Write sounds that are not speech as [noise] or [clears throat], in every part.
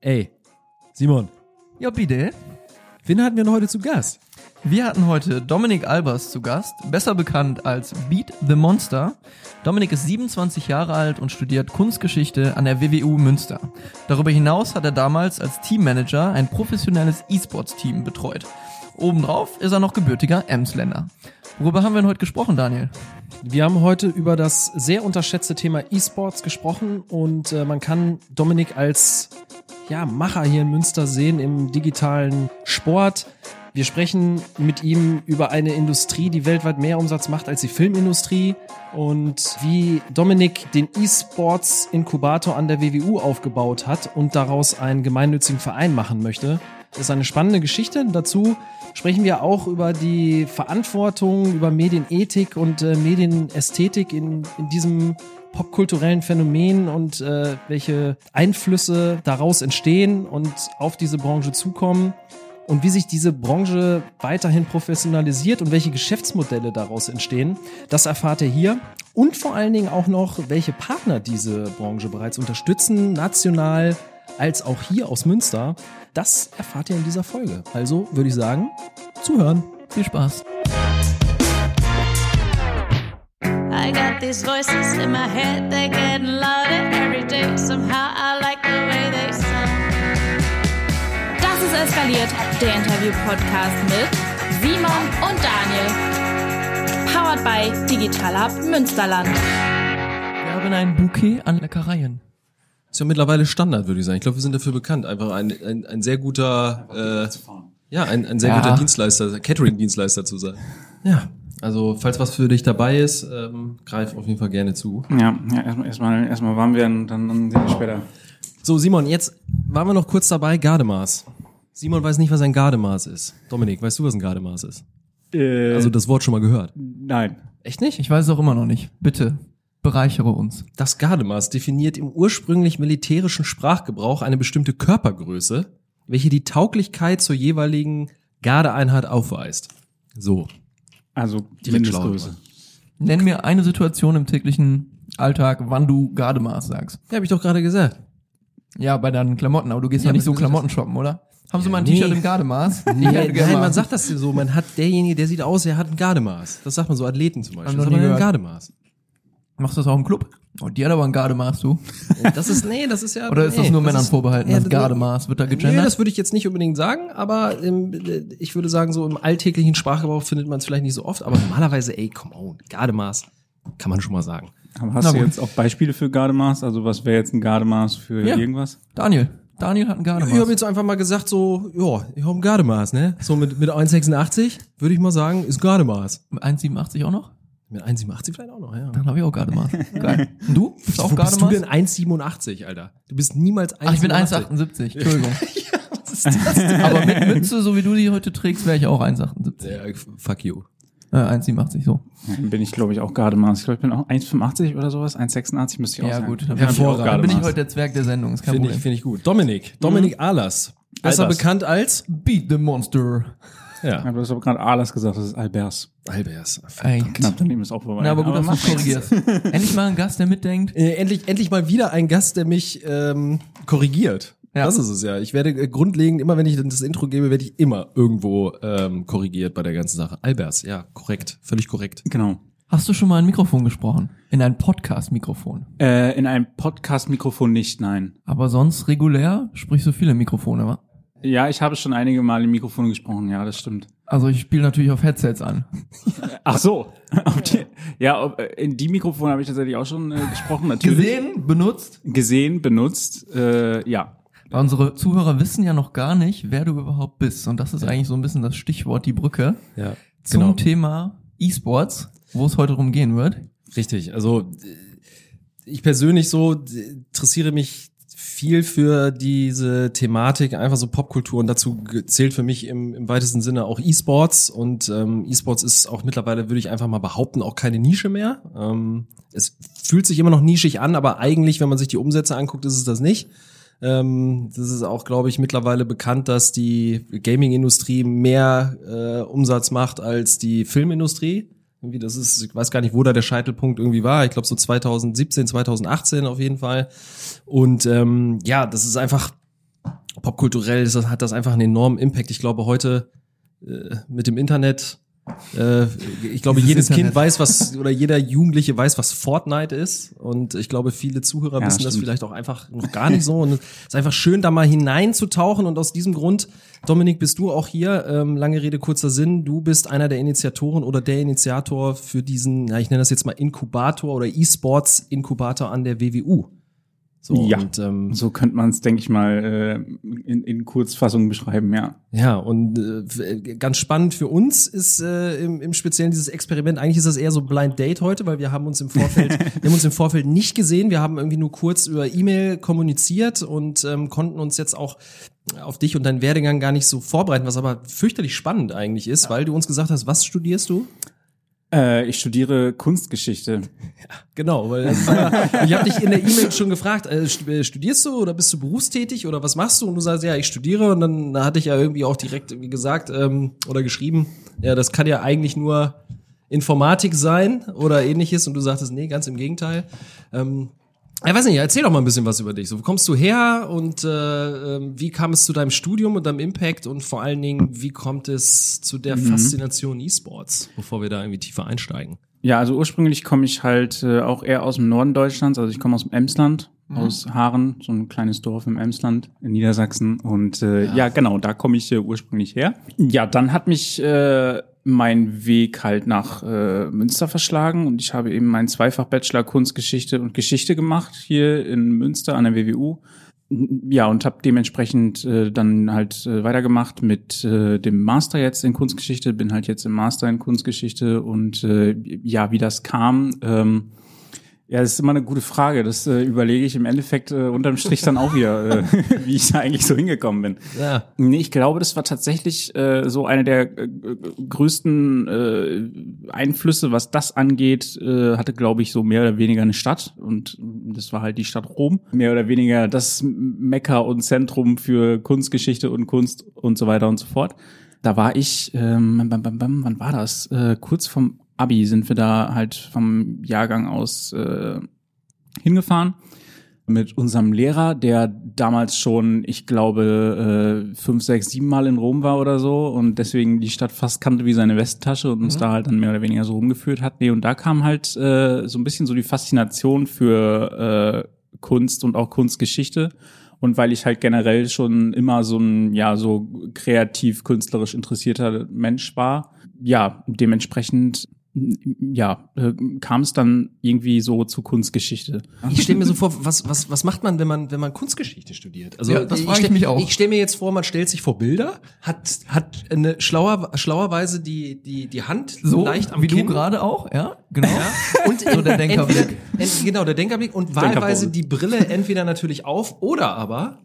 Ey, Simon, Ja, bitte. wen hatten wir denn heute zu Gast? Wir hatten heute Dominik Albers zu Gast, besser bekannt als Beat the Monster. Dominik ist 27 Jahre alt und studiert Kunstgeschichte an der WWU Münster. Darüber hinaus hat er damals als Teammanager ein professionelles E-Sports-Team betreut. Obendrauf ist er noch gebürtiger Emsländer. Worüber haben wir denn heute gesprochen, Daniel? Wir haben heute über das sehr unterschätzte Thema E-Sports gesprochen und äh, man kann Dominik als ja, Macher hier in Münster sehen im digitalen Sport. Wir sprechen mit ihm über eine Industrie, die weltweit mehr Umsatz macht als die Filmindustrie und wie Dominik den E-Sports Inkubator an der WWU aufgebaut hat und daraus einen gemeinnützigen Verein machen möchte. Das ist eine spannende Geschichte. Dazu sprechen wir auch über die Verantwortung, über Medienethik und äh, Medienästhetik in, in diesem popkulturellen Phänomen und äh, welche Einflüsse daraus entstehen und auf diese Branche zukommen und wie sich diese Branche weiterhin professionalisiert und welche Geschäftsmodelle daraus entstehen. Das erfahrt ihr hier und vor allen Dingen auch noch, welche Partner diese Branche bereits unterstützen, national als auch hier aus Münster. Das erfahrt ihr in dieser Folge. Also würde ich sagen, zuhören. Viel Spaß. I got these voices in my head, they're getting louder every day. Somehow I like the way they sound. Das ist eskaliert, der Interview-Podcast mit Simon und Daniel. Powered by Digital Hub Münsterland. Wir haben ein Bouquet an Leckereien. Ist ja mittlerweile Standard, würde ich sagen. Ich glaube, wir sind dafür bekannt. Einfach ein, ein, ein sehr guter, äh, ja, ein, ein sehr Ja. guter Dienstleister, Catering-Dienstleister zu sein. Ja, also falls was für dich dabei ist, ähm, greif auf jeden Fall gerne zu. Ja, ja erstmal erstmal erstmal warm werden, dann, dann sehen wir später. So, Simon, jetzt waren wir noch kurz dabei, Gardemaß. Simon weiß nicht, was ein Gardemaß ist. Dominik, weißt du, was ein Gardemaß ist? Äh, Also das Wort schon mal gehört. nein. Echt nicht? Ich weiß es auch immer noch nicht. Bitte, bereichere uns. Das Gardemaß definiert im ursprünglich militärischen Sprachgebrauch eine bestimmte Körpergröße, welche die Tauglichkeit zur jeweiligen Gardeeinheit aufweist. So. Also Direkt Mindestgröße. Nenn mir eine Situation im täglichen Alltag, wann du Gardemaß sagst. Ja, habe ich doch gerade gesagt. Ja, bei deinen Klamotten, aber du gehst Ja, ja, nicht so Klamotten shoppen, oder? Haben Sie mal ein nee. T-Shirt im Gardemaß? [laughs] Ja, gerne nein, man sagt das so, man hat derjenige, der sieht aus, er hat ein Gardemaß. Das sagt man so Athleten zum Beispiel. noch Das hat man ein. Gardemaß. Machst du das auch im Club? Oh, die hat aber ein Gardemaß, du. Das ist, nee, das ist ja. [laughs] Oder ist das nee, nur Männern ist- vorbehalten, ja, das Gardemaß? Wird da Nee, gegendert? das würde ich jetzt nicht unbedingt sagen, aber ähm, ich würde sagen, so im alltäglichen Sprachgebrauch findet man es vielleicht nicht so oft, aber normalerweise, ey, come on, Gardemaß, kann man schon mal sagen. Aber hast Na du gut. jetzt auch Beispiele für Gardemaß? Also was wäre jetzt ein Gardemaß für Ja. irgendwas? Daniel. Daniel hat ein Gardemaß. Ich habe jetzt einfach mal gesagt, so, ja, ich habe ein Gardemaß, ne? So mit, mit 1,86 würde ich mal sagen, ist Gardemaß. Mit 1,87 auch noch? Mit 1,87 vielleicht auch noch, ja. Dann habe ich auch Gardemaß. [laughs] Geil. Und du? Bist auch Wo bist du denn 1,87, Alter? Du bist niemals 1,87. Ach, ich bin 1,78. [laughs] Entschuldigung. [laughs] Aber mit Mütze, so wie du die heute trägst, wäre ich auch 1,78. Ja, fuck you. Äh, 1,87 so. Dann bin ich, glaube ich, auch Gardemaß. Ich glaube, ich bin auch 1,85 oder sowas. 1,86 müsste ich auch Ja, sein. gut. Dann Hervorragend. Dann bin ich heute der Zwerg der Sendung. Ist kein Finde ich, finde ich gut. Dominik, Dominik Ahlers. Besser Albers. bekannt als? Beat the Monster. Ja. Ja, du hast aber gerade Alas gesagt, das ist Albers. Albers. Ey. Knapp daneben ist auch vorbei. Na, aber gut, dass du korrigierst. Endlich mal ein Gast, der mitdenkt. Äh, endlich, endlich mal wieder ein Gast, der mich ähm, korrigiert. Ja. Das ist es ja. Ich werde äh, grundlegend, immer wenn ich das Intro gebe, werde ich immer irgendwo ähm, korrigiert bei der ganzen Sache. Albers, ja, korrekt. Völlig korrekt. Genau. Hast du schon mal ein Mikrofon gesprochen? In ein Podcast-Mikrofon. Äh, in einem Podcast-Mikrofon nicht, nein. Aber sonst regulär sprichst du viele Mikrofone, wa? Ja, ich habe schon einige Mal im Mikrofon gesprochen, ja, das stimmt. Also ich spiele natürlich auf Headsets an. Ach so. [laughs] Die, ja, äh, in die Mikrofone habe ich tatsächlich auch schon äh, gesprochen, natürlich. Gesehen, benutzt. Gesehen, benutzt, äh, ja. Weil unsere Zuhörer wissen ja noch gar nicht, wer du überhaupt bist. Und das ist eigentlich so ein bisschen das Stichwort, die Brücke Ja, zum genau. Thema E-Sports, wo es heute drum gehen wird. Richtig. Also äh, ich persönlich so interessiere mich viel für diese Thematik, einfach so Popkultur und dazu zählt für mich im, im weitesten Sinne auch E-Sports und ähm, E-Sports ist auch mittlerweile, würde ich einfach mal behaupten, auch keine Nische mehr. Ähm, es fühlt sich immer noch nischig an, aber eigentlich, wenn man sich die Umsätze anguckt, ist es das nicht. Ähm, das ist auch, glaube ich, mittlerweile bekannt, dass die Gaming-Industrie mehr äh, Umsatz macht als die Filmindustrie. Irgendwie, das ist, ich weiß gar nicht, wo da der Scheitelpunkt irgendwie war. Ich glaube so 2017, 2018 auf jeden Fall. Und ähm, ja, das ist einfach popkulturell das, hat das einfach einen enormen Impact. Ich glaube, heute äh, mit dem Internet, äh, ich glaube, Dieses jedes Internet. Kind weiß, was, [laughs] oder jeder Jugendliche weiß, was Fortnite ist. Und ich glaube, viele Zuhörer Ja, wissen das stimmt. vielleicht auch einfach noch gar nicht so. Und es ist einfach schön, da mal hineinzutauchen. Und aus diesem Grund, Dominik, bist du auch hier. Ähm, lange Rede, kurzer Sinn. Du bist einer der Initiatoren oder der Initiator für diesen, ja, ich nenne das jetzt mal Inkubator oder E-Sports-Inkubator an der WWU. So, Ja. und, ähm, So könnte man es, denke ich mal, äh, in, in Kurzfassung beschreiben, ja. Ja, und äh, ganz spannend für uns ist äh, im, im Speziellen dieses Experiment. Eigentlich ist das eher so Blind Date heute, weil wir haben uns im Vorfeld, [laughs] wir haben uns im Vorfeld nicht gesehen. Wir haben irgendwie nur kurz über E-Mail kommuniziert und ähm, konnten uns jetzt auch auf dich und deinen Werdegang gar nicht so vorbereiten, was aber fürchterlich spannend eigentlich ist, weil du uns gesagt hast, was studierst du? Äh, ich studiere Kunstgeschichte. [laughs] Genau, weil das ja, [laughs] ich habe dich in der E-Mail schon gefragt, äh, äh, studierst du oder bist du berufstätig oder was machst du? Und du sagst, ja, ich studiere und dann hatte ich ja irgendwie auch direkt irgendwie gesagt ähm, oder geschrieben, ja, das kann ja eigentlich nur Informatik sein oder ähnliches und du sagtest, nee, ganz im Gegenteil. Ähm, ich weiß nicht, erzähl doch mal ein bisschen was über dich. So, wo kommst du her und äh, ähm, wie kam es zu deinem Studium und deinem Impact und vor allen Dingen, wie kommt es zu der Faszination E-Sports, bevor wir da irgendwie tiefer einsteigen? Ja, also ursprünglich komme ich halt äh, auch eher aus dem Norden Deutschlands. Also ich komme aus dem Emsland, aus Haaren, so ein kleines Dorf im Emsland in Niedersachsen. Und äh, ja. genau, da komme ich äh, ursprünglich her. Ja, dann hat mich äh, mein Weg halt nach äh, Münster verschlagen und ich habe eben meinen Zweifach-Bachelor Kunstgeschichte und Geschichte gemacht hier in Münster an der WWU. Ja, und habe dementsprechend äh, dann halt äh, weitergemacht mit äh, dem Master jetzt in Kunstgeschichte, bin halt jetzt im Master in Kunstgeschichte und äh, ja, wie das kam, ähm, ja, das ist immer eine gute Frage. Das äh, überlege ich im Endeffekt äh, unterm Strich dann auch wieder, äh, [laughs] wie ich da eigentlich so hingekommen bin. Ja. Nee, ich glaube, das war tatsächlich äh, so eine der äh, größten äh, Einflüsse, was das angeht, äh, hatte, glaube ich, so mehr oder weniger eine Stadt. Und das war halt die Stadt Rom. Mehr oder weniger das Mekka und Zentrum für Kunstgeschichte und Kunst und so weiter und so fort. Da war ich, ähm, wann war das? Äh, kurz vom Abi sind wir da halt vom Jahrgang aus äh, hingefahren mit unserem Lehrer, der damals schon, ich glaube, äh, fünf, sechs, sieben Mal in Rom war oder so und deswegen die Stadt fast kannte wie seine Westtasche und uns da halt dann mehr oder weniger so rumgeführt hat. Nee, und da kam halt äh, so ein bisschen so die Faszination für äh, Kunst und auch Kunstgeschichte. Und weil ich halt generell schon immer so ein, ja, so kreativ, künstlerisch interessierter Mensch war, ja, dementsprechend, ja, äh, kam es dann irgendwie so zu Kunstgeschichte. Ich stelle mir so vor, was, was, was macht man, wenn man, wenn man Kunstgeschichte studiert? Also Ja, das frage ich stell- mich auch. Ich stelle mir jetzt vor, man stellt sich vor Bilder, hat, hat eine schlauer, schlauerweise die, die, die Hand So, leicht am wie Kinn. du gerade auch, ja, genau. [laughs] Und So der Denkerblick. entweder- ent- genau, der Denkerblick und wahlweise die Brille entweder natürlich auf oder aber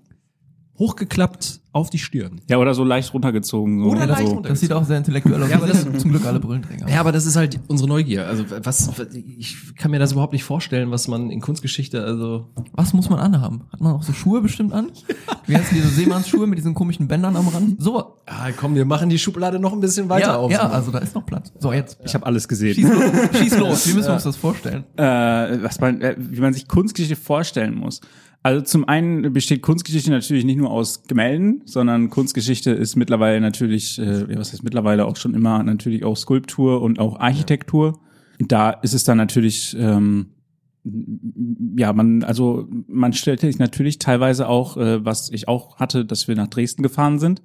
hochgeklappt auf die Stirn. Ja, oder so leicht runtergezogen. So. Oder leicht so. runter- Das sieht auch sehr intellektuell aus. Ja, aber Wir sind zum Glück alle Brillenträger. Ja, aber das ist halt unsere Neugier. Also was, ich kann mir das überhaupt nicht vorstellen, was man in Kunstgeschichte, also Was muss man anhaben? Hat man auch so Schuhe bestimmt an? [laughs] Wie heißen diese Seemannsschuhe mit diesen komischen Bändern am Rand? So. ah, komm, wir machen die Schublade noch ein bisschen weiter ja, auf. ja, also da ist noch Platz. So, jetzt. Ich habe alles gesehen. Schieß los. Schieß los. Wie müssen wir uns das vorstellen? äh, was man, äh, wie man sich Kunstgeschichte vorstellen muss. Also zum einen besteht Kunstgeschichte natürlich nicht nur aus Gemälden, sondern Kunstgeschichte ist mittlerweile natürlich, äh, ja, was heißt mittlerweile auch schon immer natürlich auch Skulptur und auch Architektur. Da ist es dann natürlich, ähm, ja, man, also man stellt sich natürlich teilweise auch, äh, was ich auch hatte, dass wir nach Dresden gefahren sind,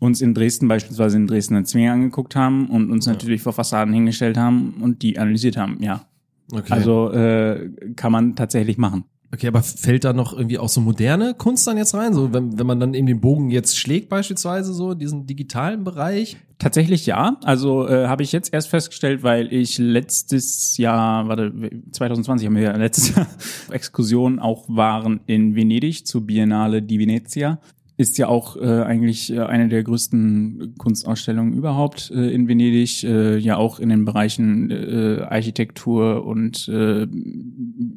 uns in Dresden beispielsweise in Dresden einen Zwinger angeguckt haben und uns natürlich vor Fassaden hingestellt haben und die analysiert haben, ja. Okay. Also äh, kann man tatsächlich machen. Okay, aber fällt da noch irgendwie auch so moderne Kunst dann jetzt rein? So, wenn, wenn man dann eben den Bogen jetzt schlägt, beispielsweise so, diesen digitalen Bereich? Tatsächlich ja. Also äh, habe ich jetzt erst festgestellt, weil ich letztes Jahr, warte, 2020 haben wir ja letztes Jahr [laughs] Exkursion auch waren in Venedig zur Biennale di Venezia. Ist ja auch äh, eigentlich äh, eine der größten Kunstausstellungen überhaupt äh, in Venedig, äh, ja auch in den Bereichen äh, Architektur und äh,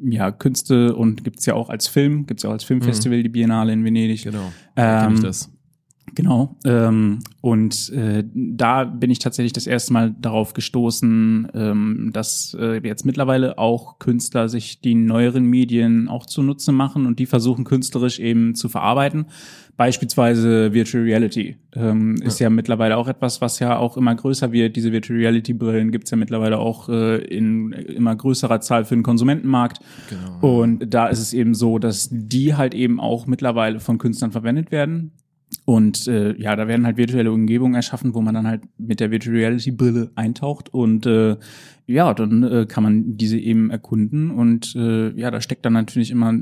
ja Künste und gibt's ja auch als Film, gibt's ja auch als Filmfestival die Biennale in Venedig. Genau. Ähm, ich das. Genau. Ähm, und äh, da bin ich tatsächlich das erste Mal darauf gestoßen, ähm, dass äh, jetzt mittlerweile auch Künstler sich die neueren Medien auch zunutze machen und die versuchen künstlerisch eben zu verarbeiten. Beispielsweise Virtual Reality ähm, ist ja mittlerweile auch etwas, was ja auch immer größer wird. Diese Virtual Reality Brillen gibt's ja mittlerweile auch äh, in immer größerer Zahl für den Konsumentenmarkt. Genau. Und da ist es eben so, dass die halt eben auch mittlerweile von Künstlern verwendet werden. Und äh, ja, da werden halt virtuelle Umgebungen erschaffen, wo man dann halt mit der Virtual Reality Brille eintaucht und äh, ja, dann äh, kann man diese eben erkunden. Und äh, ja, da steckt dann natürlich immer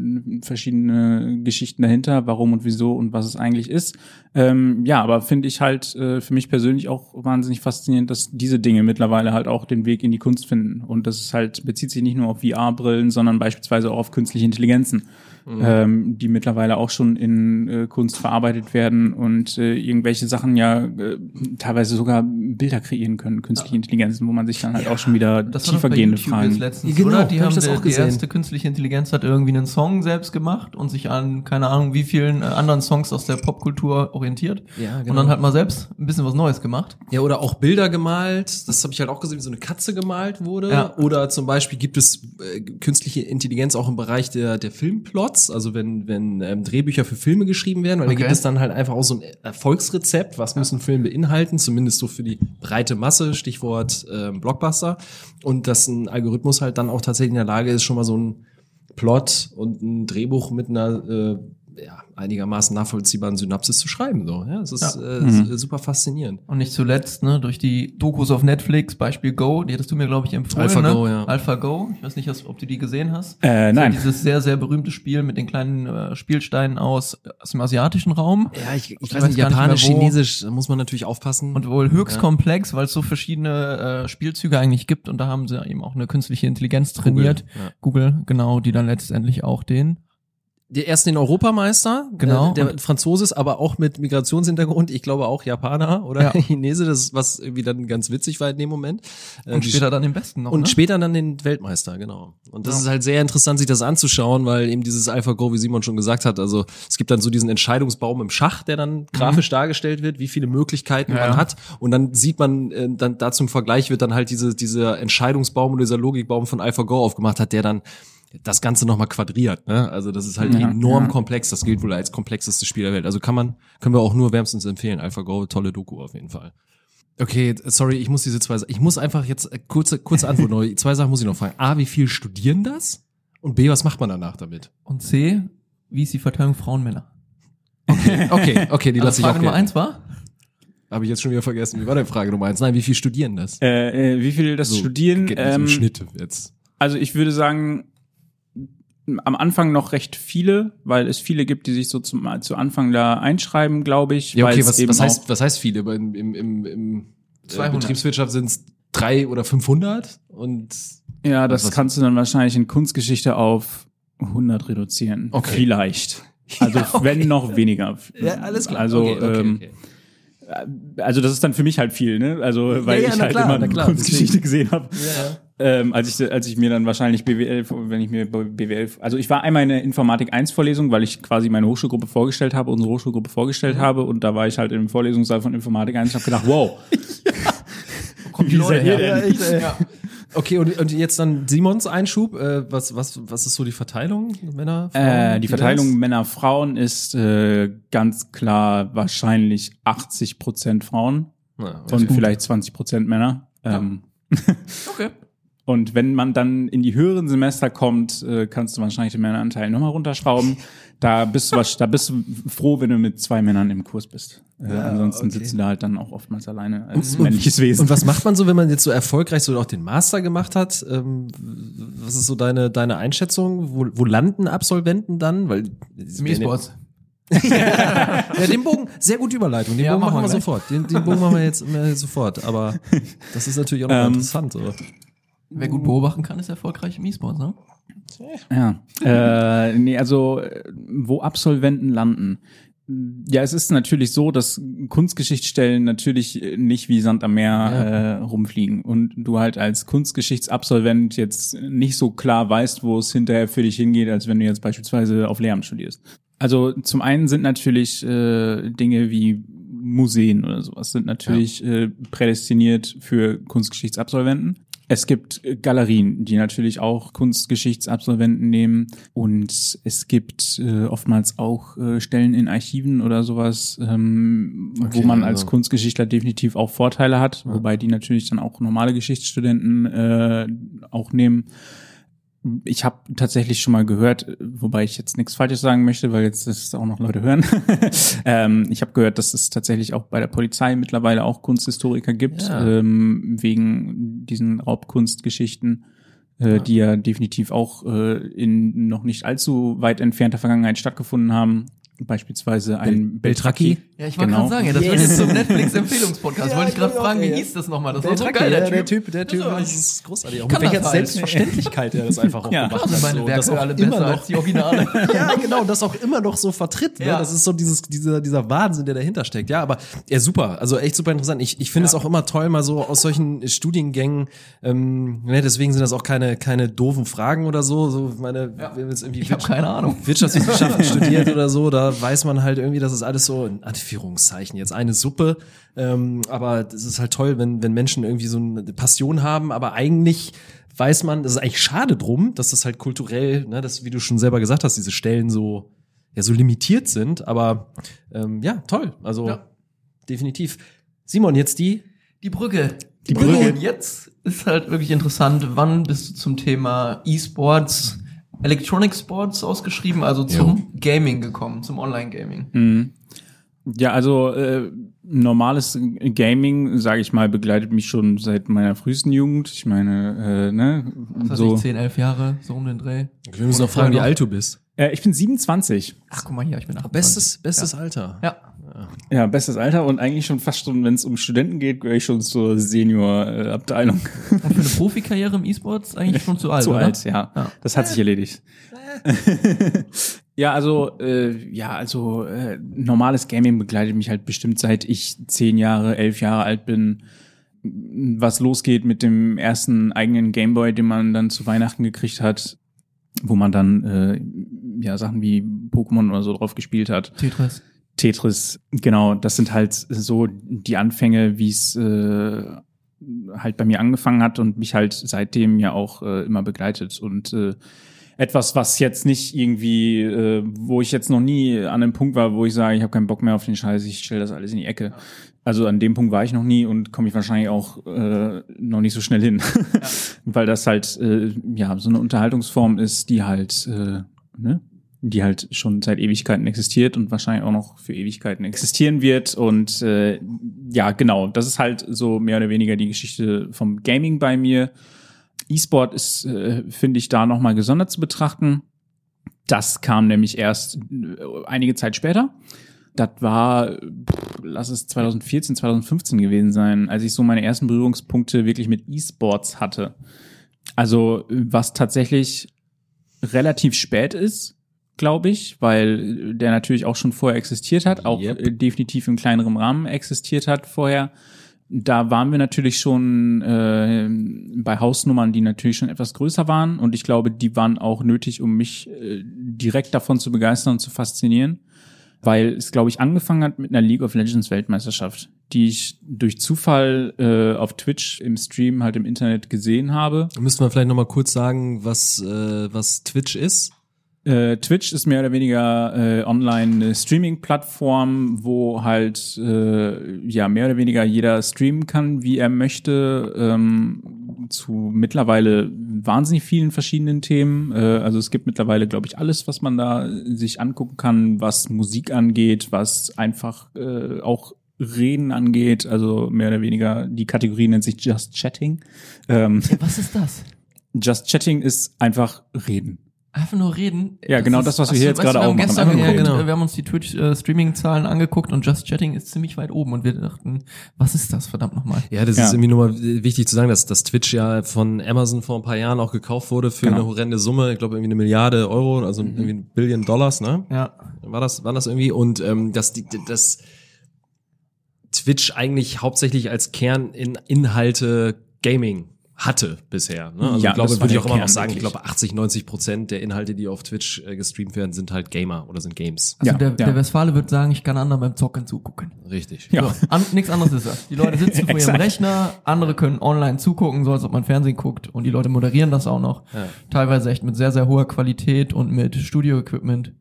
verschiedene Geschichten dahinter, warum und wieso und was es eigentlich ist. Ähm, ja, aber finde ich halt äh, für mich persönlich auch wahnsinnig faszinierend, dass diese Dinge mittlerweile halt auch den Weg in die Kunst finden. Und das ist halt bezieht sich nicht nur auf VR-Brillen, sondern beispielsweise auch auf künstliche Intelligenzen mhm. ähm, die mittlerweile auch schon in äh, Kunst verarbeitet werden und äh, irgendwelche Sachen ja äh, teilweise sogar Bilder kreieren können, künstliche ja. Intelligenzen, wo man sich dann halt ja, auch schon wieder tiefergehende Fragen. Letztens, genau, oder? Die haben das auch gesehen. Die erste künstliche Intelligenz hat irgendwie einen Song selbst gemacht und sich an keine Ahnung wie vielen äh, anderen Songs aus der Popkultur orientiert ja, genau. und dann hat man selbst ein bisschen was Neues gemacht. Ja, oder auch Bilder gemalt. Das habe ich halt auch gesehen, wie so eine Katze gemalt wurde. Ja. Oder zum Beispiel gibt es äh, künstliche Intelligenz auch im Bereich der der Filmplots Plots, also wenn, wenn ähm, Drehbücher für Filme geschrieben werden, weil okay. da gibt es dann halt einfach auch so ein Erfolgsrezept, was müssen Filme beinhalten, zumindest so für die breite Masse, Stichwort ähm, Blockbuster. Und dass ein Algorithmus halt dann auch tatsächlich in der Lage ist, schon mal so ein Plot und ein Drehbuch mit einer äh, ja, einigermaßen nachvollziehbaren Synapsis zu schreiben. So. Ja, das ist ja. äh, mhm. super faszinierend. Und nicht zuletzt, ne, durch die Dokus auf Netflix, Beispiel Go, die hattest du mir, glaube ich, empfohlen. Alpha ne? Go, ja. Alpha Go. Ich weiß nicht, ob du die gesehen hast. Äh, nein. Ja dieses sehr, sehr berühmte Spiel mit den kleinen äh, Spielsteinen aus, aus dem asiatischen Raum. Ja, ich, ich, ich weiß nicht, Japanisch, nicht Chinesisch, da muss man natürlich aufpassen. Und wohl höchst ja. komplex, weil es so verschiedene äh, Spielzüge eigentlich gibt und da haben sie eben auch eine künstliche Intelligenz trainiert. Google, ja. Google genau, die dann letztendlich auch den der erst den Europameister, genau. Äh, der, der Franzose ist aber auch mit Migrationshintergrund, ich glaube auch Japaner oder ja. [laughs] Chinese, das was irgendwie dann ganz witzig war in dem Moment. Äh, und später dann den Besten noch. Und ne? später dann den Weltmeister, genau. Und das ja. ist halt sehr interessant, sich das anzuschauen, weil eben dieses AlphaGo, wie Simon schon gesagt hat, also es gibt dann so diesen Entscheidungsbaum im Schach, der dann mhm. grafisch mhm. dargestellt wird, wie viele Möglichkeiten ja. man hat. Und dann sieht man, äh, dann dazu im Vergleich wird dann halt diese, dieser Entscheidungsbaum oder dieser Logikbaum von AlphaGo aufgemacht hat, der dann das Ganze nochmal quadriert. Ne? Also das ist halt ja, enorm ja. komplex. Das gilt wohl als komplexestes Spiel der Welt. Also kann man, können wir auch nur wärmstens empfehlen. AlphaGo, tolle Doku auf jeden Fall. Okay, sorry, ich muss diese zwei, ich muss einfach jetzt äh, kurze, kurze Antwort noch. Zwei Sachen muss ich noch fragen. A, wie viel studieren das? Und B, was macht man danach damit? Und C, wie ist die Verteilung Frauen-Männer? Okay, okay, okay, die lasse ich auch. Frage Nummer eins war? Habe ich jetzt schon wieder vergessen. Wie war denn Frage Nummer eins? Nein, wie viel studieren das? Äh, äh, wie viel das so, studieren? Ähm, im Schnitt jetzt. Also ich würde sagen, am Anfang noch recht viele, weil es viele gibt, die sich so zum, zu Anfang da einschreiben, glaube ich. Ja, okay, was, was, heißt, was heißt viele? Im, im, im, im äh, Betriebswirtschaft sind es drei oder 500 und ja, das kannst du dann wahrscheinlich in Kunstgeschichte auf 100 reduzieren. Okay. Vielleicht. [laughs] Also ja, okay. wenn noch weniger. Ja, alles klar. Also okay, okay, ähm, also das ist dann für mich halt viel, ne? Also weil ja, ja, ich halt klar, immer Kunstgeschichte gesehen habe. Ja. Ähm, als ich als ich mir dann wahrscheinlich BWL, wenn ich mir BWL, also ich war einmal in der Informatik 1 Vorlesung, weil ich quasi meine Hochschulgruppe vorgestellt habe, unsere Hochschulgruppe vorgestellt mhm. habe und da war ich halt im Vorlesungssaal von Informatik 1 und habe gedacht, [laughs] wow. Wo kommt die Leute her? Ja, echt, ja. Okay, und, und jetzt dann Simons Einschub. Äh, was, was, was ist so die Verteilung? Männer, Frauen? Äh, die Verteilung Männer, Frauen ist äh, ganz klar wahrscheinlich 80 Prozent Frauen ja, und vielleicht 20 Prozent Männer. Ähm, okay. [laughs] Und wenn man dann in die höheren Semester kommt, äh, kannst du wahrscheinlich den Männeranteil nochmal runterschrauben. Da bist du, da bist du froh, wenn du mit zwei Männern im Kurs bist. Äh, ja, ansonsten okay. sitzen da halt dann auch oftmals alleine als und, männliches Wesen. Und was macht man so, wenn man jetzt so erfolgreich so auch den Master gemacht hat? Ähm, was ist so deine, deine Einschätzung? Wo, wo landen Absolventen dann? Weil E-Sports. [laughs] ja, den Bogen, sehr gute Überleitung. Den ja, Bogen machen wir, wir sofort. Den, den Bogen machen wir jetzt äh, sofort. Aber das ist natürlich auch noch ähm, interessant. So. Wer gut beobachten kann, ist erfolgreich im E-Sport, ne? Ja. äh, nee, also wo Absolventen landen. Ja, es ist natürlich so, dass Kunstgeschichtsstellen natürlich nicht wie Sand am Meer ja. äh, rumfliegen und du halt als Kunstgeschichtsabsolvent jetzt nicht so klar weißt, wo es hinterher für dich hingeht, als wenn du jetzt beispielsweise auf Lehramt studierst. Also zum einen sind natürlich äh, Dinge wie Museen oder sowas sind natürlich äh, prädestiniert für Kunstgeschichtsabsolventen. Es gibt äh, Galerien, die natürlich auch Kunstgeschichtsabsolventen nehmen. Und es gibt äh, oftmals auch äh, Stellen in Archiven oder sowas, ähm, Okay, wo man als also- Kunstgeschichtler definitiv auch Vorteile hat, wobei die natürlich dann auch normale Geschichtsstudenten äh, auch nehmen. Ich habe tatsächlich schon mal gehört, wobei ich jetzt nichts Falsches sagen möchte, weil jetzt das auch noch Leute hören. [laughs] ähm, ich habe gehört, dass es tatsächlich auch bei der Polizei mittlerweile auch Kunsthistoriker gibt, Ja. ähm, wegen diesen Raubkunstgeschichten, äh, die ja definitiv auch äh, in noch nicht allzu weit entfernter Vergangenheit stattgefunden haben. Beispielsweise ein Beltraki. Ja, ich wollte Genau. gerade sagen, ja, das wird jetzt zum Netflix-Empfehlungspodcast. [laughs] Ja, wollte ich gerade fragen, wie ja. hieß das nochmal? Das Der, war so geil, der, der der Typ. Der Typ, Ja, das ist großartig. Auch kann mit welcher das. Selbstverständlichkeit er das einfach [laughs] auch Ja, gemacht hat. meine so, Werke das auch alle immer besser noch, als die Originale. [laughs] ja, genau, das auch immer noch so vertritt. Ne? Ja. Das ist so dieses, dieser, dieser Wahnsinn, der dahinter steckt. Ja, aber ja, super. Also echt super interessant. Ich, ich finde es auch immer toll, mal so aus solchen Studiengängen, ähm, ne, deswegen sind das auch keine, keine doofen Fragen oder so. So meine, wenn jetzt irgendwie Ich habe keine Ahnung. Wirtschaftswissenschaften studiert oder so, da weiß man halt irgendwie, das ist alles so in Anführungszeichen jetzt eine Suppe. Ähm, aber das ist halt toll, wenn, wenn Menschen irgendwie so eine Passion haben, aber eigentlich weiß man, das ist eigentlich schade drum, dass das halt kulturell, ne, das, wie du schon selber gesagt hast, diese Stellen so, ja, so limitiert sind, aber ähm, ja, toll. Also Ja. definitiv. Simon, jetzt die Die Brücke. Die Brücke. Und jetzt ist halt wirklich interessant, wann bist du zum Thema E-Sports, Electronic Sports ausgeschrieben, also zum Gaming gekommen, zum Online-Gaming. Mhm. Ja, also äh, normales Gaming, sage ich mal, begleitet mich schon seit meiner frühesten Jugend. Ich meine, äh, ne, Was weiß so. ich, 10, 11 Jahre, so um den Dreh. Wir müssen noch fragen, wie alt du bist. Äh, ich bin 27. Ach, guck mal hier, ich bin 28. Bestes, bestes Alter. Ja. Ja, bestes Alter und eigentlich schon fast schon, wenn es um Studenten geht, gehöre ich schon zur Senior-Abteilung. Und für eine Profikarriere im E-Sports eigentlich schon zu alt, Zu oder? alt, ja. Ja. Das hat sich erledigt. [laughs] ja, also äh, ja, also äh, normales Gaming begleitet mich halt bestimmt seit ich zehn Jahre, elf Jahre alt bin. Was losgeht mit dem ersten eigenen Gameboy, den man dann zu Weihnachten gekriegt hat, wo man dann äh, ja Sachen wie Pokémon oder so drauf gespielt hat. Tetris. Tetris, genau, das sind halt so die Anfänge, wie es äh, halt bei mir angefangen hat und mich halt seitdem ja auch äh, immer begleitet. Und äh, etwas, was jetzt nicht irgendwie, äh, wo ich jetzt noch nie an einem Punkt war, wo ich sage, ich habe keinen Bock mehr auf den Scheiß, ich stelle das alles in die Ecke. Also an dem Punkt war ich noch nie und komme ich wahrscheinlich auch äh, noch nicht so schnell hin, [laughs] weil das halt äh, ja so eine Unterhaltungsform ist, die halt äh, ne, die halt schon seit Ewigkeiten existiert und wahrscheinlich auch noch für Ewigkeiten existieren wird. Und äh, ja, genau, das ist halt so mehr oder weniger die Geschichte vom Gaming bei mir. E-Sport ist, äh, finde ich, da nochmal gesondert zu betrachten. Das kam nämlich erst äh, einige Zeit später. Das war, pff, lass es 2014, 2015 gewesen sein, als ich so meine ersten Berührungspunkte wirklich mit E-Sports hatte. Also was tatsächlich relativ spät ist, glaube ich, weil der natürlich auch schon vorher existiert hat, auch Yep. äh, definitiv im kleineren Rahmen existiert hat vorher. Da waren wir natürlich schon äh, bei Hausnummern, die natürlich schon etwas größer waren und ich glaube, die waren auch nötig, um mich äh, direkt davon zu begeistern und zu faszinieren, weil es, glaube ich, angefangen hat mit einer League of Legends Weltmeisterschaft, die ich durch Zufall äh, auf Twitch im Stream halt im Internet gesehen habe. Müssten wir vielleicht noch mal kurz sagen, was, äh, was Twitch ist? Äh, Twitch ist mehr oder weniger äh, online eine Streaming-Plattform, wo halt äh, ja mehr oder weniger jeder streamen kann, wie er möchte, ähm, zu mittlerweile wahnsinnig vielen verschiedenen Themen. Äh, also es gibt mittlerweile, glaube ich, alles, was man da sich angucken kann, was Musik angeht, was einfach äh, auch Reden angeht. Also mehr oder weniger die Kategorie nennt sich Just Chatting. Ähm, Was ist das? Just Chatting ist einfach Reden. Einfach nur reden. Ja, genau das, was wir hier jetzt gerade auch haben machen. Gestern, ja, genau. Wir haben uns die Twitch-Streaming-Zahlen angeguckt und Just Chatting ist ziemlich weit oben und wir dachten, was ist das, verdammt nochmal? Ja, das Ja. ist irgendwie nur mal wichtig zu sagen, dass, dass Twitch ja von Amazon vor ein paar Jahren auch gekauft wurde für Genau. eine horrende Summe, ich glaube irgendwie eine Milliarde Euro, also irgendwie ein Billion Dollars, ne? Ja. War das, war das irgendwie? Und ähm, dass die, das Twitch eigentlich hauptsächlich als Kern in Inhalte Gaming hatte bisher. Ne? Also Ja, ich glaube, würde ich auch immer noch sagen, ich glaube 80, 90 Prozent der Inhalte, die auf Twitch äh, gestreamt werden, sind halt Gamer oder sind Games. Also Ja, der, ja. der Westfale wird sagen, ich kann anderen beim Zocken zugucken. Richtig. Ja. So, an, nichts anderes ist das. Die Leute sitzen vor ihrem. [laughs] Rechner, andere können online zugucken, so als ob man Fernsehen guckt und die Leute moderieren das auch noch. Ja. Teilweise echt mit sehr, sehr hoher Qualität und mit Studio-Equipment.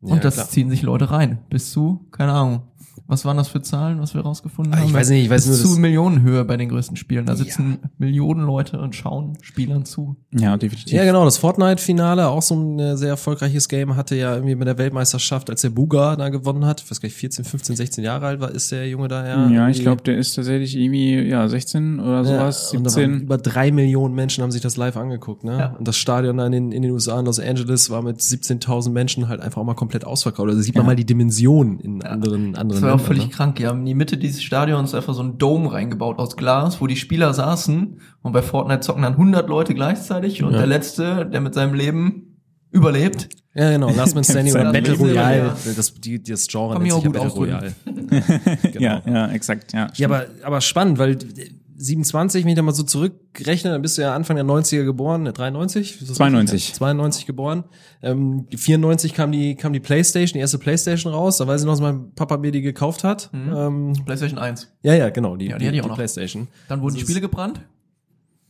Und Ja, das klar. ziehen sich Leute rein. Bis zu, keine Ahnung. Was waren das für Zahlen, was wir rausgefunden Ah, haben? ich weiß nicht, ich weiß Bis nur, zu Millionenhöhe bei den größten Spielen. Da sitzen Millionen Leute und schauen Spielern zu. Ja, definitiv. Ja, genau. Das Fortnite-Finale, auch so ein äh, sehr erfolgreiches Game, hatte ja irgendwie mit der Weltmeisterschaft, als der Buga da gewonnen hat, ich weiß gar nicht, 14, 15, 16 Jahre alt war, ist der Junge da ja. Ja, ich glaube, der ist tatsächlich irgendwie, ja, 16 oder sowas, Ja, und da waren 17. über drei Millionen Menschen haben sich das live angeguckt, ne? Ja. Und das Stadion in den, in den USA in Los Angeles war mit 17.000 Menschen halt einfach auch mal komplett ausverkauft. Also sieht man mal die Dimension in anderen, anderen war völlig ne? krank. Die haben in die Mitte dieses Stadions einfach so einen Dome reingebaut aus Glas, wo die Spieler saßen und bei Fortnite zocken dann 100 Leute gleichzeitig und Ja. der Letzte, der mit seinem Leben überlebt, Ja, genau. Last Man Standing oder Battle Royale. ja. Das, die, das Genre nennt sich ja Battle. Royale. [laughs] [laughs] Genau. Ja, ja, exakt, ja. Ja, aber, aber spannend, weil 27, wenn ich da mal so zurückrechne, dann bist du ja Anfang der 90er geboren, ne, 93? Ist das 92. richtig? 92 geboren. Ähm, 94 kam die, kam die Playstation, die erste Playstation raus. Da weiß ich noch, dass mein Papa mir die gekauft hat. Ähm, PlayStation 1. ja, ja, genau, die, Ja, die hatte ich auch noch. Playstation. Dann wurden die Spiele gebrannt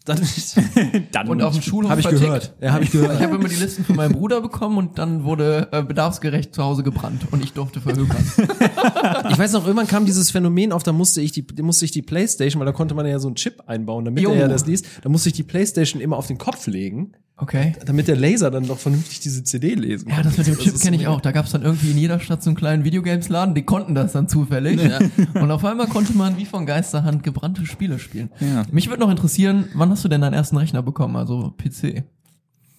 Dann [laughs] Dann und auf dem Schulhof habe ich vertickt. gehört. Ja, habe ich Ich gehört. habe immer die Listen von meinem Bruder bekommen und dann wurde äh, bedarfsgerecht zu Hause gebrannt und ich durfte verhökern. [laughs] Ich weiß noch, irgendwann kam dieses Phänomen auf, da musste ich die, musste ich die Playstation, weil da konnte man ja so einen Chip einbauen, damit Jo. er ja das liest. Da musste ich die Playstation immer auf den Kopf legen, Okay. damit der Laser dann doch vernünftig diese CD lesen Ja, das mit dem Chip kenne ich auch. Da gab es dann irgendwie in jeder Stadt so einen kleinen Videogames-Laden, die konnten das dann zufällig. [laughs] Und auf einmal konnte man wie von Geisterhand gebrannte Spiele spielen. Ja. Mich würde noch interessieren, wann hast du denn deinen ersten Rechner bekommen, also PC?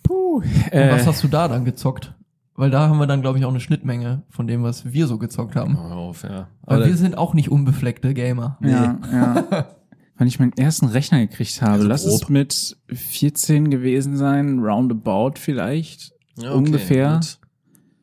Und was äh, hast du da dann gezockt? Weil da haben wir dann, glaube ich, auch eine Schnittmenge von dem, was wir so gezockt haben. Hör auf, ja. Weil Aber wir sind auch nicht unbefleckte Gamer. ja, ja. [laughs] Wann ich meinen ersten Rechner gekriegt habe, Also lass es grob. mit 14 gewesen sein, roundabout vielleicht. Ja, okay, ungefähr. gut.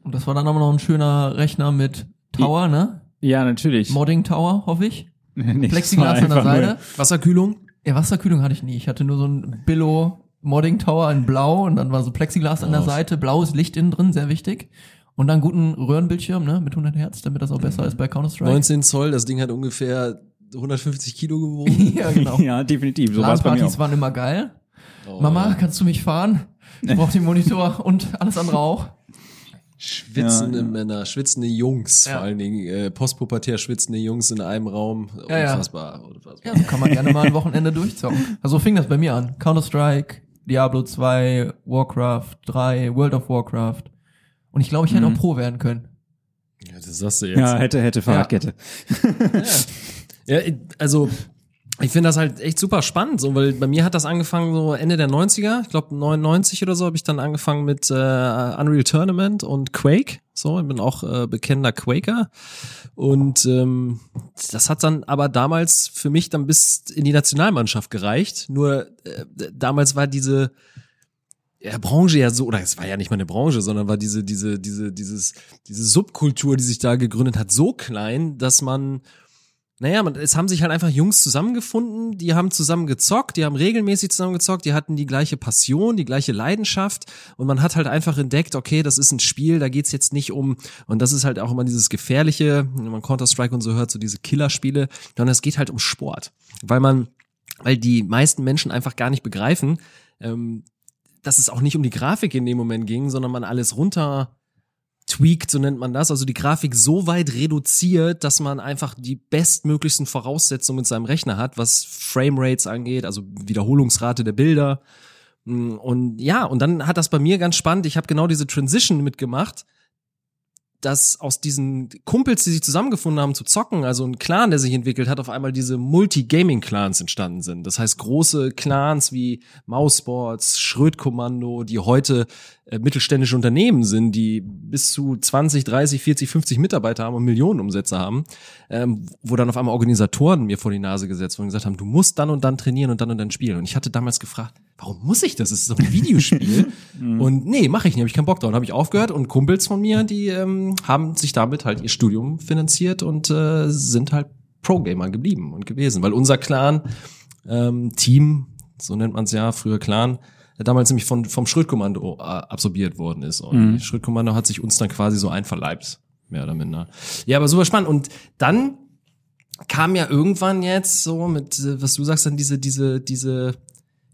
Und das war dann aber noch ein schöner Rechner mit Tower, ne? Ja, natürlich. Modding Tower, hoffe ich. [laughs] Nee, Plexiglas an der einfach nur- Seite. Wasserkühlung? Ja, Wasserkühlung hatte ich nie. Ich hatte nur so ein Billo Modding Tower in blau und dann war so Plexiglas an der. Seite, blaues Licht innen drin, sehr wichtig. Und dann guten Röhrenbildschirm, ne, mit 100 Hertz, damit das auch besser ist bei Counter-Strike. 19 Zoll, das Ding hat ungefähr 150 Kilo [laughs] gewogen. ja, genau. Ja, definitiv. So war es bei mir auch. waren immer geil. Oh, Mama, ja. kannst du mich fahren? Ich brauch den Monitor und alles andere auch. Schwitzende Ja, ja. Männer, schwitzende Jungs, Ja. vor allen Dingen äh, postpubertär schwitzende Jungs in einem Raum. Ja, ja. Unfassbar, unfassbar. Ja, so kann man gerne mal ein Wochenende durchzocken. Also so fing das bei mir an. Counter-Strike, Diablo 2, Warcraft 3, World of Warcraft. Und ich glaube, ich hätte Mhm. auch Pro werden können. Ja, das sagst du jetzt. Ja, hätte, hätte Fahrradkette. Ja, [laughs] also ich finde das halt echt super spannend, so, weil bei mir hat das angefangen so Ende der 90er, ich glaube 99 oder so, habe ich dann angefangen mit äh, Unreal Tournament und Quake. So, ich bin auch äh, bekennender Quaker. Und ähm, das hat dann aber damals für mich dann bis in die Nationalmannschaft gereicht. Nur äh, damals war diese ja, Branche ja so, oder es war ja nicht mal eine Branche, sondern war diese, diese, diese, dieses, diese Subkultur, die sich da gegründet hat, so klein, dass man, naja, man, es haben sich halt einfach Jungs zusammengefunden, die haben zusammen gezockt, die haben regelmäßig zusammen gezockt, die hatten die gleiche Passion, die gleiche Leidenschaft und man hat halt einfach entdeckt, okay, das ist ein Spiel, da geht's jetzt nicht um, und das ist halt auch immer dieses Gefährliche, wenn man Counter-Strike und so hört, so diese Killerspiele, sondern es geht halt um Sport, weil man, weil die meisten Menschen einfach gar nicht begreifen, ähm, dass es auch nicht um die Grafik in dem Moment ging, sondern man alles runter tweakt, so nennt man das, also die Grafik so weit reduziert, dass man einfach die bestmöglichsten Voraussetzungen mit seinem Rechner hat, was Framerates angeht, also Wiederholungsrate der Bilder. Mm, Und ja, und dann hat das bei mir ganz spannend, ich habe genau diese Transition mitgemacht, dass aus diesen Kumpels, die sich zusammengefunden haben zu zocken, also ein Clan, der sich entwickelt hat, auf einmal diese Multi-Gaming-Clans entstanden sind. Das heißt, große Clans wie Mausports, Schrödkommando, die heute äh, mittelständische Unternehmen sind, die bis zu 20, 30, 40, 50 Mitarbeiter haben und Millionen Umsätze haben, ähm, wo dann auf einmal Organisatoren mir vor die Nase gesetzt wurden und gesagt haben, du musst dann und dann trainieren und dann und dann spielen. Und ich hatte damals gefragt, warum muss ich das? Es ist doch ein [laughs] Videospiel. und nee, mache ich nicht, habe ich keinen Bock drauf. Und habe ich aufgehört und Kumpels von mir, die ähm, haben sich damit halt ihr Studium finanziert und äh, sind halt Pro-Gamer geblieben und gewesen. Weil unser Clan, ähm, Team, so nennt man es ja, früher Clan, der damals nämlich von, vom Schrittkommando äh, absorbiert worden ist. Und Mhm. die Schrittkommando hat sich uns dann quasi so einverleibt, mehr oder minder. Ja, aber super spannend. Und dann kam ja irgendwann jetzt so mit, äh, was du sagst, dann diese, diese, diese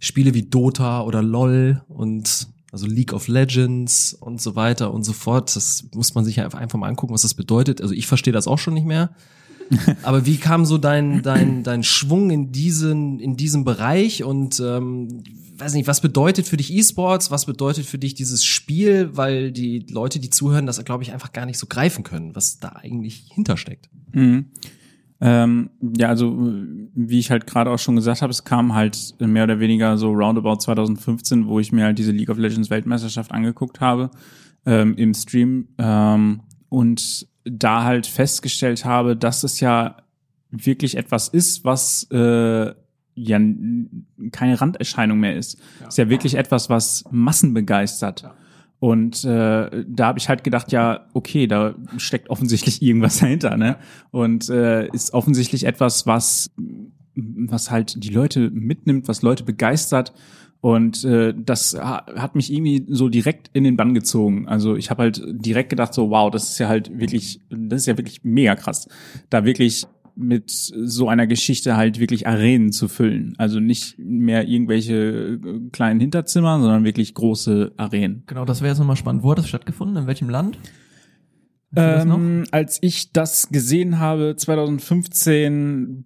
Spiele wie Dota oder LOL und also League of Legends und so weiter und so fort. Das muss man sich ja einfach einfach mal angucken, was das bedeutet. Also ich verstehe das auch schon nicht mehr. [laughs] Aber wie kam so dein, dein, dein Schwung in diesen, in diesem Bereich und ähm, weiß nicht, was bedeutet für dich E-Sports, was bedeutet für dich dieses Spiel, weil die Leute, die zuhören, das glaube ich einfach gar nicht so greifen können, was da eigentlich hintersteckt. Mhm. Ähm, ja, also wie ich halt gerade auch schon gesagt habe, es kam halt mehr oder weniger so roundabout 2015, wo ich mir halt diese League of Legends Weltmeisterschaft angeguckt habe ähm, im Stream ähm, und da halt festgestellt habe, dass es ja wirklich etwas ist, was äh, ja keine Randerscheinung mehr ist. Ist ja wirklich etwas, was Massen begeistert. Und äh, da habe ich halt gedacht, ja, okay, da steckt offensichtlich irgendwas dahinter, ne? Und äh, ist offensichtlich etwas, was was halt die Leute mitnimmt, was Leute begeistert. Und äh, das ha- hat mich irgendwie so direkt in den Bann gezogen. Also ich habe halt direkt gedacht, so wow, das ist ja halt wirklich, das ist ja wirklich mega krass, da wirklich mit so einer Geschichte halt wirklich Arenen zu füllen. Also nicht mehr irgendwelche äh, kleinen Hinterzimmer, sondern wirklich große Arenen. Genau, das wäre jetzt nochmal spannend. Wo hat das stattgefunden? In welchem Land? Ähm, als ich das gesehen habe, 2015,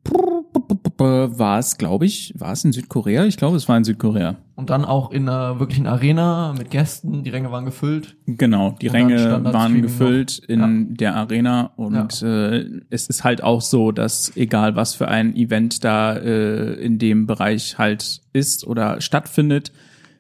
war es, glaube ich, war es in Südkorea? Ich glaube, es war in Südkorea. Und dann auch in einer wirklichen Arena mit Gästen, die Ränge waren gefüllt. Genau, die Und Ränge waren gefüllt noch. in der Arena und äh, es ist halt auch so, dass egal was für ein Event da äh, in dem Bereich halt ist oder stattfindet,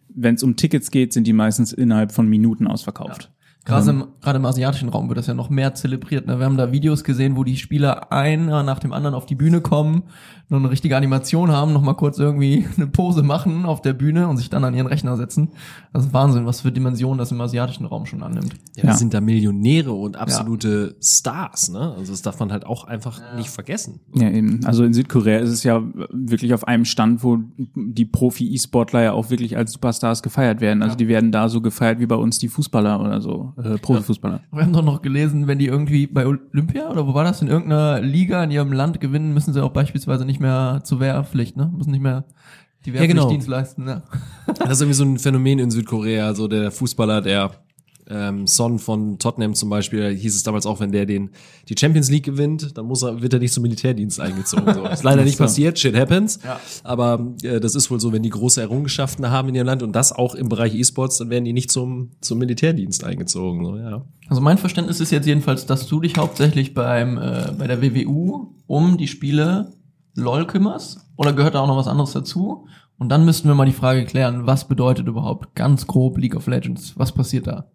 wenn es um Tickets geht, sind die meistens innerhalb von Minuten ausverkauft. Gerade im, gerade im asiatischen Raum wird das ja noch mehr zelebriert. Ne? Wir haben da Videos gesehen, wo die Spieler einer nach dem anderen auf die Bühne kommen, noch eine richtige Animation haben, noch mal kurz irgendwie [laughs] eine Pose machen auf der Bühne und sich dann an ihren Rechner setzen. Das ist Wahnsinn, was für Dimensionen das im asiatischen Raum schon annimmt. Ja, Ja. das sind da Millionäre und absolute Stars, ne? Also das darf man halt auch einfach nicht vergessen. Ja, eben. Also in Südkorea ist es ja wirklich auf einem Stand, wo die Profi-E-Sportler ja auch wirklich als Superstars gefeiert werden. Also die werden da so gefeiert wie bei uns die Fußballer oder so, äh, Profifußballer. Wir haben doch noch gelesen, wenn die irgendwie bei Olympia oder wo war das in irgendeiner Liga in ihrem Land gewinnen, müssen sie auch beispielsweise nicht mehr zur Wehrpflicht, ne? Müssen nicht mehr die Ja, genau. Wehrpflichtdienst leisten, ne? Das ist irgendwie so ein Phänomen in Südkorea, so der Fußballer, der ähm, Son von Tottenham zum Beispiel, hieß es damals auch, wenn der den die Champions League gewinnt, dann muss er, wird er nicht zum Militärdienst eingezogen. So. Ist leider [laughs] nicht passiert, shit happens. Ja. Aber äh, das ist wohl so, wenn die große Errungenschaften haben in ihrem Land und das auch im Bereich E-Sports, dann werden die nicht zum, zum Militärdienst eingezogen. So, ja. Also mein Verständnis ist jetzt jedenfalls, dass du dich hauptsächlich beim äh, bei der WWU um die Spiele LOL kümmerst oder gehört da auch noch was anderes dazu? Und dann müssten wir mal die Frage klären, was bedeutet überhaupt ganz grob League of Legends? Was passiert da?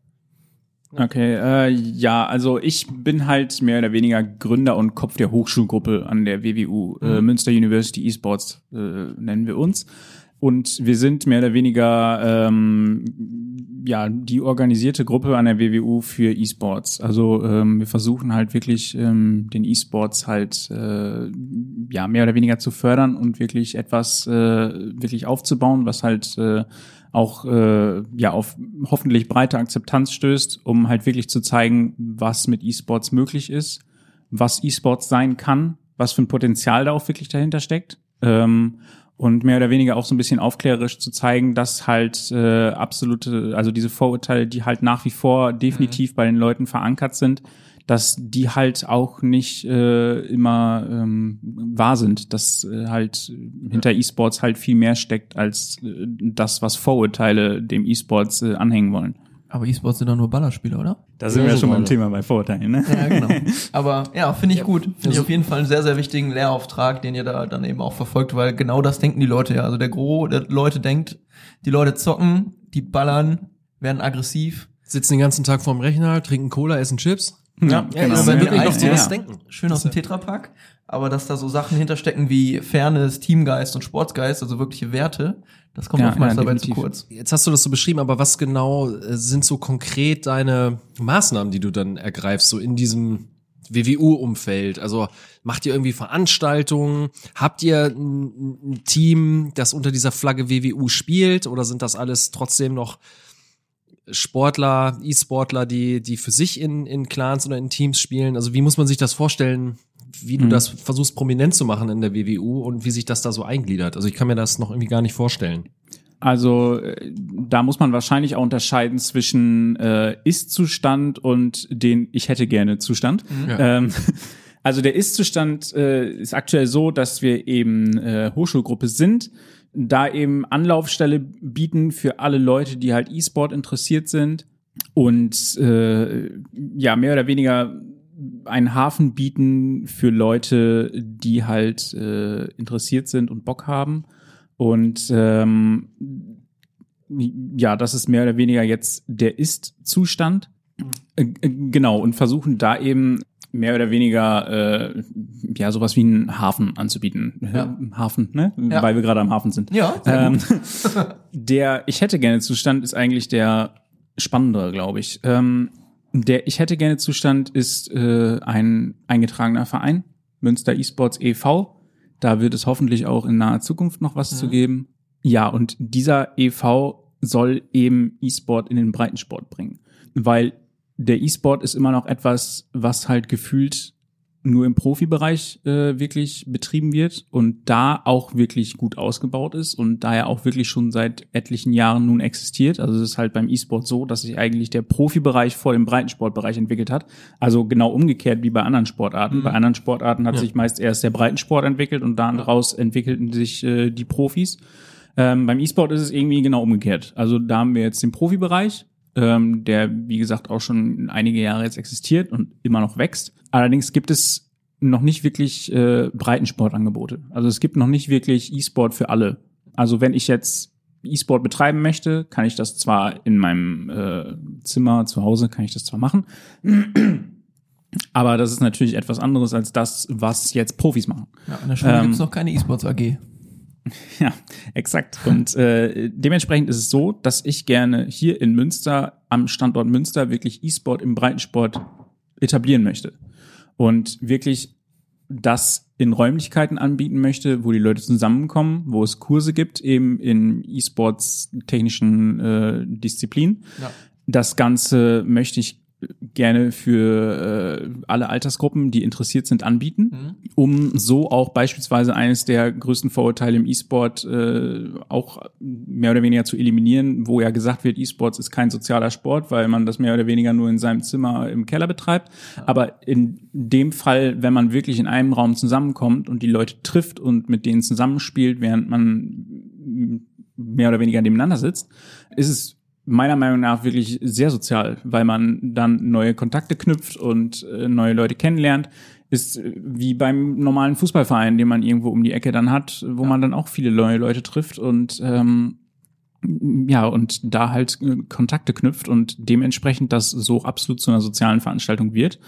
Okay, äh, ja, also ich bin halt mehr oder weniger Gründer und Kopf der Hochschulgruppe an der WWU, äh, Münster University Esports äh, nennen wir uns. Und wir sind mehr oder weniger ähm, ja die organisierte Gruppe an der WWU für E-Sports. Also ähm, wir versuchen halt wirklich ähm, den E-Sports halt äh, ja mehr oder weniger zu fördern und wirklich etwas äh, wirklich aufzubauen, was halt äh, auch äh, ja auf hoffentlich breite Akzeptanz stößt, um halt wirklich zu zeigen, was mit E-Sports möglich ist, was E-Sports sein kann, was für ein Potenzial da auch wirklich dahinter steckt. Ähm, und mehr oder weniger auch so ein bisschen aufklärerisch zu zeigen, dass halt äh, absolute, also diese Vorurteile, die halt nach wie vor definitiv bei den Leuten verankert sind, dass die halt auch nicht äh, immer ähm, wahr sind, dass äh, halt hinter E-Sports halt viel mehr steckt als äh, das, was Vorurteile dem E-Sports äh, anhängen wollen. Aber E-Sports sind doch nur Ballerspiele, oder? Da sind wir schon beim Thema bei Vorurteilen, ne? Ja, genau. [laughs] Aber ja, finde ich gut. Finde ich auf jeden Fall einen sehr, sehr wichtigen Lehrauftrag, den ihr da dann eben auch verfolgt, weil genau das denken die Leute ja. Also der Gros der Leute denkt, die Leute zocken, die ballern, werden aggressiv. Sitzen den ganzen Tag vorm Rechner, trinken Cola, essen Chips. Ja, Ja, genau. ja, wenn wirklich noch so ja, denken. Schön aus dem Tetrapack, aber dass da so Sachen hinterstecken wie Fairness, Teamgeist und Sportsgeist, also wirkliche Werte, das kommt Ja, oftmals ja, dabei zu kurz. Jetzt hast du das so beschrieben, aber was genau äh, sind so konkret deine Maßnahmen, die du dann ergreifst, so in diesem WWU-Umfeld? Also macht ihr irgendwie Veranstaltungen? Habt ihr ein, ein Team, das unter dieser Flagge WWU spielt? Oder sind das alles trotzdem noch Sportler, E-Sportler, die, die für sich in, in Clans oder in Teams spielen? Also wie muss man sich das vorstellen, wie du Mhm. das versuchst prominent zu machen in der WWU und wie sich das da so eingliedert? Also ich kann mir das noch irgendwie gar nicht vorstellen. Also äh, da muss man wahrscheinlich auch unterscheiden zwischen äh, Ist-Zustand und den Ich hätte gerne Zustand. Ja. Ähm, [laughs] also der Ist-Zustand äh, ist aktuell so, dass wir eben äh, Hochschulgruppe sind, da eben Anlaufstelle bieten für alle Leute, die halt E-Sport interessiert sind und äh, ja mehr oder weniger einen Hafen bieten für Leute, die halt äh, interessiert sind und Bock haben. Und ähm, ja, das ist mehr oder weniger jetzt der Ist-Zustand. Äh, äh, genau, und versuchen da eben mehr oder weniger äh, ja sowas wie einen Hafen anzubieten. Ja. Hafen, ne? Ja. Weil wir gerade am Hafen sind. Ja, Ähm, [laughs] der Ich hätte gerne Zustand ist eigentlich der spannendere, glaube ich. Ähm, der Ich hätte gerne Zustand ist äh, ein eingetragener Verein, Münster eSports e.V. Da wird es hoffentlich auch in naher Zukunft noch was zu geben. Ja, und dieser e.V. soll eben E-Sport in den Breitensport bringen. Weil der E-Sport ist immer noch etwas, was halt gefühlt nur im Profibereich äh, wirklich betrieben wird und da auch wirklich gut ausgebaut ist und daher auch wirklich schon seit etlichen Jahren nun existiert. Also es ist halt beim E-Sport so, dass sich eigentlich der Profibereich vor dem Breitensportbereich entwickelt hat. Also genau umgekehrt wie bei anderen Sportarten. Bei anderen Sportarten hat sich meist erst der Breitensport entwickelt und daraus entwickelten sich äh, die Profis. Ähm, beim E-Sport ist es irgendwie genau umgekehrt. Also da haben wir jetzt den Profibereich, ähm, der wie gesagt auch schon einige Jahre jetzt existiert und immer noch wächst. Allerdings gibt es noch nicht wirklich äh, Breitensportangebote. Also es gibt noch nicht wirklich E-Sport für alle. Also wenn ich jetzt E-Sport betreiben möchte, kann ich das zwar in meinem äh, Zimmer zu Hause kann ich das zwar machen, [clears throat] aber das ist natürlich etwas anderes als das, was jetzt Profis machen. Ja, an der Schule Ähm, gibt's noch keine E-Sports AG. [laughs] Ja, exakt. Und äh, dementsprechend ist es so, dass ich gerne hier in Münster, am Standort Münster, wirklich E-Sport im Breitensport etablieren möchte. Und wirklich das in Räumlichkeiten anbieten möchte, wo die Leute zusammenkommen, wo es Kurse gibt, eben in E-Sports technischen äh, Disziplinen. Ja. Das Ganze möchte ich gerne für äh, alle Altersgruppen, die interessiert sind, anbieten, um so auch beispielsweise eines der größten Vorurteile im E-Sport äh, auch mehr oder weniger zu eliminieren, wo ja gesagt wird, E-Sports ist kein sozialer Sport, weil man das mehr oder weniger nur in seinem Zimmer im Keller betreibt. Aber in dem Fall, wenn man wirklich in einem Raum zusammenkommt und die Leute trifft und mit denen zusammenspielt, während man mehr oder weniger nebeneinander sitzt, ist es meiner Meinung nach wirklich sehr sozial, weil man dann neue Kontakte knüpft und äh, neue Leute kennenlernt. Ist äh, wie beim normalen Fußballverein, den man irgendwo um die Ecke dann hat, wo man dann auch viele neue Leute trifft und ähm, ja, und da halt äh, Kontakte knüpft und dementsprechend das so absolut zu einer sozialen Veranstaltung wird.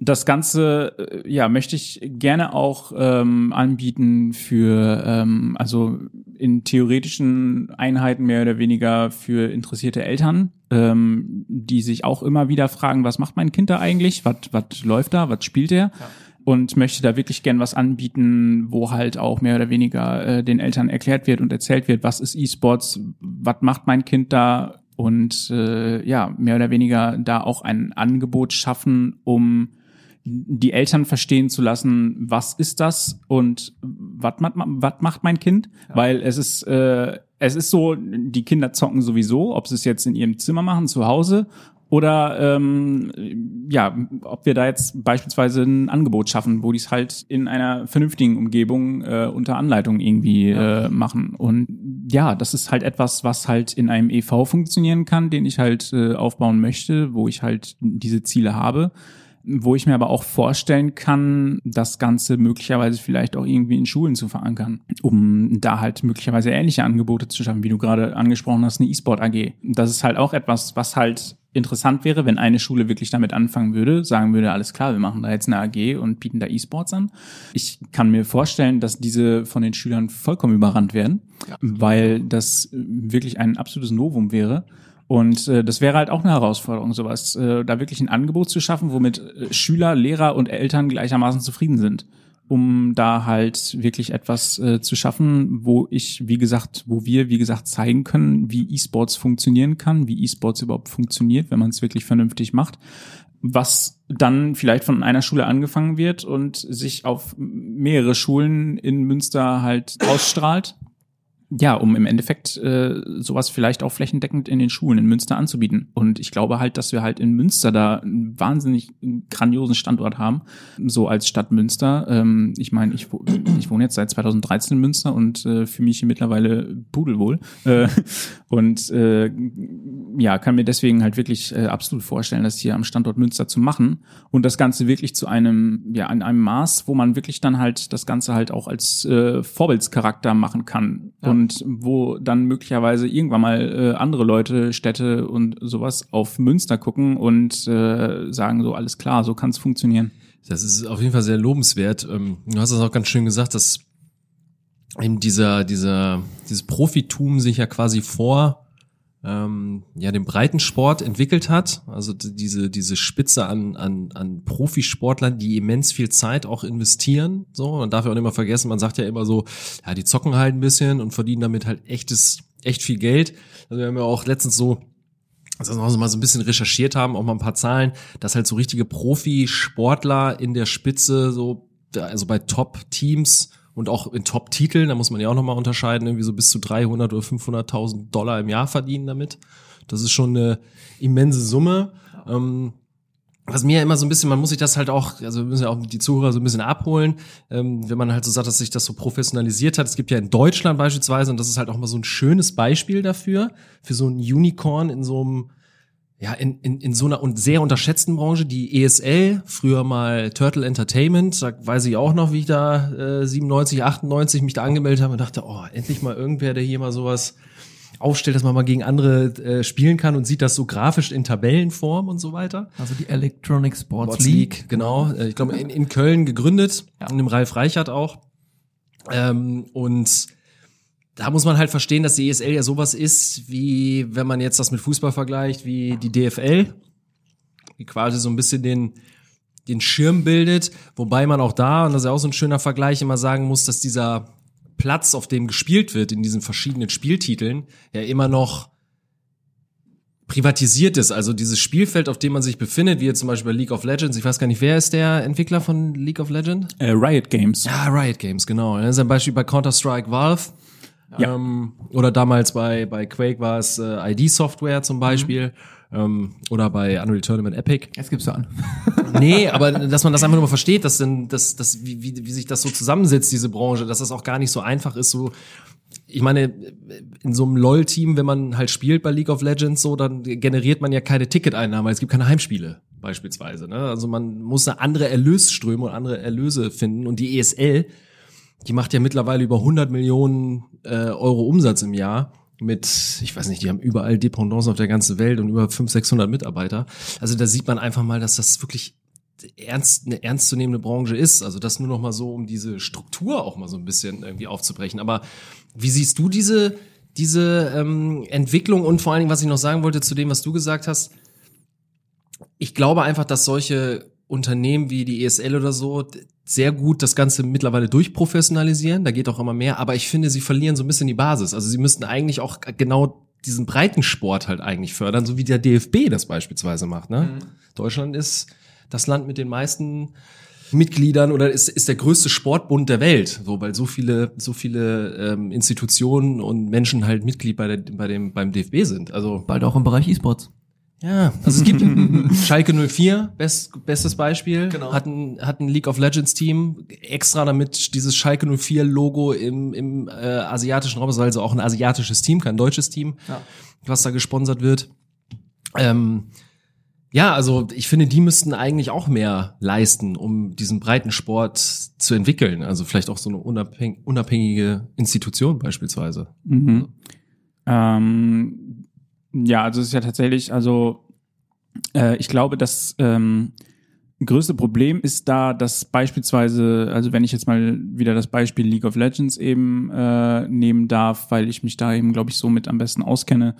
Das Ganze, äh, ja, möchte ich gerne auch ähm, anbieten für, ähm, also in theoretischen Einheiten mehr oder weniger für interessierte Eltern, ähm, die sich auch immer wieder fragen, was macht mein Kind da eigentlich? Was, was läuft da? Was spielt er? Und möchte da wirklich gern was anbieten, wo halt auch mehr oder weniger äh, den Eltern erklärt wird und erzählt wird, was ist E-Sports, was macht mein Kind da und äh, ja, mehr oder weniger da auch ein Angebot schaffen, um die Eltern verstehen zu lassen, was ist das und was macht, macht mein Kind? Weil es ist, äh, es ist so, die Kinder zocken sowieso, ob sie es jetzt in ihrem Zimmer machen, zu Hause oder ähm, ja, ob wir da jetzt beispielsweise ein Angebot schaffen, wo die es halt in einer vernünftigen Umgebung äh, unter Anleitung irgendwie äh, machen. Und ja, das ist halt etwas, was halt in einem EV funktionieren kann, den ich halt äh, aufbauen möchte, wo ich halt diese Ziele habe wo ich mir aber auch vorstellen kann, das Ganze möglicherweise vielleicht auch irgendwie in Schulen zu verankern, um da halt möglicherweise ähnliche Angebote zu schaffen, wie du gerade angesprochen hast, eine E-Sport AG. Das ist halt auch etwas, was halt interessant wäre, wenn eine Schule wirklich damit anfangen würde, sagen würde, alles klar, wir machen da jetzt eine AG und bieten da E-Sports an. Ich kann mir vorstellen, dass diese von den Schülern vollkommen überrannt werden, weil das wirklich ein absolutes Novum wäre. Und äh, das wäre halt auch eine Herausforderung, sowas, äh, da wirklich ein Angebot zu schaffen, womit äh, Schüler, Lehrer und Eltern gleichermaßen zufrieden sind um da halt wirklich etwas äh, zu schaffen, wo ich, wie gesagt, wo wir, wie gesagt, zeigen können, wie E-Sports funktionieren kann, wie E-Sports überhaupt funktioniert, wenn man es wirklich vernünftig macht, was dann vielleicht von einer Schule angefangen wird und sich auf mehrere Schulen in Münster halt ausstrahlt ja, um im Endeffekt äh, sowas vielleicht auch flächendeckend in den Schulen in Münster anzubieten. Und ich glaube halt, dass wir halt in Münster da einen wahnsinnig grandiosen Standort haben, so als Stadt Münster. Ähm, ich meine, ich, ich wohne jetzt seit 2013 in Münster und äh, fühle mich hier mittlerweile pudelwohl. Äh, und äh, ja, kann mir deswegen halt wirklich äh, absolut vorstellen, das hier am Standort Münster zu machen und das Ganze wirklich zu einem, ja, an einem Maß, wo man wirklich dann halt das Ganze halt auch als äh, Vorbildscharakter machen kann. Ja. Und wo dann möglicherweise irgendwann mal äh, andere Leute, Städte und sowas auf Münster gucken und äh, sagen so, alles klar, so kann es funktionieren. Das ist auf jeden Fall sehr lobenswert. Ähm, du hast es auch ganz schön gesagt, dass eben dieser, dieser, dieses Profitum sich ja quasi vor ähm, ja dem Breitensport entwickelt hat. Also diese diese Spitze an an an Profisportlern, die immens viel Zeit auch investieren. So man darf ja auch nicht immer vergessen. Man sagt ja immer so, ja die zocken halt ein bisschen und verdienen damit halt echtes echt viel Geld. Also wir haben ja auch letztens so also wir mal so ein bisschen recherchiert haben, auch mal ein paar Zahlen, dass halt so richtige Profisportler in der Spitze so also bei Top-Teams und auch in Top-Titeln, da muss man ja auch nochmal unterscheiden, irgendwie so bis zu 300 oder 500.000 Dollar im Jahr verdienen damit. Das ist schon eine immense Summe. Ähm, was mir immer so ein bisschen, man muss sich das halt auch, also wir müssen ja auch die Zuhörer so ein bisschen abholen, ähm, wenn man halt so sagt, dass sich das so professionalisiert hat. Es gibt ja in Deutschland beispielsweise, und das ist halt auch mal so ein schönes Beispiel dafür, für so ein Unicorn in so einem ja, in, in, in so einer und sehr unterschätzten Branche, die ESL, früher mal Turtle Entertainment, da weiß ich auch noch, wie ich da äh, 97, 98 mich da angemeldet habe und dachte, oh, endlich mal irgendwer, der hier mal sowas aufstellt, dass man mal gegen andere äh, spielen kann und sieht das so grafisch in Tabellenform und so weiter. Also die Electronic Sports, Sports League. League. Genau, äh, ich glaube in, in Köln gegründet, ja. in dem Ralf Reichert auch. Ähm, und da muss man halt verstehen, dass die ESL ja sowas ist, wie wenn man jetzt das mit Fußball vergleicht, wie die DFL, die quasi so ein bisschen den, den Schirm bildet, wobei man auch da, und das ist ja auch so ein schöner Vergleich, immer sagen muss, dass dieser Platz, auf dem gespielt wird, in diesen verschiedenen Spieltiteln, ja immer noch privatisiert ist. Also dieses Spielfeld, auf dem man sich befindet, wie jetzt zum Beispiel bei League of Legends. Ich weiß gar nicht, wer ist der Entwickler von League of Legends? Äh, Riot Games. Ja, Riot Games, genau. Das ist ein Beispiel bei Counter-Strike Valve. Ja. Ähm, oder damals bei, bei Quake war es äh, ID-Software zum Beispiel. Mhm. Ähm, oder bei Unreal Tournament Epic. Jetzt gibt's ja an. [laughs] nee, aber dass man das einfach nur mal versteht, dass denn, dass, dass, wie, wie, wie sich das so zusammensetzt, diese Branche, dass das auch gar nicht so einfach ist, so ich meine, in so einem LOL-Team, wenn man halt spielt bei League of Legends, so, dann generiert man ja keine Ticketeinnahmen, weil es gibt keine Heimspiele beispielsweise. Ne? Also man muss eine andere Erlösströme und andere Erlöse finden. Und die ESL die macht ja mittlerweile über 100 Millionen äh, Euro Umsatz im Jahr mit, ich weiß nicht, die haben überall Dependancen auf der ganzen Welt und über 500, 600 Mitarbeiter. Also da sieht man einfach mal, dass das wirklich ernst, eine ernstzunehmende Branche ist. Also das nur noch mal so, um diese Struktur auch mal so ein bisschen irgendwie aufzubrechen. Aber wie siehst du diese, diese ähm, Entwicklung und vor allen Dingen, was ich noch sagen wollte zu dem, was du gesagt hast? Ich glaube einfach, dass solche Unternehmen wie die ESL oder so sehr gut das Ganze mittlerweile durchprofessionalisieren. Da geht auch immer mehr. Aber ich finde, sie verlieren so ein bisschen die Basis. Also sie müssten eigentlich auch genau diesen Breitensport halt eigentlich fördern, so wie der DFB das beispielsweise macht. Ne? Mhm. Deutschland ist das Land mit den meisten Mitgliedern oder ist, ist der größte Sportbund der Welt, so weil so viele so viele ähm, Institutionen und Menschen halt Mitglied bei der bei dem beim DFB sind. Also bald auch im Bereich E-Sports. Ja, also es gibt [laughs] Schalke 04, best, bestes Beispiel, genau. hat, ein, hat ein League of Legends Team extra damit dieses Schalke 04 Logo im, im äh, asiatischen Raum, also auch ein asiatisches Team, kein deutsches Team, ja. was da gesponsert wird. Ähm, ja, also ich finde, die müssten eigentlich auch mehr leisten, um diesen breiten Sport zu entwickeln. Also vielleicht auch so eine unabhäng unabhängige Institution beispielsweise. Mhm. Ähm ja, also es ist ja tatsächlich, also äh, ich glaube, dass ähm, größte Problem ist da, dass beispielsweise, also wenn ich jetzt mal wieder das Beispiel League of Legends eben äh, nehmen darf, weil ich mich da eben, glaube ich, so mit am besten auskenne,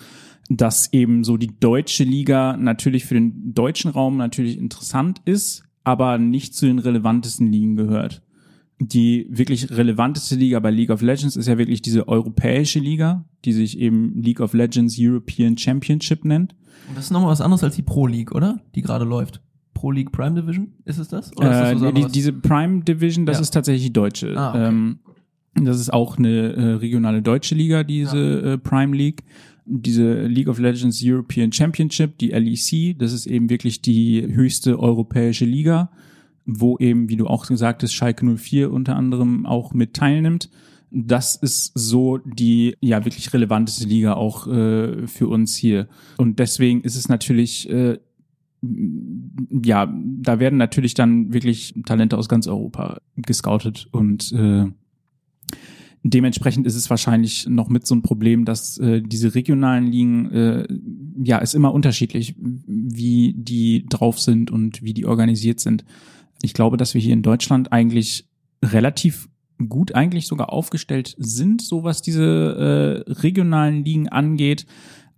dass eben so die deutsche Liga natürlich für den deutschen Raum natürlich interessant ist, aber nicht zu den relevantesten Ligen gehört. Die wirklich relevanteste Liga bei League of Legends ist ja wirklich diese europäische Liga, die sich eben League of Legends European Championship nennt. Und das ist nochmal was anderes als die Pro League, oder? Die gerade läuft. Pro League Prime Division, ist es das? Oder ist das Äh, die, diese Prime Division, das Ja. ist tatsächlich die deutsche. Ah, okay. ähm, das ist auch eine äh, regionale deutsche Liga, diese äh, Prime League. Diese League of Legends European Championship, die LEC, das ist eben wirklich die höchste europäische Liga, wo eben, wie du auch gesagt hast, Schalke 04 unter anderem auch mit teilnimmt. Das ist so die ja wirklich relevanteste Liga auch äh, für uns hier. Und deswegen ist es natürlich äh, ja, da werden natürlich dann wirklich Talente aus ganz Europa gescoutet und äh, dementsprechend ist es wahrscheinlich noch mit so ein Problem, dass äh, diese regionalen Ligen, äh, ja, ist immer unterschiedlich, wie die drauf sind und wie die organisiert sind. Ich glaube, dass wir hier in Deutschland eigentlich relativ gut eigentlich sogar aufgestellt sind, so was diese äh, regionalen Ligen angeht.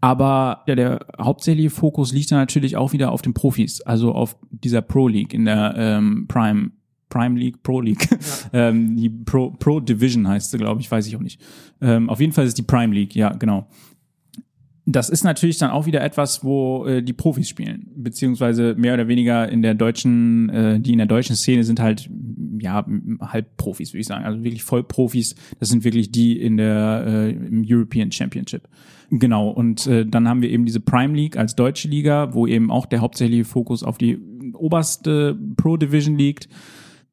Aber ja, der hauptsächliche Fokus liegt da natürlich auch wieder auf den Profis, also auf dieser Pro League in der ähm, Prime Prime League, Pro League. [laughs] ähm, die Pro, Pro Division heißt sie, glaube ich, weiß ich auch nicht. Ähm, auf jeden Fall ist es die Prime League, ja, genau. Das ist natürlich dann auch wieder etwas, wo äh, die Profis spielen, beziehungsweise mehr oder weniger in der deutschen, äh, die in der deutschen Szene sind halt ja halb Profis, würde ich sagen, also wirklich Vollprofis. Das sind wirklich die in der äh, im European Championship. Genau. Und äh, dann haben wir eben diese Prime League als deutsche Liga, wo eben auch der hauptsächliche Fokus auf die oberste Pro Division liegt.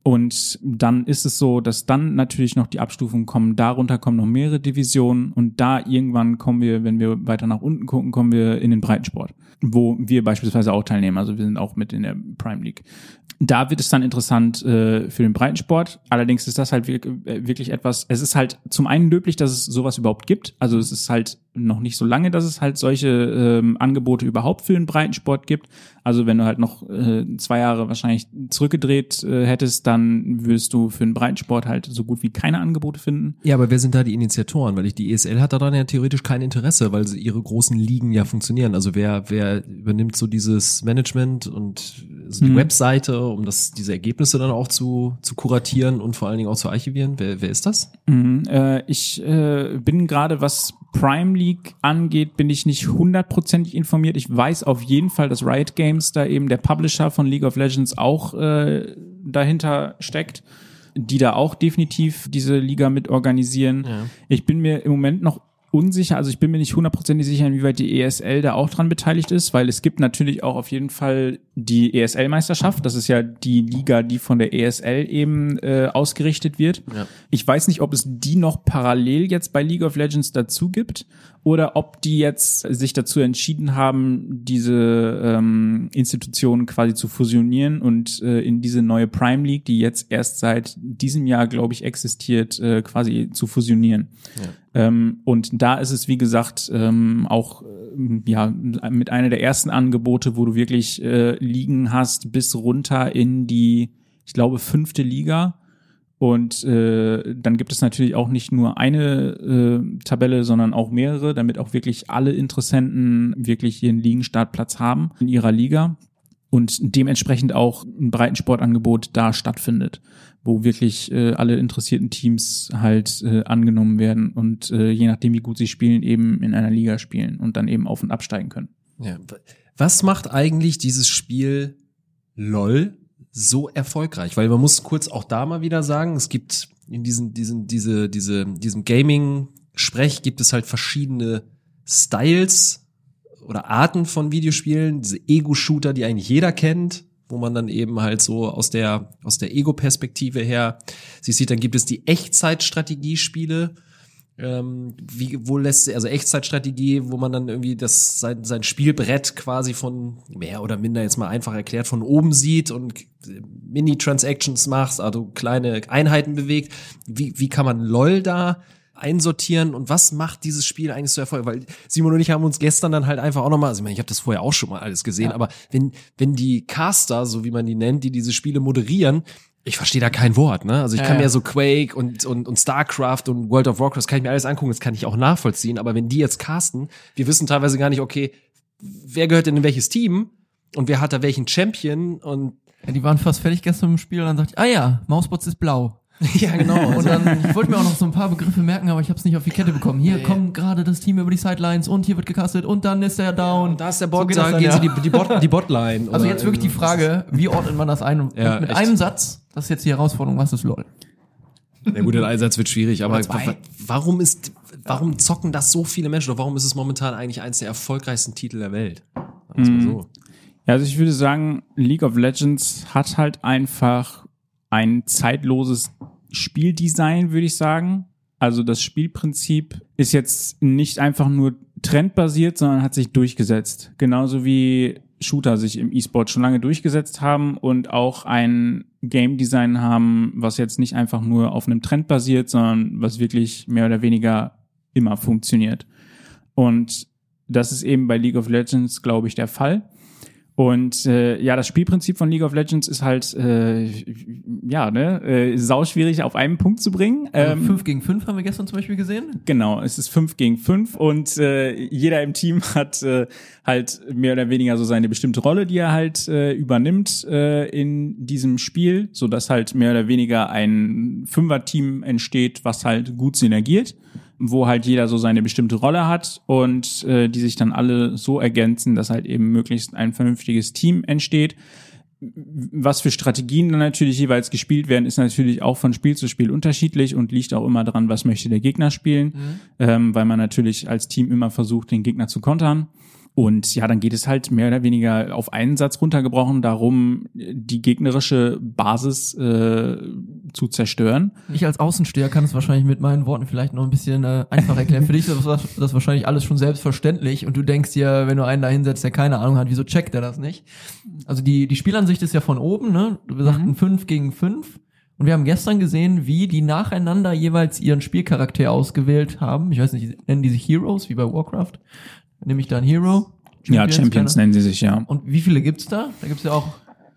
Und dann ist es so, dass dann natürlich noch die Abstufungen kommen. Darunter kommen noch mehrere Divisionen und da irgendwann kommen wir, wenn wir weiter nach unten gucken, kommen wir in den Breitensport, wo wir beispielsweise auch teilnehmen. Also wir sind auch mit in der Prime League. Da wird es dann interessant äh, für den Breitensport. Allerdings ist das halt äh, wirklich etwas, es ist halt zum einen löblich, dass es sowas überhaupt gibt. Also es ist halt noch nicht so lange, dass es halt solche ähm, Angebote überhaupt für den Breitensport gibt. Also wenn du halt noch äh, zwei Jahre wahrscheinlich zurückgedreht äh, hättest, dann würdest du für den Breitensport halt so gut wie keine Angebote finden. Ja, aber wer sind da die Initiatoren? Weil ich die ESL hat daran ja theoretisch kein Interesse, weil sie ihre großen Ligen ja funktionieren. Also wer wer übernimmt so dieses Management und so die Mhm. Webseite, um das diese Ergebnisse dann auch zu zu kuratieren und vor allen Dingen auch zu archivieren? Wer wer ist das? Mhm, äh, ich äh, bin gerade, was Prime League angeht, bin ich nicht hundertprozentig informiert. Ich weiß auf jeden Fall, dass Riot Games da eben der Publisher von League of Legends auch äh, dahinter steckt, die da auch definitiv diese Liga mit organisieren. Ich bin mir im Moment noch unsicher, also ich bin mir nicht hundertprozentig sicher, inwieweit die ESL da auch dran beteiligt ist, weil es gibt natürlich auch auf jeden Fall die ESL-Meisterschaft. Das ist ja die Liga, die von der ESL eben äh, ausgerichtet wird. Ich weiß nicht, ob es die noch parallel jetzt bei League of Legends dazu gibt oder ob die jetzt sich dazu entschieden haben, diese ähm, Institutionen quasi zu fusionieren und äh, in diese neue Prime League, die jetzt erst seit diesem Jahr, glaube ich, existiert, äh, quasi zu fusionieren. Ähm, und da ist es, wie gesagt, ähm, auch ähm, ja mit einer der ersten Angebote, wo du wirklich äh, Ligen hast bis runter in die, ich glaube, fünfte Liga. Und äh, dann gibt es natürlich auch nicht nur eine äh, Tabelle, sondern auch mehrere, damit auch wirklich alle Interessenten wirklich ihren Ligenstartplatz haben in ihrer Liga und dementsprechend auch ein Breitensportangebot da stattfindet, wo wirklich äh, alle interessierten Teams halt äh, angenommen werden und äh, je nachdem, wie gut sie spielen, eben in einer Liga spielen und dann eben auf und absteigen können. Ja. Was macht eigentlich dieses Spiel LOL so erfolgreich? Weil man muss kurz auch da mal wieder sagen, es gibt in diesen, diesen, diese, diese, diesem Gaming-Sprech gibt es halt verschiedene Styles oder Arten von Videospielen, diese Ego-Shooter, die eigentlich jeder kennt, wo man dann eben halt so aus der, aus der Ego-Perspektive her sich sieht, dann gibt es die Echtzeitstrategiespiele, ähm, wie, wo lässt also Echtzeitstrategie, wo man dann irgendwie das sein, sein Spielbrett quasi von mehr oder minder jetzt mal einfach erklärt von oben sieht und Mini-Transactions macht, also kleine Einheiten bewegt. Wie, wie kann man LOL da einsortieren und was macht dieses Spiel eigentlich so erfolgreich? Weil Simon und ich haben uns gestern dann halt einfach auch nochmal, also ich, meine, ich habe das vorher auch schon mal alles gesehen, aber wenn, wenn die Caster, so wie man die nennt, die diese Spiele moderieren, ich verstehe da kein Wort, ne? Also ich Ja, kann ja. mir so Quake und, und, und StarCraft und World of Warcraft, das kann ich mir alles angucken, das kann ich auch nachvollziehen, aber wenn die jetzt casten, wir wissen teilweise gar nicht, okay, wer gehört denn in welches Team und wer hat da welchen Champion und Ja, die waren fast fertig gestern im Spiel und dann dachte ich, ah ja, Mausbots ist blau. [laughs] ja genau. Und dann, ich wollte mir auch noch so ein paar Begriffe merken, aber ich habe es nicht auf die Kette bekommen. Hier kommt gerade das Team über die Sidelines und hier wird gecastet und dann ist der down. Und da ist der So Bot, geht das da dann, gehen ja. sie die, die, Bot, die Botline. Also oder jetzt wirklich die. Frage, wie ordnet man das ein? Und Ja, mit echt. einem Satz, das ist jetzt die Herausforderung, was ist LOL? Der gute Einsatz wird schwierig, aber warum ist, warum zocken das so viele Menschen oder warum ist es momentan eigentlich eins der erfolgreichsten Titel der Welt? Mal so. Ja, also ich würde sagen, League of Legends hat halt einfach ein zeitloses Spieldesign, würde ich sagen. Also das Spielprinzip ist jetzt nicht einfach nur trendbasiert, sondern hat sich durchgesetzt. Genauso wie Shooter sich im E-Sport schon lange durchgesetzt haben und auch ein Game Design haben, was jetzt nicht einfach nur auf einem Trend basiert, sondern was wirklich mehr oder weniger immer funktioniert. Und das ist eben bei League of Legends, glaube ich, der Fall. Und äh, ja, das Spielprinzip von League of Legends ist halt äh, ja ne äh, sauschwierig auf einen Punkt zu bringen. Also Ähm, 5 gegen 5 haben wir gestern zum Beispiel gesehen. Genau, es ist fünf gegen fünf und äh, jeder im Team [laughs] hat äh, halt mehr oder weniger so seine bestimmte Rolle, die er halt äh, übernimmt äh, in diesem Spiel, so dass halt mehr oder weniger ein Fünfer-Team entsteht, was halt gut synergiert, wo halt jeder so seine bestimmte Rolle hat und äh, die sich dann alle so ergänzen, dass halt eben möglichst ein vernünftiges Team entsteht. Was für Strategien dann natürlich jeweils gespielt werden, ist natürlich auch von Spiel zu Spiel unterschiedlich und liegt auch immer daran, was möchte der Gegner spielen, ähm, weil man natürlich als Team immer versucht, den Gegner zu kontern. Und ja, dann geht es halt mehr oder weniger auf einen Satz runtergebrochen darum, die gegnerische Basis äh, zu zerstören. Ich als Außensteher kann es wahrscheinlich mit meinen Worten vielleicht noch ein bisschen äh, einfacher erklären. Für dich ist das, das wahrscheinlich alles schon selbstverständlich und du denkst dir, wenn du einen da hinsetzt, der keine Ahnung hat, wieso checkt er das nicht? Also die, die Spielansicht ist ja von oben, ne? Wir sagten 5 gegen 5. Und wir haben gestern gesehen, wie die nacheinander jeweils ihren Spielcharakter ausgewählt haben. Ich weiß nicht, nennen die sich Heroes, wie bei Warcraft? Nehme ich da ein Hero? ja, Champions keine- nennen sie sich, ja. Und wie viele gibt's da? Da gibt's ja auch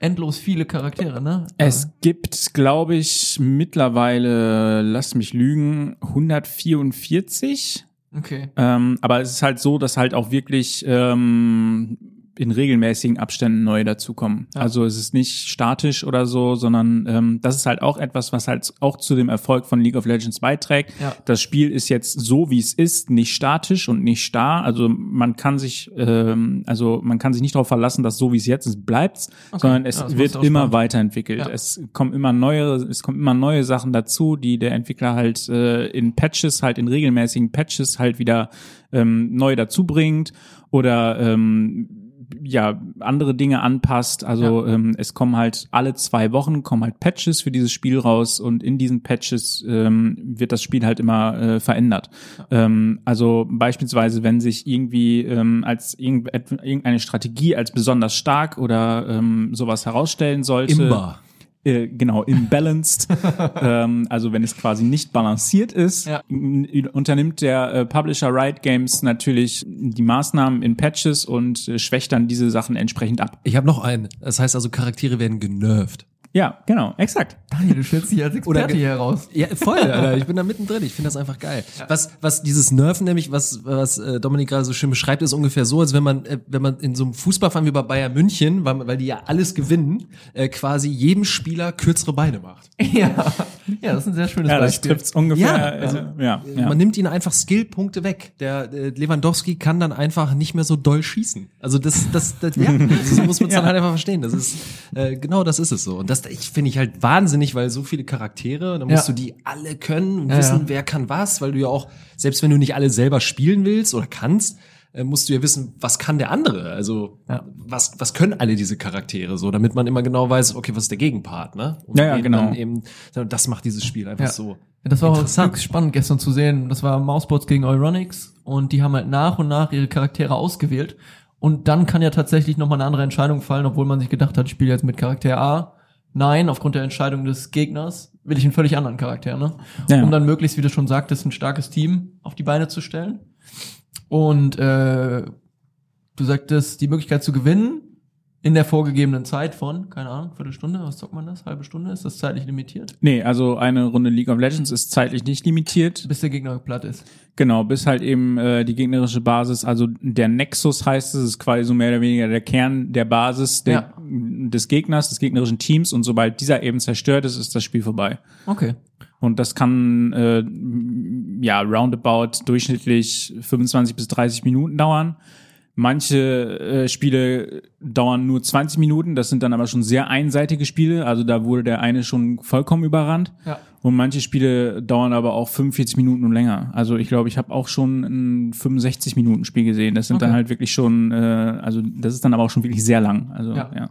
endlos viele Charaktere, ne? Es gibt, glaube ich, mittlerweile, lass mich lügen, 144. Okay. Ähm, aber es ist halt so, dass halt auch wirklich ähm, in regelmäßigen Abständen neue dazukommen. Also es ist nicht statisch oder so, sondern ähm, das ist halt auch etwas, was halt auch zu dem Erfolg von League of Legends beiträgt. Ja. Das Spiel ist jetzt so, wie es ist, nicht statisch und nicht starr. Also man kann sich, ähm, also man kann sich nicht darauf verlassen, dass so wie es jetzt ist bleibt, sondern es Ja, wird immer spannend. weiterentwickelt. Ja. Es kommen immer neue, es kommen immer neue Sachen dazu, die der Entwickler halt äh, in Patches, halt in regelmäßigen Patches halt wieder ähm, neu dazu bringt oder ähm, ja andere Dinge anpasst. Also ähm, es kommen halt alle zwei Wochen kommen halt Patches für dieses Spiel raus und in diesen Patches ähm, wird das Spiel halt immer äh, verändert. Ähm, also beispielsweise, wenn sich irgendwie ähm, als irgend- irgendeine Strategie als besonders stark oder ähm, sowas herausstellen sollte. Imba. Äh, genau, imbalanced. [laughs] ähm, also wenn es quasi nicht balanciert ist, Ja. unternimmt der äh, Publisher Riot Games natürlich die Maßnahmen in Patches und äh, schwächt dann diese Sachen entsprechend ab. Ich habe noch einen. Das heißt also, Charaktere werden genervt. Ja, genau, exakt. Daniel, du stellst dich als Experte ge- hier heraus. Ja, voll, [laughs] Alter. Ich bin da mittendrin. Ich finde das einfach geil. Was, was dieses Nerven nämlich, was, was äh, Dominik gerade so schön beschreibt, ist ungefähr so, als wenn man, äh, wenn man in so einem Fußballverein wie bei Bayern München, weil, weil die ja alles gewinnen, äh, quasi jedem Spieler kürzere Beine macht. [laughs] Ja. ja, das ist ein sehr schönes Ja, das Beispiel. trifft's ungefähr. Ja, äh, also, ja, ja. Man nimmt ihnen einfach Skillpunkte weg. Der äh, Lewandowski kann dann einfach nicht mehr so doll schießen. Also das, das, das ja, [laughs] so muss man es dann halt einfach verstehen. Das ist äh, genau das ist es so. Und das ich finde ich halt wahnsinnig, weil so viele Charaktere, dann musst Ja. du die alle können und Ja, wissen, wer kann was, weil du ja auch selbst wenn du nicht alle selber spielen willst oder kannst, äh, musst du ja wissen, was kann der andere? Also Ja. was was können alle diese Charaktere so, damit man immer genau weiß, okay, was ist der Gegenpart, ne? Und Ja, ja, eben genau. Dann eben das macht dieses Spiel einfach Ja. so. Das war auch spannend gestern zu sehen. Das war Mousebots gegen Euronics und die haben halt nach und nach ihre Charaktere ausgewählt. Und dann kann ja tatsächlich nochmal eine andere Entscheidung fallen, obwohl man sich gedacht hat, ich spiele jetzt mit Charakter A. nein, aufgrund der Entscheidung des Gegners will ich einen völlig anderen Charakter, ne? Ja. Um dann möglichst, wie du schon sagtest, ein starkes Team auf die Beine zu stellen. Und äh, du sagtest, die Möglichkeit zu gewinnen in der vorgegebenen Zeit von, keine Ahnung, Viertelstunde, was zockt man das? Halbe Stunde? Ist das zeitlich limitiert? Nee, also eine Runde League of Legends ist zeitlich nicht limitiert. Bis der Gegner platt ist. Genau, bis halt eben äh, die gegnerische Basis, also der Nexus heißt es, ist quasi so mehr oder weniger der Kern der Basis der, Ja. des Gegners, des gegnerischen Teams und sobald dieser eben zerstört ist, ist das Spiel vorbei. Okay. Und das kann äh, ja roundabout durchschnittlich 25 bis 30 Minuten dauern. Manche äh, Spiele dauern nur 20 Minuten, das sind dann aber schon sehr einseitige Spiele, also da wurde der eine schon vollkommen überrannt. Ja. Und manche Spiele dauern aber auch 45 Minuten und länger. Also ich glaube, ich habe auch schon ein 65 Minuten Spiel gesehen. Das sind Okay. dann halt wirklich schon, äh, also das ist dann aber auch schon wirklich sehr lang. Also Ja. ja.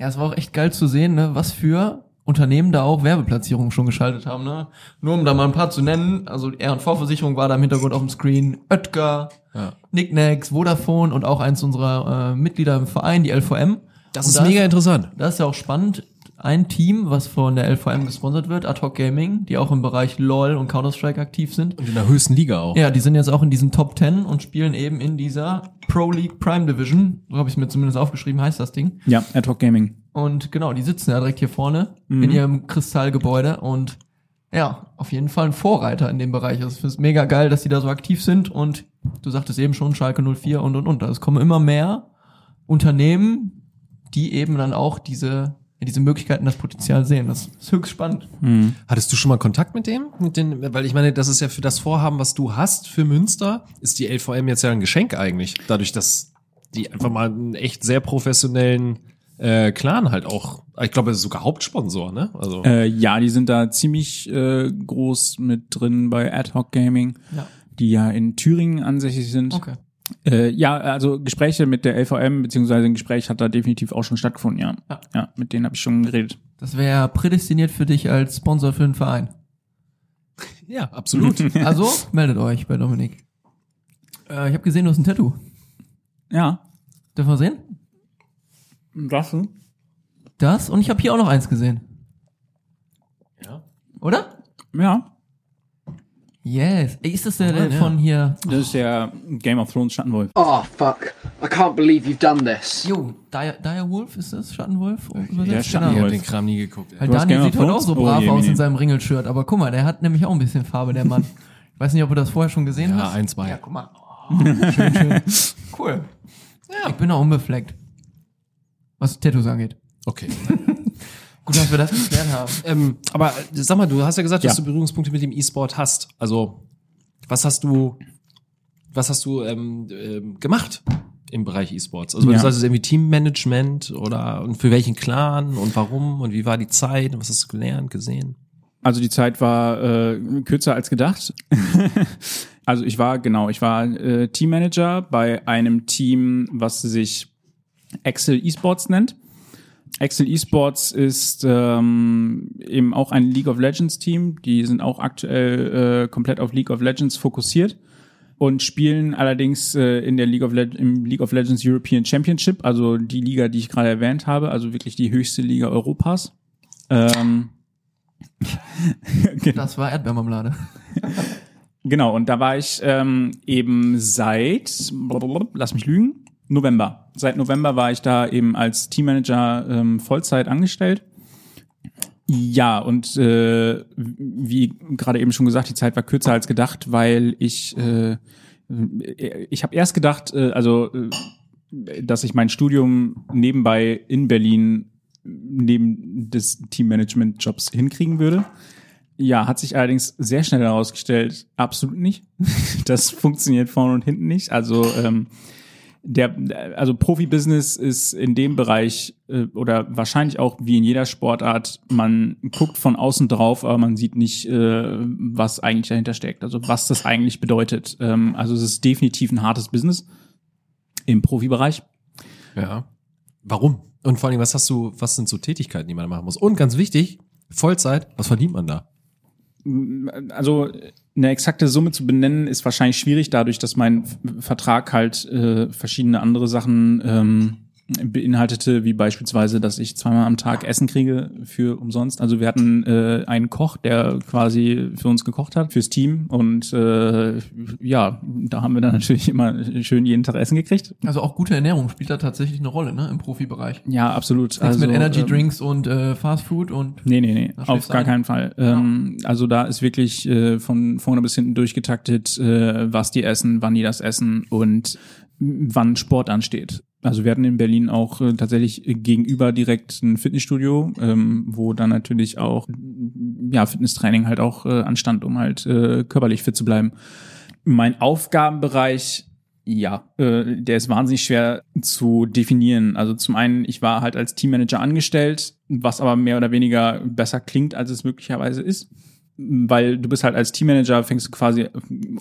Ja, es war auch echt geil zu sehen, ne, was für Unternehmen da auch Werbeplatzierungen schon geschaltet haben, ne? Nur um da mal ein paar zu nennen, also R&V-Versicherung war da im Hintergrund auf dem Screen, Oetker, Ja. Nicknacks, Vodafone und auch eins unserer äh, Mitglieder im Verein, die LVM. Das Und ist mega interessant. Das ist ja auch spannend. Ein Team, was von der LVM gesponsert wird, Ad Hoc Gaming, die auch im Bereich LoL und Counter-Strike aktiv sind. Und in der höchsten Liga auch. Ja, die sind jetzt auch in diesen Top 10 und spielen eben in dieser Pro League Prime Division. So habe ich es mir zumindest aufgeschrieben, heißt das Ding. Ja, Ad Hoc Gaming. Und genau, die sitzen ja direkt hier vorne in ihrem Kristallgebäude und ja, auf jeden Fall ein Vorreiter in dem Bereich. Also ich finde es mega geil, dass die da so aktiv sind und du sagtest eben schon Schalke 04 und und und. Also es kommen immer mehr Unternehmen, die eben dann auch diese, diese Möglichkeiten, das Potenzial sehen. Das ist höchst spannend. Hattest du schon mal Kontakt mit dem? Mit den, weil ich meine, das ist ja für das Vorhaben, was du hast für Münster, ist die LVM jetzt ja ein Geschenk eigentlich. Dadurch, dass die einfach mal einen echt sehr professionellen äh, Clan halt auch, ich glaube, das ist sogar Hauptsponsor, ne? Also Äh, ja, die sind da ziemlich äh, groß mit drin bei Ad Hoc Gaming, Ja. die ja in Thüringen ansässig sind. Okay. Äh, ja, also Gespräche mit der LVM, beziehungsweise ein Gespräch hat da definitiv auch schon stattgefunden, ja. Ja. Ja, mit denen habe ich schon geredet. Das wäre prädestiniert für dich als Sponsor für den Verein. [laughs] ja, absolut. [laughs] Also meldet euch bei Dominik. Äh, ich habe gesehen, du hast ein Tattoo. Ja. Dürfen wir sehen? Was? Das und ich habe hier auch noch eins gesehen. Ja. Oder? Ja. Yes. Ist das der, der ja. von hier? Das ist der Game of Thrones Schattenwolf. Oh, fuck. I can't believe you've done this. Jo, Dire, Dire Wolf ist das? Schattenwolf? Ja, Übersetzt? Ich Schattenwolf. habe den Kram nie geguckt. Ey. Weil Daniel sieht heute auch Thrones? so Oh, brav je, aus in seinem Ringelshirt. Aber guck mal, der hat nämlich auch ein bisschen Farbe, der Mann. Ich weiß nicht, ob du das vorher schon gesehen Ja, hast. ein, zwei. Ja, guck mal. Oh, schön, schön. [laughs] Cool. Ich bin auch unbefleckt. Was Tattoos angeht. Okay. [laughs] Gut, dass wir das geklärt haben. ähm, aber sag mal, du hast ja gesagt, dass Ja. du Berührungspunkte mit dem E-Sport hast. Also, was hast du, was hast du ähm, ähm, gemacht im Bereich E-Sports? Also, wenn Ja. du sagst, irgendwie Teammanagement oder und für welchen Clan und warum und wie war die Zeit und was hast du gelernt, gesehen? Also die Zeit war äh, kürzer als gedacht. [laughs] also ich war, genau, ich war äh, Teammanager bei einem Team, was sich Excel Esports nennt. Excel Esports ist ähm, eben auch ein League of Legends Team. Die sind auch aktuell äh, komplett auf League of Legends fokussiert und spielen allerdings äh, in der League of Le im League of Legends European Championship, also die Liga, die ich gerade erwähnt habe, also wirklich die höchste Liga Europas. Ähm, [laughs] Das war Erdbeermarmelade. [laughs] Genau, und da war ich ähm, eben seit, lass mich lügen, November. Seit November war ich da eben als Teammanager ähm, Vollzeit angestellt. Ja, und äh, wie gerade eben schon gesagt, die Zeit war kürzer als gedacht, weil ich äh, ich habe erst gedacht, äh, also äh, dass ich mein Studium nebenbei in Berlin neben des Teammanagement-Jobs hinkriegen würde. Ja, hat sich allerdings sehr schnell herausgestellt, absolut nicht. [laughs] Das funktioniert vorne und hinten nicht. Also ähm, der, also Profibusiness ist in dem Bereich äh, oder wahrscheinlich auch wie in jeder Sportart, man guckt von außen drauf, aber man sieht nicht, äh, was eigentlich dahinter steckt. Also was das eigentlich bedeutet. Ähm, also es ist definitiv ein hartes Business im Profibereich. Ja. Warum? Und vor allem, was hast du, was sind so Tätigkeiten, die man da machen muss? Und ganz wichtig, Vollzeit, was verdient man da? also eine exakte Summe zu benennen ist wahrscheinlich schwierig, dadurch, dass mein Vertrag halt äh, verschiedene andere Sachen ähm, beinhaltete, wie beispielsweise, dass ich zweimal am Tag Essen kriege für umsonst. Also wir hatten äh, einen Koch, der quasi für uns gekocht hat, fürs Team. Und äh, ja, da haben wir dann [laughs] natürlich immer schön jeden Tag Essen gekriegt. Also auch gute Ernährung spielt da tatsächlich eine Rolle, ne, im Profibereich. Ja, absolut. Nichts also, mit Energy ähm, Drinks und äh, Fast Food und Nee, nee, nee, auf gar ein. keinen Fall. Ähm, also da ist wirklich äh, von vorne bis hinten durchgetaktet, äh, was die essen, wann die das essen und wann Sport ansteht. Also wir hatten in Berlin auch äh, tatsächlich gegenüber direkt ein Fitnessstudio, ähm, wo dann natürlich auch ja Fitnesstraining halt auch äh, anstand, um halt äh, körperlich fit zu bleiben. Mein Aufgabenbereich ja, äh, der ist wahnsinnig schwer zu definieren. Also zum einen, ich war halt als Teammanager angestellt, was aber mehr oder weniger besser klingt, als es möglicherweise ist. Weil du bist halt als Teammanager, fängst du quasi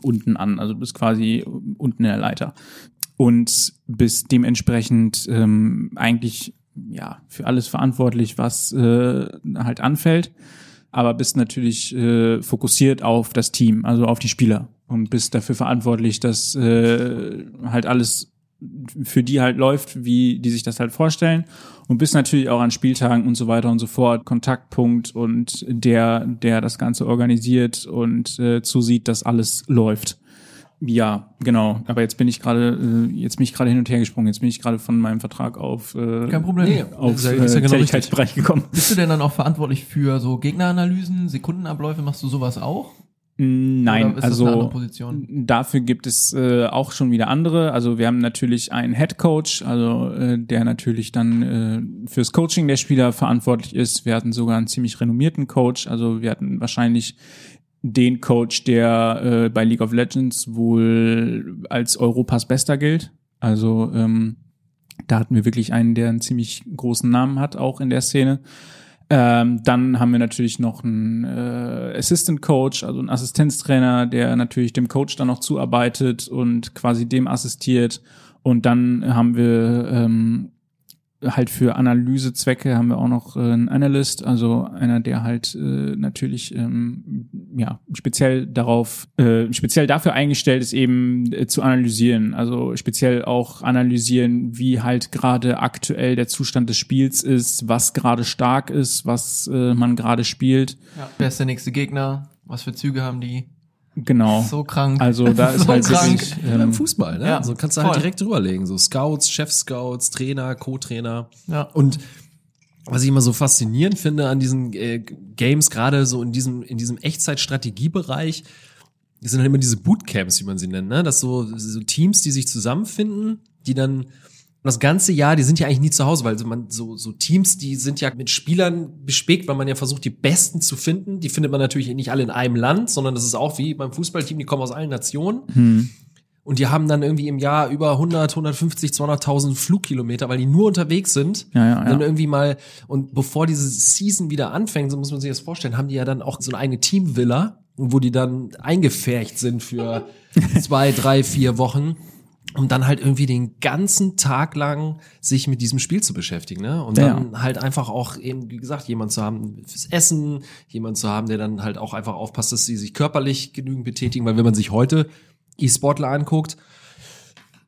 unten an, also du bist quasi unten in der Leiter. Und bist dementsprechend ähm, eigentlich ja für alles verantwortlich, was äh, halt anfällt aber bist natürlich äh, fokussiert auf das Team, also auf die Spieler und bist dafür verantwortlich, dass äh, halt alles für die halt läuft, wie die sich das halt vorstellen und bist natürlich auch an Spieltagen und so weiter und so fort Kontaktpunkt und der, der das Ganze organisiert und äh, zusieht, dass alles läuft. Ja, genau. Aber jetzt bin ich gerade, äh, jetzt bin ich gerade hin und her gesprungen. Jetzt bin ich gerade von meinem Vertrag auf, äh, kein Problem. Nee, auf ja, äh, ist ja genau richtig. Tätigkeitsbereich gekommen. Bist du denn dann auch verantwortlich für so Gegneranalysen, Sekundenabläufe, machst du sowas auch? Nein, eine andere also dafür gibt es äh, auch schon wieder andere. Also wir haben natürlich einen Head Coach, also äh, der natürlich dann äh, fürs Coaching der Spieler verantwortlich ist. Wir hatten sogar einen ziemlich renommierten Coach. Also wir hatten wahrscheinlich den Coach, der äh, bei League of Legends wohl als Europas Bester gilt. Also ähm, da hatten wir wirklich einen, der einen ziemlich großen Namen hat, auch in der Szene. Ähm, dann haben wir natürlich noch einen äh, Assistant Coach, also einen Assistenztrainer, der natürlich dem Coach dann noch zuarbeitet und quasi dem assistiert. Und dann haben wir ähm, halt für Analysezwecke haben wir auch noch äh, einen Analyst, also einer, der halt äh, natürlich ähm, ja speziell darauf, äh, speziell dafür eingestellt ist, eben äh, zu analysieren. Also speziell auch analysieren, wie halt gerade aktuell der Zustand des Spiels ist, was gerade stark ist, was äh, man gerade spielt. Ja. Wer ist der nächste Gegner? Was für Züge haben die? Genau. So krank. Also da [laughs] ist So halt krank. wirklich, Ja, Im ähm, Fußball, ne? ja, so kannst du voll. halt direkt drüberlegen. So Scouts, Chef-Scouts, Trainer, Co-Trainer. Ja. Und was ich immer so faszinierend finde an diesen äh, Games, gerade so in diesem, in diesem Echtzeit-Strategiebereich, das sind halt immer diese Bootcamps, wie man sie nennt, ne? Das so, so Teams, die sich zusammenfinden, die dann das ganze Jahr, die sind ja eigentlich nie zu Hause, weil so man so so Teams, die sind ja mit Spielern bespickt, weil man ja versucht, die Besten zu finden. Die findet man natürlich nicht alle in einem Land, sondern das ist auch wie beim Fußballteam, die kommen aus allen Nationen. hm. Und die haben dann irgendwie im Jahr über 100, 150, 200.000 Flugkilometer, weil die nur unterwegs sind. Ja, ja, Und dann ja. irgendwie mal, und bevor diese Season wieder anfängt, so muss man sich das vorstellen, haben die ja dann auch so eine eigene Teamvilla, wo die dann eingefärcht sind für [laughs] zwei, drei, vier Wochen. Um dann halt irgendwie den ganzen Tag lang sich mit diesem Spiel zu beschäftigen, ne? Und Ja, dann halt einfach auch eben, wie gesagt, jemand zu haben fürs Essen, jemand zu haben, der dann halt auch einfach aufpasst, dass sie sich körperlich genügend betätigen, weil wenn man sich heute E-Sportler anguckt,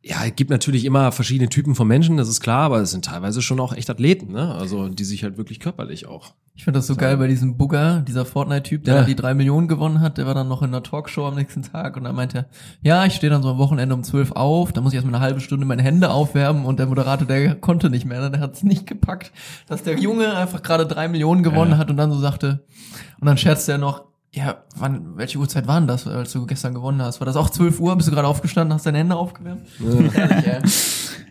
ja, es gibt natürlich immer verschiedene Typen von Menschen, das ist klar, aber es sind teilweise schon auch echt Athleten, ne? Also die sich halt wirklich körperlich auch. Ich finde das so geil bei diesem Bugger, dieser Fortnite-Typ, der Ja. die drei Millionen gewonnen hat, der war dann noch in einer Talkshow am nächsten Tag und dann meinte er, ja, ich stehe dann so am Wochenende um zwölf auf, da muss ich erstmal eine halbe Stunde meine Hände aufwärmen und der Moderator, der konnte nicht mehr, ne? der hat es nicht gepackt, dass der Junge einfach gerade drei Millionen gewonnen Ja. hat und dann so sagte, und dann scherzte er noch, ja, wann, welche Uhrzeit waren das, als du gestern gewonnen hast? War das auch 12 Uhr? Bist du gerade aufgestanden, hast deine Hände aufgewärmt?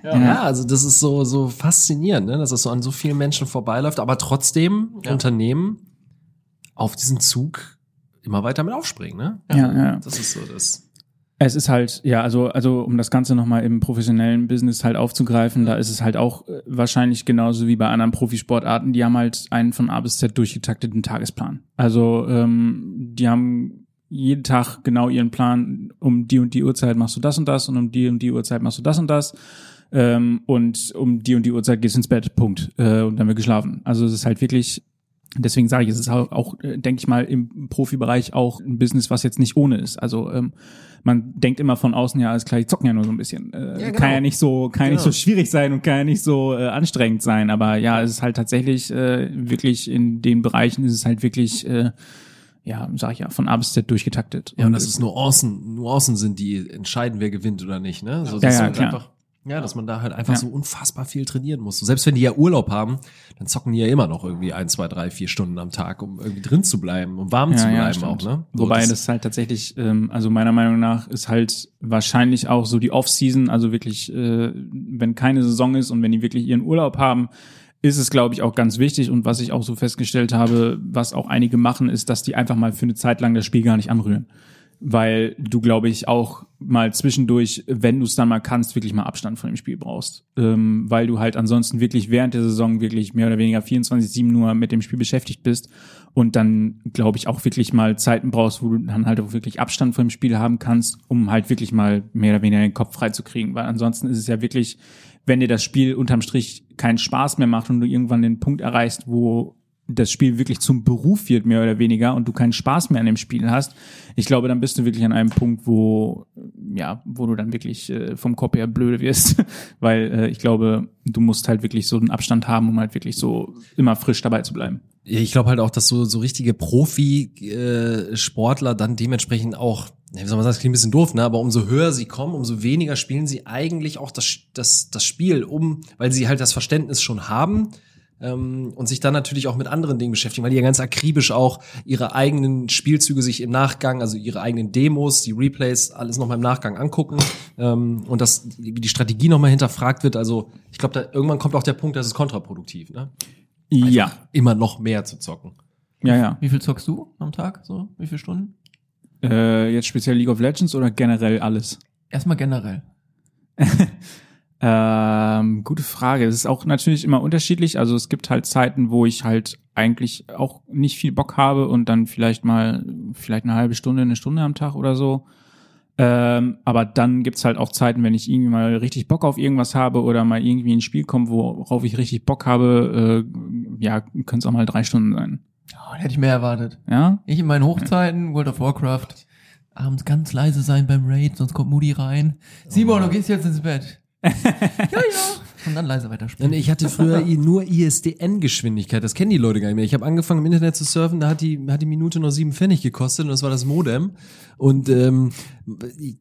Ey. Ja, also das ist so, so faszinierend, ne? dass das so an so vielen Menschen vorbeiläuft, aber trotzdem Ja. Unternehmen auf diesen Zug immer weiter mit aufspringen, ne? Ja, ja. Das ist so das. Es ist halt, ja, also, also um das Ganze nochmal im professionellen Business halt aufzugreifen, da ist es halt auch äh, wahrscheinlich genauso wie bei anderen Profisportarten, die haben halt einen von A bis Z durchgetakteten Tagesplan. Also ähm, die haben jeden Tag genau ihren Plan, um die und die Uhrzeit machst du das und das und um die und die Uhrzeit machst du das und das. Ähm, und um die und die Uhrzeit gehst du ins Bett, Punkt. Äh, und dann wird geschlafen. Also es ist halt wirklich Deswegen sage ich, es ist auch, auch äh, denke ich mal, im Profibereich auch ein Business, was jetzt nicht ohne ist. Also ähm, man denkt immer von außen, ja, alles klar, die zocken ja nur so ein bisschen. Äh, Ja, genau. Kann ja nicht so, kann ja nicht Genau. so schwierig sein und kann ja nicht so äh, anstrengend sein. Aber ja, es ist halt tatsächlich äh, wirklich in den Bereichen ist es halt wirklich, äh, ja, sag ich ja, von A bis Z durchgetaktet. Ja, und dass es Nuancen, Nuancen sind, die entscheiden, wer gewinnt oder nicht, ne? So, Ja, dass ja, du klar. Einfach, ja, dass man da halt einfach Ja. so unfassbar viel trainieren muss. So, selbst wenn die ja Urlaub haben, dann zocken die ja immer noch irgendwie ein, zwei, drei, vier Stunden am Tag, um irgendwie drin zu bleiben, um warm zu bleiben auch, stimmt. ne? So, Wobei das, halt tatsächlich, ähm, also meiner Meinung nach ist halt wahrscheinlich auch so die Off-Season, also wirklich, äh, wenn keine Saison ist und wenn die wirklich ihren Urlaub haben, ist es, glaube ich, auch ganz wichtig. Und was ich auch so festgestellt habe, was auch einige machen, ist, dass die einfach mal für eine Zeit lang das Spiel gar nicht anrühren. Weil du, glaube ich, auch mal zwischendurch, wenn du es dann mal kannst, wirklich mal Abstand von dem Spiel brauchst. Ähm, weil du halt ansonsten wirklich während der Saison wirklich mehr oder weniger 24-7 nur mit dem Spiel beschäftigt bist und dann, glaube ich, auch wirklich mal Zeiten brauchst, wo du dann halt auch wirklich Abstand von dem Spiel haben kannst, um halt wirklich mal mehr oder weniger den Kopf frei zu kriegen. Weil ansonsten ist es ja wirklich, wenn dir das Spiel unterm Strich keinen Spaß mehr macht und du irgendwann den Punkt erreichst, wo das Spiel wirklich zum Beruf wird, mehr oder weniger, und du keinen Spaß mehr an dem Spiel hast, ich glaube, dann bist du wirklich an einem Punkt, wo, ja, wo du dann wirklich äh, vom Kopf her blöde wirst. [laughs] Weil äh, ich glaube, du musst halt wirklich so einen Abstand haben, um halt wirklich so immer frisch dabei zu bleiben. Ja, ich glaube halt auch, dass so, so richtige Profi-Sportler dann dementsprechend auch, ja, wie soll man sagen, das klingt ein bisschen doof, ne? aber umso höher sie kommen, umso weniger spielen sie eigentlich auch das, das, das Spiel um, weil sie halt das Verständnis schon haben ähm, und sich dann natürlich auch mit anderen Dingen beschäftigen, weil die ja ganz akribisch auch ihre eigenen Spielzüge sich im Nachgang, also ihre eigenen Demos, die Replays, alles nochmal im Nachgang angucken ähm, und dass wie die Strategie nochmal hinterfragt wird. Also ich glaube, da irgendwann kommt auch der Punkt, das ist kontraproduktiv, ne? Ja, Immer noch mehr zu zocken. ja, ja. Wie viel zockst du am Tag? So, wie viele Stunden? Äh, jetzt speziell League of Legends oder generell alles? Erstmal generell. [laughs] Ähm, gute Frage. Es ist auch natürlich immer unterschiedlich. Also es gibt halt Zeiten, wo ich halt eigentlich auch nicht viel Bock habe und dann vielleicht mal, vielleicht eine halbe Stunde, eine Stunde am Tag oder so. Ähm, aber dann gibt's halt auch Zeiten, wenn ich irgendwie mal richtig Bock auf irgendwas habe oder mal irgendwie ins Spiel komme, worauf ich richtig Bock habe, äh, ja, können es auch mal drei Stunden sein. Oh, hätte ich mehr erwartet. Ja? Ich in meinen Hochzeiten, World of Warcraft, abends ganz leise sein beim Raid, sonst kommt Moody rein. Simon, du gehst jetzt ins Bett. [laughs] ja, ja. Und dann leise weiterspielen. Ich hatte früher [laughs] i- nur ISDN-Geschwindigkeit. Das kennen die Leute gar nicht mehr. Ich habe angefangen im Internet zu surfen, da hat die, hat die Minute nur sieben Pfennig gekostet und das war das Modem. Und ähm,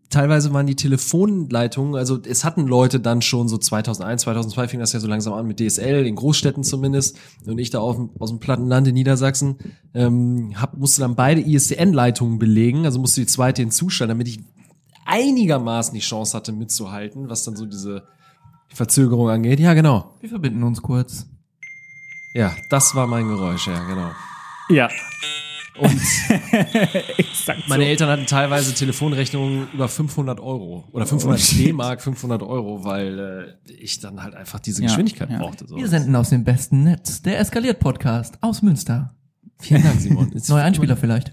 teilweise waren die Telefonleitungen, also es hatten Leute dann schon so 2001, 2002 fing das ja so langsam an mit DSL, in Großstädten zumindest. Und ich da auf, dem- aus dem Plattenland in Niedersachsen ähm, hab, musste dann beide ISDN-Leitungen belegen, also musste die zweite hinzustellen, damit ich einigermaßen die Chance hatte mitzuhalten, was dann so diese Verzögerung angeht. Ja, genau. Wir verbinden uns kurz. Ja, das war mein Geräusch, ja, genau. Ja. Und [laughs] Exakt meine so. Eltern hatten teilweise Telefonrechnungen über 500 Euro oder 500 D-Mark, 500 Euro, weil äh, ich dann halt einfach diese Ja, Geschwindigkeit ja. brauchte. So. Wir senden aus dem besten Netz. Der Eskaliert Podcast aus Münster. Vielen Dank, Simon. [laughs] Neuer Einspieler vielleicht.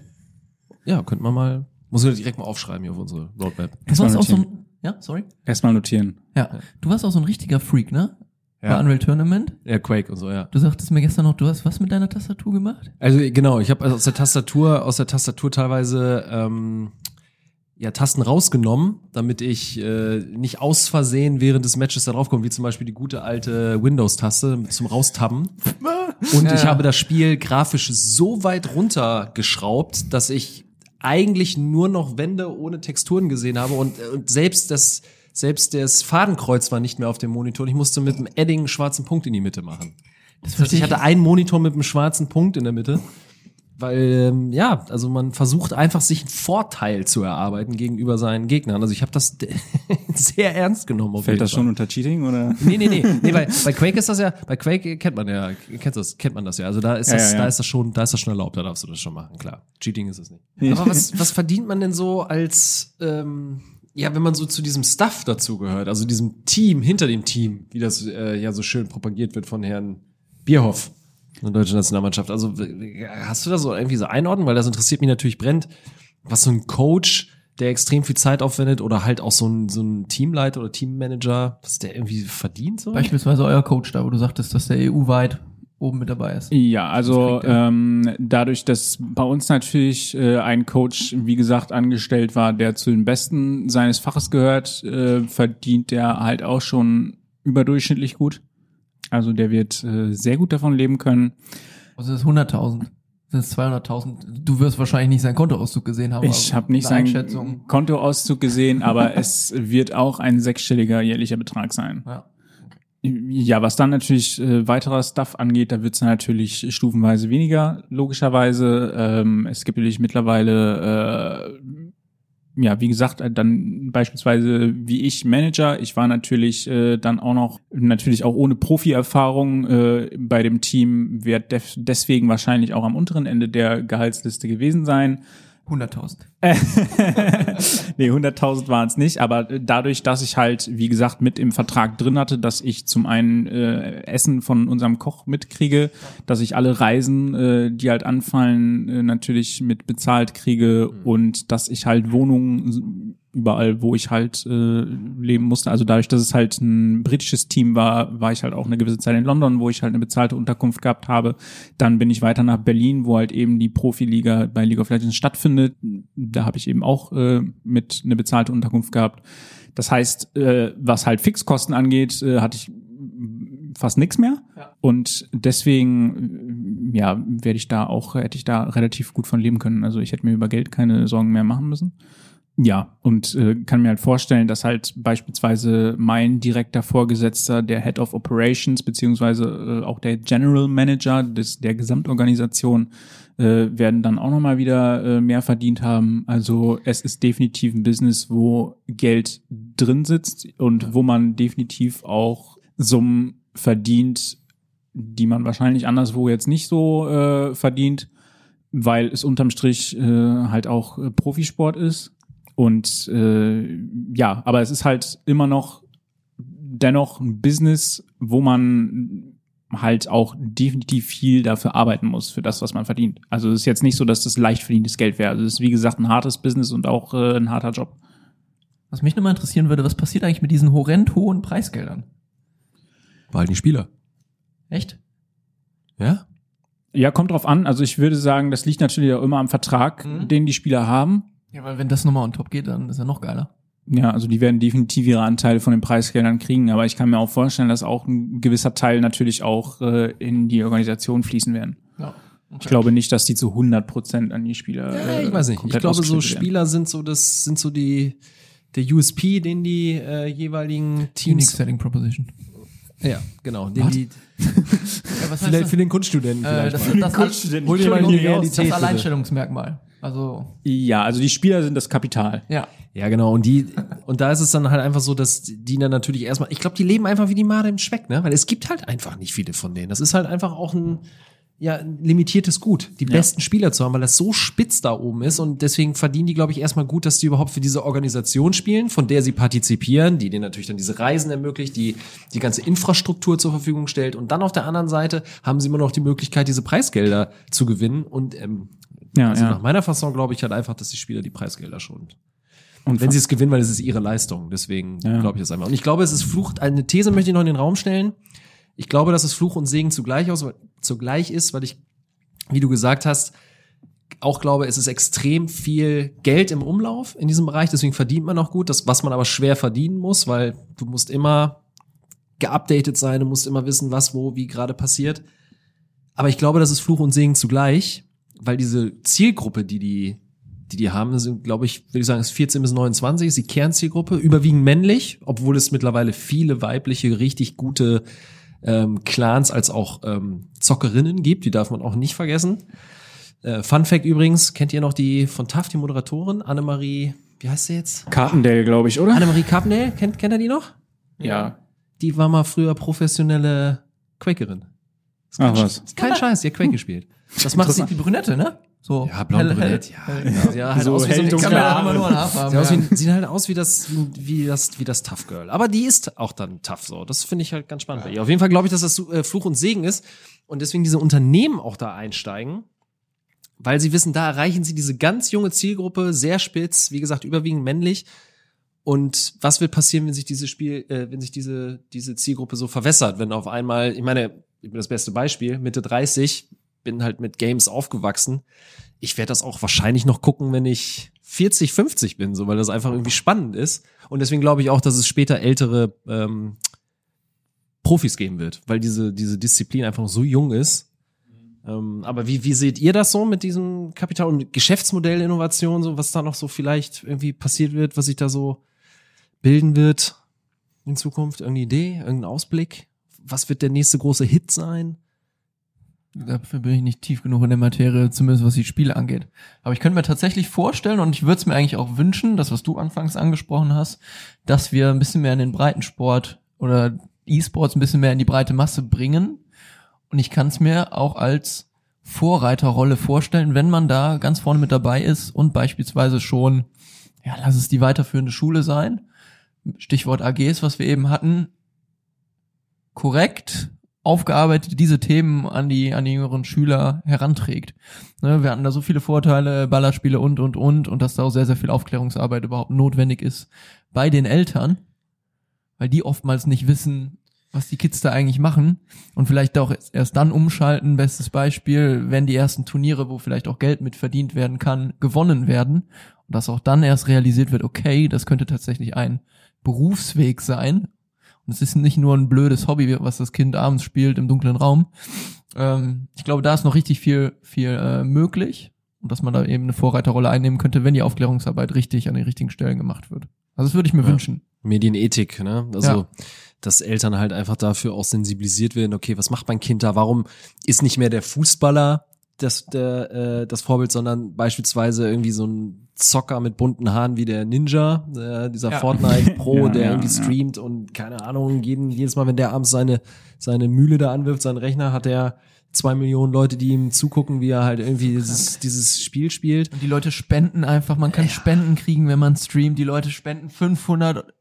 Ja, könnte man mal, muss ich direkt mal aufschreiben hier auf unsere Roadmap. Du warst auch so ein, ja, sorry. Erstmal notieren. Ja, du warst auch so ein richtiger Freak, ne? Bei Ja. Unreal Tournament. Ja, Quake und so, ja. Du sagtest mir gestern noch, du hast was mit deiner Tastatur gemacht? Also genau, ich habe also aus der Tastatur, aus der Tastatur teilweise ähm, ja Tasten rausgenommen, damit ich äh, nicht aus Versehen während des Matches da drauf komme, wie zum Beispiel die gute alte Windows-Taste zum Raustabben. [laughs] Und ich habe das Spiel grafisch so weit runtergeschraubt, dass ich eigentlich nur noch Wände ohne Texturen gesehen habe und, äh, und selbst das selbst das Fadenkreuz war nicht mehr auf dem Monitor. und Ich musste mit einem Edding einen schwarzen Punkt in die Mitte machen. Das Das heißt, ich hatte einen Monitor mit einem schwarzen Punkt in der Mitte. Weil, ähm, ja, also man versucht einfach, sich einen Vorteil zu erarbeiten gegenüber seinen Gegnern. Also ich habe das [laughs] sehr ernst genommen. Fällt das Fall. schon unter Cheating oder? Nee, nee, nee. [laughs] nee bei, bei Quake ist das ja, bei Quake kennt man ja, kennt das, kennt man das ja. Also da ist Ja, das, ja, ja. da ist das schon, da ist das schon erlaubt, da darfst du das schon machen, klar. Cheating ist es nicht. Aber was, was verdient man denn so als, ähm, ja, wenn man so zu diesem Stuff dazu gehört, also diesem Team, hinter dem Team, wie das äh, ja so schön propagiert wird von Herrn Bierhoff in der deutschen Nationalmannschaft. Also hast du da so irgendwie so einordnen, weil das interessiert mich natürlich brennt, was so ein Coach, der extrem viel Zeit aufwendet oder halt auch so ein, so ein Teamleiter oder Teammanager, was der irgendwie verdient so? Beispielsweise euer Coach da, wo du sagtest, dass der EU-weit oben mit dabei ist. Ja, also ähm, dadurch, dass bei uns natürlich äh, ein Coach, wie gesagt, angestellt war, der zu den Besten seines Faches gehört, äh, verdient der halt auch schon überdurchschnittlich gut. Also der wird äh, sehr gut davon leben können. Also das ist 100.000. Sind es 200.000? Du wirst wahrscheinlich nicht seinen Kontoauszug gesehen haben. Ich habe nicht eine seinen Einschätzung. Kontoauszug gesehen, aber [laughs] es wird auch ein sechsstelliger jährlicher Betrag sein. Ja. Ja, was dann natürlich äh, weiterer Stuff angeht, da wird's natürlich stufenweise weniger, logischerweise. Ähm, es gibt natürlich mittlerweile, äh, ja, wie gesagt, äh, dann beispielsweise wie ich Manager. Ich war natürlich äh, dann auch noch, natürlich auch ohne Profi-Erfahrung äh, bei dem Team, wird def- deswegen wahrscheinlich auch am unteren Ende der Gehaltsliste gewesen sein. 100.000. [laughs] nee, 100.000 waren es nicht, aber dadurch, dass ich halt, wie gesagt, mit im Vertrag drin hatte, dass ich zum einen äh, Essen von unserem Koch mitkriege, dass ich alle Reisen, äh, die halt anfallen, äh, natürlich mit bezahlt kriege und dass ich halt Wohnungen überall, wo ich halt äh, leben musste. Also dadurch, dass es halt ein britisches Team war, war ich halt auch eine gewisse Zeit in London, wo ich halt eine bezahlte Unterkunft gehabt habe. Dann bin ich weiter nach Berlin, wo halt eben die Profiliga bei League of Legends stattfindet. Da habe ich eben auch äh, mit eine bezahlte Unterkunft gehabt. Das heißt, äh, was halt Fixkosten angeht, äh, hatte ich fast nichts mehr. Und deswegen, äh, ja, werde ich da auch, hätte ich da relativ gut von leben können. Also ich hätte mir über Geld keine Sorgen mehr machen müssen. Ja, und äh, kann mir halt vorstellen, dass halt beispielsweise mein direkter Vorgesetzter, der Head of Operations, beziehungsweise äh, auch der General Manager des, der Gesamtorganisation, äh, werden dann auch nochmal wieder äh, mehr verdient haben. Also es ist definitiv ein Business, wo Geld drin sitzt und wo man definitiv auch Summen verdient, die man wahrscheinlich anderswo jetzt nicht so äh, verdient, weil es unterm Strich äh, halt auch äh, Profisport ist. Und äh, ja, aber es ist halt immer noch dennoch ein Business, wo man halt auch definitiv viel dafür arbeiten muss, für das, was man verdient. Also es ist jetzt nicht so, dass das leicht verdientes Geld wäre. Also es ist, wie gesagt, ein hartes Business und auch äh, ein harter Job. Was mich nochmal interessieren würde, was passiert eigentlich mit diesen horrend hohen Preisgeldern? Behalten die Spieler. Echt? Ja? Ja, kommt drauf an. Also ich würde sagen, das liegt natürlich auch immer am Vertrag, Mhm. den die Spieler haben. Ja, weil wenn das nochmal on top geht, dann ist er noch geiler. Ja, also die werden definitiv ihre Anteile von den Preisgeldern kriegen, aber ich kann mir auch vorstellen, dass auch ein gewisser Teil natürlich auch äh, in die Organisation fließen werden. Ja. Ich glaube nicht, dass die zu 100 Prozent an die Spieler. Ja, äh, ich weiß nicht. Ich glaube, so ausgeschüttet werden. Spieler sind so, das sind so die, der USP, den die äh, jeweiligen Unique Teams. Selling Proposition. Ja, genau. Den die, [laughs] Ja, was vielleicht das? für den Kunststudenten Äh, vielleicht das, mal. das, das, Hol dir mal die das Realität, bitte. Alleinstellungsmerkmal. Also, Ja, also die Spieler sind das Kapital. ja. Ja, genau. Und die, und da ist es dann halt einfach so, dass die dann natürlich erstmal, ich glaube, die leben einfach wie die Made im Speck, ne? Weil es gibt halt einfach nicht viele von denen. Das ist halt einfach auch ein, ja, ein limitiertes Gut, die besten Spieler zu haben, weil das so spitz da oben ist und deswegen verdienen die, glaube ich, erstmal gut, dass die überhaupt für diese Organisation spielen, von der sie partizipieren, die denen natürlich dann diese Reisen ermöglicht, die die ganze Infrastruktur zur Verfügung stellt und dann auf der anderen Seite haben sie immer noch die Möglichkeit, diese Preisgelder zu gewinnen und ähm, Ja, also ja. nach meiner Fassung glaube ich halt einfach, dass die Spieler die Preisgelder schon Und wenn sie es gewinnen, weil es ist ihre Leistung. Deswegen Ja. glaube ich das einfach. Und ich glaube, es ist Fluch, eine These möchte ich noch in den Raum stellen. Ich glaube, dass es Fluch und Segen zugleich, aus, zugleich ist, weil ich, wie du gesagt hast, auch glaube, es ist extrem viel Geld im Umlauf in diesem Bereich. Deswegen verdient man auch gut, das, was man aber schwer verdienen muss, weil du musst immer geupdatet sein, du musst immer wissen, was, wo, wie gerade passiert. Aber ich glaube, das ist Fluch und Segen zugleich, weil diese Zielgruppe, die die, die die haben, sind, glaube ich, würde ich sagen, ist 14 bis 29, ist die Kernzielgruppe, überwiegend männlich, obwohl es mittlerweile viele weibliche, richtig gute ähm, Clans als auch ähm, Zockerinnen gibt, die darf man auch nicht vergessen. Äh, Fun Fact übrigens, kennt ihr noch die von TAF, die Moderatorin, Annemarie, wie heißt sie jetzt? Carpendale, glaube ich, oder? Annemarie Carpendale, kennt, kennt ihr die noch? Ja. Die war mal früher professionelle Quakerin. Ist Ach kein was. Kein Scheiß, die hat Quake gespielt. Das macht sie, Die Brünette, ne? So. ja, blond hell- brünett, hell- ja, ja, ja, halt So aus wie hell so ein Haarfarben. Sieht, aus ja. wie, sieht halt aus wie das, wie das, wie das Tough Girl. Aber die ist auch dann tough so. Das finde ich halt ganz spannend bei ihr. Auf jeden Fall glaube ich, dass das äh, Fluch und Segen ist und deswegen diese Unternehmen auch da einsteigen, weil sie wissen, da erreichen sie diese ganz junge Zielgruppe, sehr spitz, wie gesagt, überwiegend männlich. Und was wird passieren, wenn sich dieses Spiel, äh, wenn sich diese, diese Zielgruppe so verwässert, wenn auf einmal, ich meine, ich bin das beste Beispiel, Mitte 30, bin halt mit Games aufgewachsen. Ich werde das auch wahrscheinlich noch gucken, wenn ich 40, 50 bin, so, weil das einfach irgendwie spannend ist. Und deswegen glaube ich auch, dass es später ältere ähm, Profis geben wird, weil diese, diese Disziplin einfach so jung ist. Ähm, aber wie, wie seht ihr das so mit diesem Kapital und Geschäftsmodellinnovation, so was da noch so vielleicht irgendwie passiert wird, was sich da so bilden wird in Zukunft? Irgendeine Idee, irgendein Ausblick? Was wird der nächste große Hit sein? Dafür bin ich nicht tief genug in der Materie, zumindest was die Spiele angeht. Aber ich könnte mir tatsächlich vorstellen, und ich würde es mir eigentlich auch wünschen, das, was du anfangs angesprochen hast, dass wir ein bisschen mehr in den Breitensport oder E-Sports ein bisschen mehr in die breite Masse bringen. Und ich kann es mir auch als Vorreiterrolle vorstellen, wenn man da ganz vorne mit dabei ist und beispielsweise schon, ja, lass es die weiterführende Schule sein. Stichwort AGs, was wir eben hatten, korrekt aufgearbeitet diese Themen an die, an die jüngeren Schüler heranträgt. Ne, wir hatten da so viele Vorteile, Ballerspiele und, und, und, und dass da auch sehr, sehr viel Aufklärungsarbeit überhaupt notwendig ist bei den Eltern, weil die oftmals nicht wissen, was die Kids da eigentlich machen und vielleicht auch erst dann umschalten. Bestes Beispiel, wenn die ersten Turniere, wo vielleicht auch Geld mit verdient werden kann, gewonnen werden und dass auch dann erst realisiert wird, okay, das könnte tatsächlich ein Berufsweg sein und es ist nicht nur ein blödes Hobby, was das Kind abends spielt im dunklen Raum. Ähm, ich glaube, da ist noch richtig viel, viel äh, möglich und dass man da eben eine Vorreiterrolle einnehmen könnte, wenn die Aufklärungsarbeit richtig an den richtigen Stellen gemacht wird. Also das würde ich mir Ja. wünschen. Medienethik, ne? Also, Ja. dass Eltern halt einfach dafür auch sensibilisiert werden, okay, was macht mein Kind da? Warum ist nicht mehr der Fußballer das, der, äh, das Vorbild, sondern beispielsweise irgendwie so ein Zocker mit bunten Haaren wie der Ninja, äh, dieser Ja. Fortnite Pro, [laughs] Ja, der ja, irgendwie ja. streamt und keine Ahnung, jeden, jedes Mal, wenn der abends seine, seine Mühle da anwirft, seinen Rechner, hat er zwei Millionen Leute, die ihm zugucken, wie er halt irgendwie dieses, dieses Spiel spielt. Und die Leute spenden einfach, man kann Spenden kriegen, wenn man streamt. Die Leute spenden 500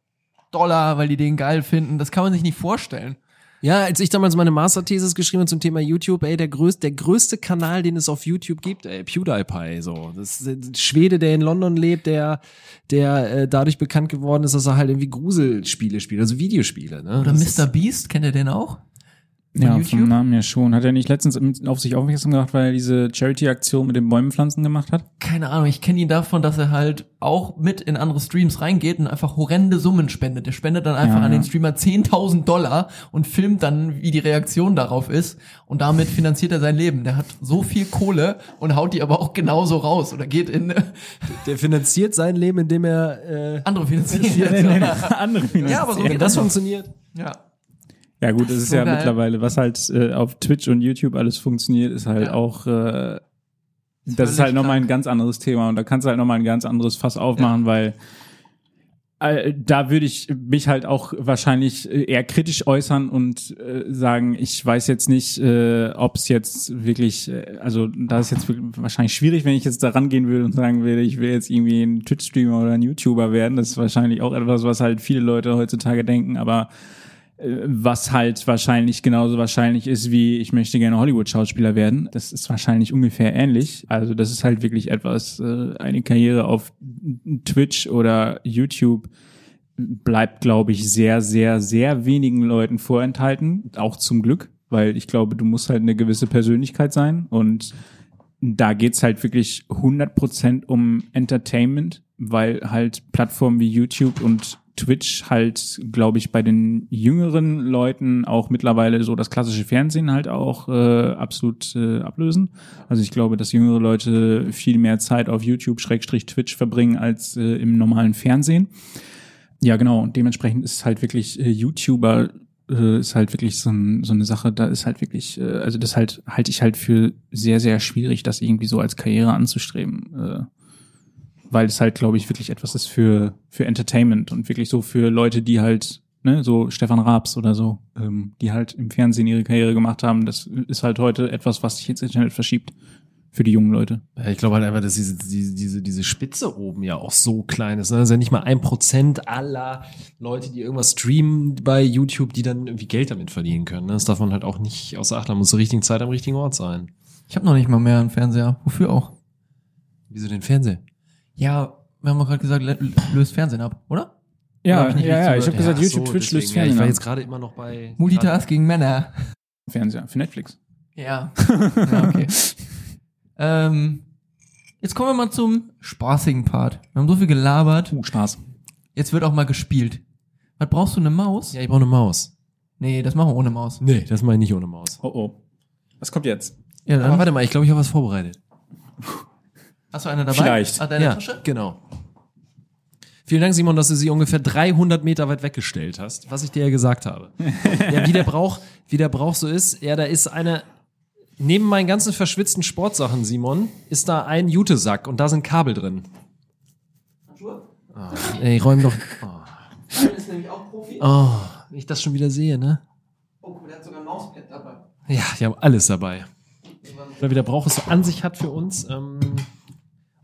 Dollar, weil die den geil finden. Das kann man sich nicht vorstellen. Ja, als ich damals meine Masterthesis geschrieben habe zum Thema YouTube, ey, der größte, der größte Kanal, den es auf YouTube gibt, ey, PewDiePie, so. Das ist ein Schwede, der in London lebt, der, der äh, dadurch bekannt geworden ist, dass er halt irgendwie Gruselspiele spielt, also Videospiele, ne? Oder Das Mr. Beast, kennt ihr den auch? Ja, YouTube? vom Namen ja schon. Hat er nicht letztens auf sich aufmerksam gemacht, weil er diese Charity-Aktion mit den Bäumen pflanzen gemacht hat? Keine Ahnung, ich kenne ihn davon, dass er halt auch mit in andere Streams reingeht und einfach horrende Summen spendet. Der spendet dann einfach Ja, an ja. den Streamer 10.000 Dollar und filmt dann, wie die Reaktion darauf ist und damit finanziert er sein Leben. Der hat so viel Kohle und haut die aber auch genauso raus oder geht in [laughs] Der finanziert sein Leben, indem er, äh, andere [laughs] finanziert. Andere Ja, aber so wenn geht das das. funktioniert. Ja. Ja gut, das ist So ja geil. mittlerweile, was halt äh, auf Twitch und YouTube alles funktioniert, ist halt Ja. auch, äh, das völlig ist halt nochmal ein ganz anderes Thema und da kannst du halt nochmal ein ganz anderes Fass aufmachen, weil äh, da würde ich mich halt auch wahrscheinlich äh, eher kritisch äußern und äh, sagen, ich weiß jetzt nicht, äh, ob es jetzt wirklich, äh, also da ist jetzt wahrscheinlich schwierig, wenn ich jetzt da rangehen würde und sagen würde, ich will jetzt irgendwie ein Twitch-Streamer oder ein YouTuber werden. Das ist wahrscheinlich auch etwas, was halt viele Leute heutzutage denken, aber was halt wahrscheinlich genauso wahrscheinlich ist wie ich möchte gerne Hollywood-Schauspieler werden. Das ist wahrscheinlich ungefähr ähnlich. Also das ist halt wirklich etwas, äh, eine Karriere auf Twitch oder YouTube bleibt, glaube ich, sehr, sehr, sehr wenigen Leuten vorenthalten. Auch zum Glück, weil ich glaube, du musst halt eine gewisse Persönlichkeit sein und da geht's halt wirklich 100% um Entertainment, weil halt Plattformen wie YouTube und Twitch halt, glaube ich, bei den jüngeren Leuten auch mittlerweile so das klassische Fernsehen halt auch äh, absolut äh, ablösen. Also ich glaube, dass jüngere Leute viel mehr Zeit auf YouTube Schrägstrich Twitch verbringen als äh, im normalen Fernsehen. Ja, genau. Und dementsprechend ist halt wirklich äh, YouTuber äh, ist halt wirklich so, ein, so eine Sache, da ist halt wirklich, äh, also das halt halte ich halt für sehr, sehr schwierig, das irgendwie so als Karriere anzustreben. Äh, weil es halt, glaube ich, wirklich etwas ist für, für Entertainment und wirklich so für Leute, die halt, ne, so Stefan Raabs oder so, ähm, die halt im Fernsehen ihre Karriere gemacht haben. Das ist halt heute etwas, was sich ins Internet verschiebt für die jungen Leute. Ja, ich glaube halt einfach, dass diese, diese, diese, diese Spitze oben ja auch so klein ist. Ne? Das ist ja nicht mal ein Prozent aller Leute, die irgendwas streamen bei YouTube, die dann irgendwie Geld damit verdienen können. Ne? Das darf man halt auch nicht außer Acht lassen. Muss zur richtigen Zeit am richtigen Ort sein. Ich habe noch nicht mal mehr einen Fernseher. Wofür auch? Wieso den Fernseher? Ja, wir haben gerade gesagt, lö- löst Fernsehen ab, oder? Oder Ja, hab ich ja, ja, ich habe gesagt, YouTube, Twitch löst Ja, ich Fernsehen war ab. jetzt gerade immer noch bei Multitasking Männer. Fernseher, für Netflix. Ja. [laughs] ja okay. ähm, jetzt kommen wir mal zum spaßigen Part. Wir haben so viel gelabert. Uh, Spaß. Jetzt wird auch mal gespielt. Was brauchst du, eine Maus? Ja, ich brauche eine Maus. Nee, das machen wir ohne Maus. Nee, das mache ich nicht ohne Maus. Oh oh. Was kommt jetzt? Ja, Aber dann warte mal, ich glaube, ich habe was vorbereitet. [laughs] hast du eine dabei? Vielleicht. Ah, deine ja, Tasche? genau. Vielen Dank, Simon, dass du sie ungefähr 300 Meter weit weggestellt hast, was ich dir ja gesagt habe. ja, wie der Brauch, wie der Brauch so ist, ja, da ist eine, neben meinen ganzen verschwitzten Sportsachen, Simon, ist da ein Jutesack und da sind Kabel drin. Oh, ey, räum doch. Oh. ist nämlich auch Profi. oh, wenn ich das schon wieder sehe, ne? Oh, der hat sogar ein Mauspad dabei. Ja, die haben alles dabei. Oder wie der Brauch es so an sich hat für uns. Ähm,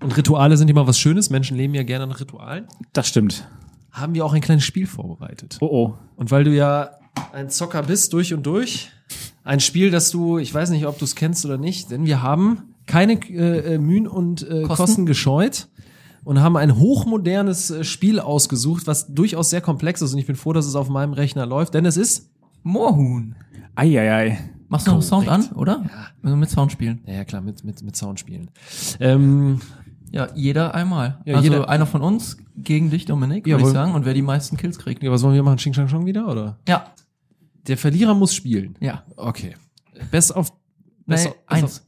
und Rituale sind immer was Schönes. Menschen leben ja gerne nach Ritualen. Das stimmt. Haben wir auch ein kleines Spiel vorbereitet. Oh oh. Und weil du ja ein Zocker bist, durch und durch, ein Spiel, das du, ich weiß nicht, ob du es kennst oder nicht, denn wir haben keine äh, äh, Mühen und äh, Kosten? Kosten? gescheut und haben ein hochmodernes äh, Spiel ausgesucht, was durchaus sehr komplex ist und ich bin froh, dass es auf meinem Rechner läuft, denn es ist Moorhuhn. Eieiei. Machst du noch Sound an, oder? Ja. Mit Sound spielen. ja ja, klar mit mit mit Sound spielen. Ähm, Ja, jeder einmal. Ja, also jeder- einer von uns gegen dich, Dominik, würde ich Jawohl. sagen. Und wer die meisten Kills kriegt. ja, was wollen wir machen? Xing Shang Shong wieder oder? Ja, Der Verlierer muss spielen. ja. Okay. Best of Best Nee, of, eins.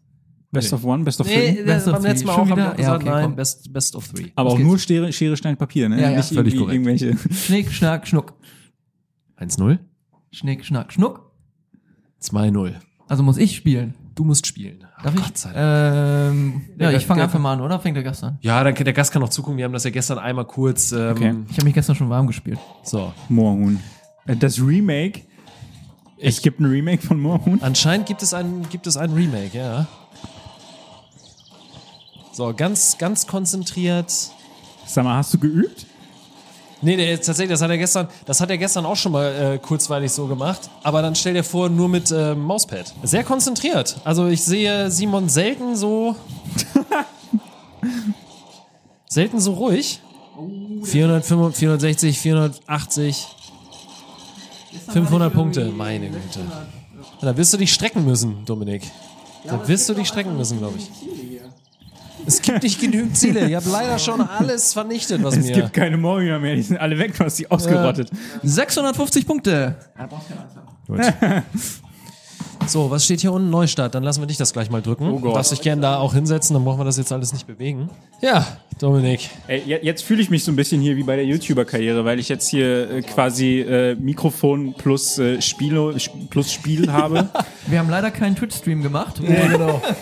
Best of One, Best of Nee, Three. Best beim of letzten three. Mal Schon auch ich wieder? gesagt, Ja, okay, nein, komm. best, best of three. Aber Los auch geht's. nur Schere, Schere, Stein, Papier, ne? Ja, ja, Nicht völlig korrekt. irgendwelche. Schnick, schnack, schnuck. 1-0, Schnick, schnack, schnuck. 2-0. Also muss ich spielen. Du musst spielen. Darf Gott ich? Ähm, ja, ich fange einfach mal an, oder? Fängt der Gast an? Ja, dann, der Gast kann noch zugucken. Wir haben das ja gestern einmal kurz. Ähm, Okay. Ich habe mich gestern schon warm gespielt. So. Moorhuhn. Äh, Das Remake. Es gibt ein Remake von Moorhuhn. Anscheinend gibt es ein, gibt es ein Remake, ja. So, ganz, ganz konzentriert. Sag mal, hast du geübt? Nee, der, tatsächlich, das hat er gestern, das hat er gestern auch schon mal äh, kurzweilig so gemacht. Aber dann stell dir vor, nur mit äh, Mauspad. Sehr konzentriert. Also ich sehe Simon selten so. [laughs] selten so ruhig. 465, 460, 480, 500 Punkte. Meine Güte. Da wirst du dich strecken müssen, Dominik. Da wirst du dich strecken müssen, glaube ich. Es gibt nicht genügend Ziele. Ihr habt leider schon alles vernichtet, was Es mir. gibt keine Moorhühner mehr, die sind alle weg, du hast die ausgerottet. 650 Punkte. [laughs] So, was steht hier unten? Neustart. Dann lassen wir dich das gleich mal drücken. Oh Gott. Du darfst dich gerne da auch hinsetzen, dann brauchen wir das jetzt alles nicht bewegen. Ja, Dominik. Ey, je- jetzt fühle ich mich so ein bisschen hier wie bei der YouTuber-Karriere, weil ich jetzt hier äh, quasi äh, Mikrofon plus, äh, Spielo, sp- plus Spiel habe. [laughs] Wir haben leider keinen Twitch-Stream gemacht. Ja, genau. [laughs]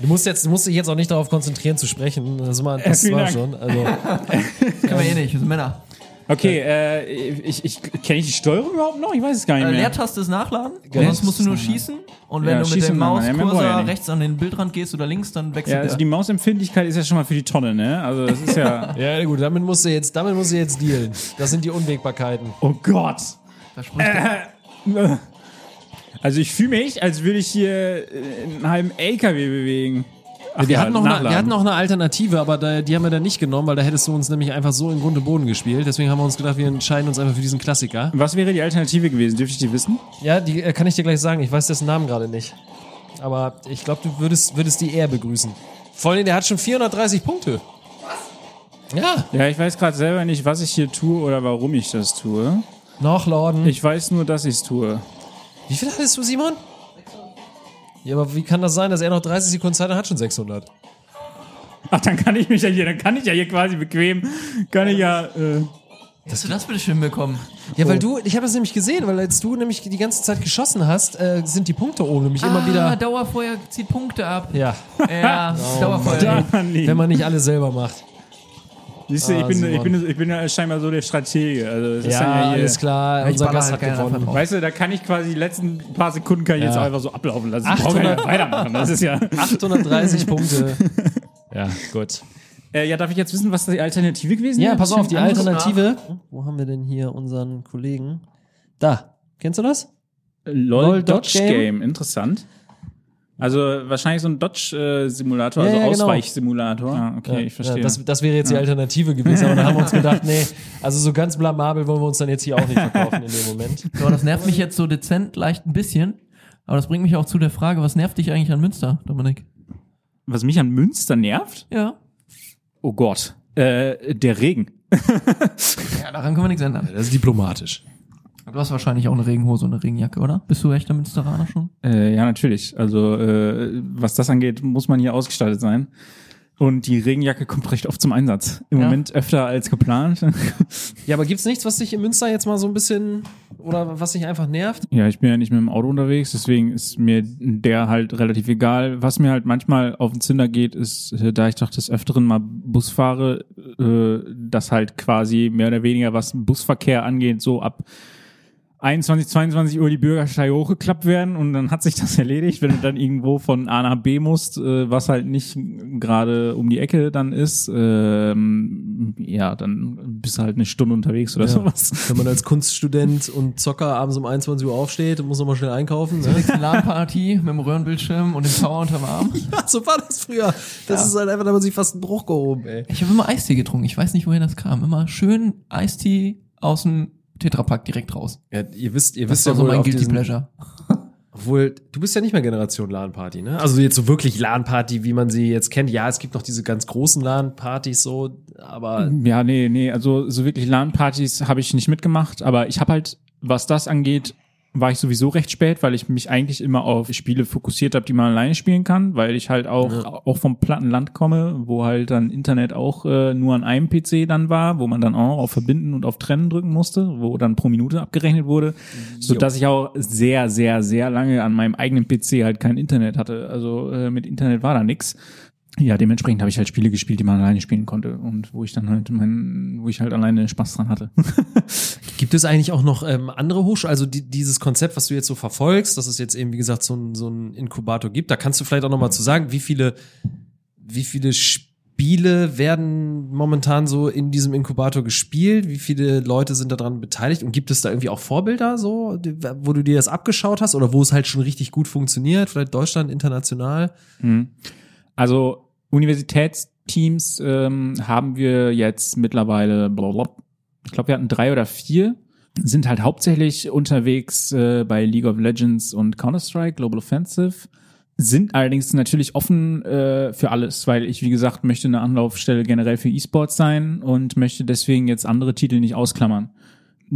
Du musst, jetzt, du musst dich jetzt auch nicht darauf konzentrieren zu sprechen. Das, war, das vielen war Dank. schon. Also, [laughs] Können wir eh nicht, wir sind Männer. Okay, äh, ich, ich kenne ich die Steuerung überhaupt noch? Ich weiß es gar nicht Äh, mehr. Leertaste ist nachladen. Geil. Sonst musst du nur schießen. Und wenn Ja, du mit dem wir. Ja, rechts an den Bildrand gehst oder links, dann wechselt Ja, also der. die Mausempfindlichkeit ist ja schon mal für die Tonne, ne? Also das ist ja. [laughs] ja, gut, damit musst du jetzt, damit musst du jetzt dealen. Das sind die Unwägbarkeiten. oh Gott! Da spricht der. Also ich fühle mich, als würde ich hier äh, einen halben LKW bewegen. Ach wir, hatten noch eine, wir hatten noch eine Alternative, aber da, die haben wir dann nicht genommen, weil da hättest du uns nämlich einfach so in Grund und Boden gespielt. Deswegen haben wir uns gedacht, wir entscheiden uns einfach für diesen Klassiker. Was wäre die Alternative gewesen? Dürfte ich die wissen? Ja, die äh, kann ich dir gleich sagen. Ich weiß dessen Namen gerade nicht. Aber ich glaube, du würdest, würdest die eher begrüßen. Vor allem, der hat schon 430 Punkte. Was? Ja, Ja, ich weiß gerade selber nicht, was ich hier tue oder warum ich das tue. Nachladen. Ich weiß nur, dass ich es tue. Wie viel hattest du, Simon? Ja, aber wie kann das sein, dass er noch 30 Sekunden Zeit hat, hat schon 600? Ach, dann kann ich mich ja hier, dann kann ich ja hier quasi bequem, kann ich ja. Äh, Hast du das bitte schön bekommen? Ja, weil du, ich habe das nämlich gesehen, weil als du nämlich die ganze Zeit geschossen hast, äh, sind die Punkte oben nämlich immer ah, wieder. Dauerfeuer zieht Punkte ab. Ja, Ja, [laughs] Dauerfeuer. daran liegen. wenn man nicht alles selber macht. Siehst du, ich Ah, bin, ich, bin, ich bin ja scheinbar so der Stratege. Also das ist Ja, dann ja alles klar, Ich unser Gast hat gewonnen. Weißt du, da kann ich quasi die letzten paar Sekunden kann ich jetzt Ja. auch einfach so ablaufen lassen. Ich brauche ja 800 weitermachen. Das ist ja. 830 [laughs] Punkte. Ja, gut. Äh, ja, darf ich jetzt wissen, was die Alternative gewesen Ja, wäre? pass auf, die Alternative. Wo haben wir denn hier unseren Kollegen? Da. Kennst du das? LOL, LOL Dodge Dodge Game. Interessant. Also wahrscheinlich so ein Dodge-Simulator, Ja, also ja, genau. Ausweichsimulator. Ah, okay, ich verstehe. Ja, das, das wäre jetzt die Alternative gewesen, aber da haben wir uns gedacht, nee, also so ganz blamabel wollen wir uns dann jetzt hier auch nicht verkaufen in dem Moment. So, das nervt mich jetzt so dezent leicht ein bisschen, Aber das bringt mich auch zu der Frage, was nervt dich eigentlich an Münster, Dominik? Was mich an Münster nervt? Ja. Oh Gott. Äh, der Regen. Ja, daran können wir nichts ändern. Das ist diplomatisch. Du hast wahrscheinlich auch eine Regenhose und eine Regenjacke, oder? Bist du echter Münsteraner schon? Äh, ja, natürlich. Also äh, was das angeht, muss man hier ausgestattet sein. Und die Regenjacke kommt recht oft zum Einsatz. Im Ja. Moment öfter als geplant. [laughs] Ja, aber gibt's nichts, was dich in Münster jetzt mal so ein bisschen oder was dich einfach nervt? ja, ich bin ja nicht mit dem Auto unterwegs, deswegen ist mir der halt relativ egal. Was mir halt manchmal auf den Zinder geht, ist, äh, da ich doch des Öfteren mal Bus fahre, äh, dass halt quasi mehr oder weniger, was Busverkehr angeht, so ab 21, 22 Uhr die Bürgersteige hochgeklappt werden und dann hat sich das [laughs] erledigt, wenn du dann irgendwo von A nach B musst, äh, was halt nicht gerade um die Ecke dann ist, ähm, ja, dann bist du halt eine Stunde unterwegs oder sowas. Wenn man als Kunststudent und Zocker abends um 21 Uhr aufsteht und muss nochmal schnell einkaufen. Ne? Die LAN-Party mit dem Röhrenbildschirm und dem Tower unterm Arm. Ja, so war das früher. Das ist halt einfach, da hat man sich fast einen Bruch gehoben, ey. Ich habe immer Eistee getrunken. Ich weiß nicht, woher das kam. Immer schön Eistee aus dem Tetrapack direkt raus. Ja, ihr wisst, ihr Das wisst war ja so wohl mein auf Guilty diesen, Pleasure. [laughs] Obwohl, du bist ja nicht mehr Generation LAN-Party, ne? Also jetzt so wirklich LAN-Party, wie man sie jetzt kennt. Ja, es gibt noch diese ganz großen LAN-Partys so, aber Ja, nee, nee, also so wirklich LAN-Partys habe ich nicht mitgemacht, aber ich habe halt, was das angeht, war ich sowieso recht spät, weil ich mich eigentlich immer auf Spiele fokussiert habe, die man alleine spielen kann, weil ich halt auch, auch vom platten Land komme, wo halt dann Internet auch äh, nur an einem PC dann war, wo man dann auch auf Verbinden und auf Trennen drücken musste, wo dann pro Minute abgerechnet wurde, so dass ich auch sehr, sehr, sehr lange an meinem eigenen PC halt kein Internet hatte. Also äh, mit Internet war da nix. Ja, dementsprechend habe ich halt Spiele gespielt, die man alleine spielen konnte und wo ich dann halt mein, wo ich halt alleine Spaß dran hatte. [laughs] Gibt es eigentlich auch noch ähm, andere Hochschulen, also die, dieses Konzept, was du jetzt so verfolgst, dass es jetzt eben, wie gesagt, so ein, so ein Inkubator gibt, da kannst du vielleicht auch noch mal zu sagen, wie viele, wie viele Spiele werden momentan so in diesem Inkubator gespielt, wie viele Leute sind daran beteiligt und gibt es da irgendwie auch Vorbilder so, wo du dir das abgeschaut hast oder wo es halt schon richtig gut funktioniert, vielleicht Deutschland, international? Mhm. Also Universitätsteams ähm, haben wir jetzt mittlerweile, blablabla, ich glaube, wir hatten drei oder vier, sind halt hauptsächlich unterwegs äh, bei League of Legends und Counter-Strike, Global Offensive, sind allerdings natürlich offen äh, für alles, weil ich, wie gesagt, möchte eine Anlaufstelle generell für E-Sports sein und möchte deswegen jetzt andere Titel nicht ausklammern.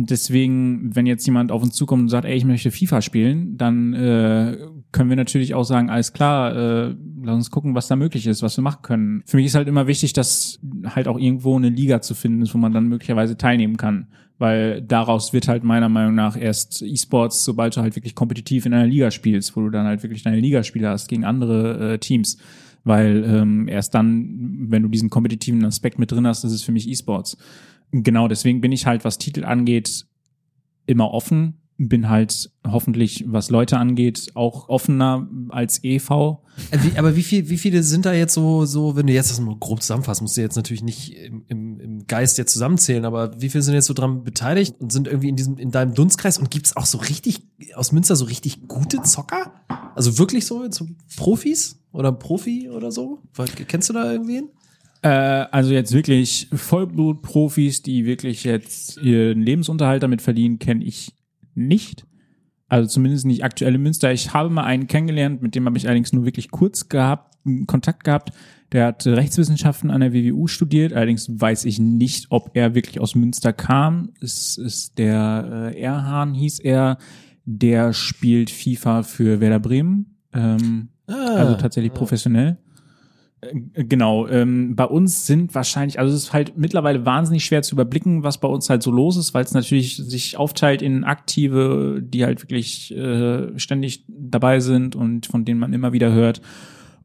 Deswegen, wenn jetzt jemand auf uns zukommt und sagt, ey, ich möchte FIFA spielen, dann äh, können wir natürlich auch sagen, alles klar, äh, lass uns gucken, was da möglich ist, was wir machen können. Für mich ist halt immer wichtig, dass halt auch irgendwo eine Liga zu finden ist, wo man dann möglicherweise teilnehmen kann. Weil daraus wird halt meiner Meinung nach erst E-Sports, sobald du halt wirklich kompetitiv in einer Liga spielst, wo du dann halt wirklich deine Ligaspiele hast gegen andere äh, Teams. Weil ähm, erst dann, wenn du diesen kompetitiven Aspekt mit drin hast, ist es für mich E-Sports. Genau, deswegen bin ich halt, was Titel angeht, immer offen. Bin halt hoffentlich, was Leute angeht, auch offener als EV. Äh, Wie, aber wie viel, wie viele sind da jetzt so, so, wenn du jetzt das mal grob zusammenfasst, musst du jetzt natürlich nicht im, im, im Geist jetzt zusammenzählen, aber wie viele sind jetzt so dran beteiligt und sind irgendwie in diesem, in deinem Dunstkreis und gibt's auch so richtig, aus Münster so richtig gute Zocker? Also wirklich so, so Profis oder Profi oder so? Kennst du da irgendwen? Äh, also jetzt wirklich Vollblutprofis, die wirklich jetzt ihren Lebensunterhalt damit verdienen, kenne ich nicht. Also zumindest nicht aktuell in Münster. Ich habe mal einen kennengelernt, mit dem habe ich allerdings nur wirklich kurz gehabt, Kontakt gehabt. Der hat Rechtswissenschaften an der WWU studiert. Allerdings weiß ich nicht, ob er wirklich aus Münster kam. Es ist der äh, Erhahn, hieß er. Der spielt FIFA für Werder Bremen. Ähm, also tatsächlich professionell. Äh, Genau, ähm, bei uns sind wahrscheinlich, also es ist halt mittlerweile wahnsinnig schwer zu überblicken, was bei uns halt so los ist, weil es natürlich sich aufteilt in Aktive, die halt wirklich äh, ständig dabei sind und von denen man immer wieder hört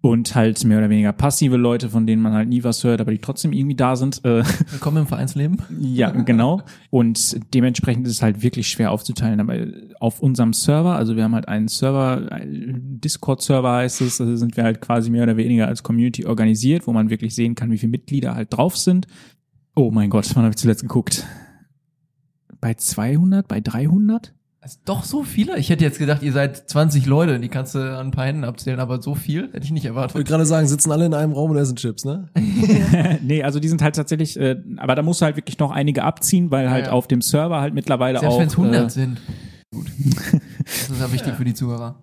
und halt mehr oder weniger passive Leute, von denen man halt nie was hört, aber die trotzdem irgendwie da sind. Äh, Willkommen im Vereinsleben. ja, [laughs] genau. Und dementsprechend ist es halt wirklich schwer aufzuteilen. Aber auf unserem Server, also wir haben halt einen Server, Discord-Server heißt es, also sind wir halt quasi mehr oder weniger als Community organisiert, wo man wirklich sehen kann, wie viele Mitglieder halt drauf sind. Oh mein Gott, wann habe ich zuletzt geguckt? Bei 200, bei 300? Also doch so viele? Ich hätte jetzt gedacht, ihr seid 20 Leute, die kannst du an ein paar Händen abzählen, aber so viel hätte ich nicht Ich wollte erwartet. gerade sagen, sitzen alle in einem Raum und essen Chips, ne? [laughs] [laughs] nee, also die sind halt tatsächlich, äh, aber da musst du halt wirklich noch einige abziehen, weil halt ja. auf dem Server halt mittlerweile Selbst auch. wenn es 100 äh, sind. Gut. ist ja wichtig für die Zuhörer.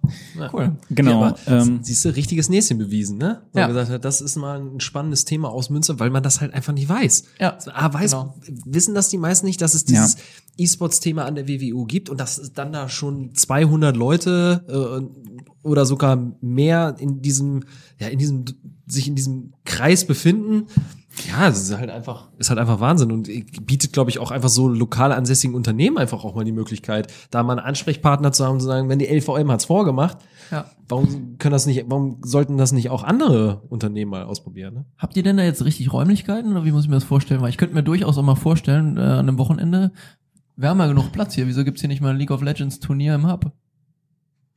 Cool. Genau. Ja, aber ähm, siehst du, richtiges Näschen bewiesen, ne? Weil Ja. gesagt hat, das ist mal ein spannendes Thema aus Münster, weil man das halt einfach nicht weiß. Ja, ah, weiß, genau. wissen das die meisten nicht, dass es dieses E-Sports-Thema an der WWU gibt und dass es dann da schon 200 Leute äh, oder sogar mehr in diesem, ja, in diesem, sich in diesem Kreis befinden. Ja, es ist halt einfach, ist halt einfach Wahnsinn und bietet, glaube ich, auch einfach so lokal ansässigen Unternehmen einfach auch mal die Möglichkeit, da mal einen Ansprechpartner zu haben und zu sagen, wenn die LVM hat's vorgemacht, Ja. warum können das nicht, warum sollten das nicht auch andere Unternehmen mal ausprobieren? Ne? Habt ihr denn da jetzt richtig Räumlichkeiten oder wie muss ich mir das vorstellen? Weil ich könnte mir durchaus auch mal vorstellen, äh, an einem Wochenende, wir haben ja genug Platz hier, wieso gibt's hier nicht mal ein League of Legends Turnier im Hub?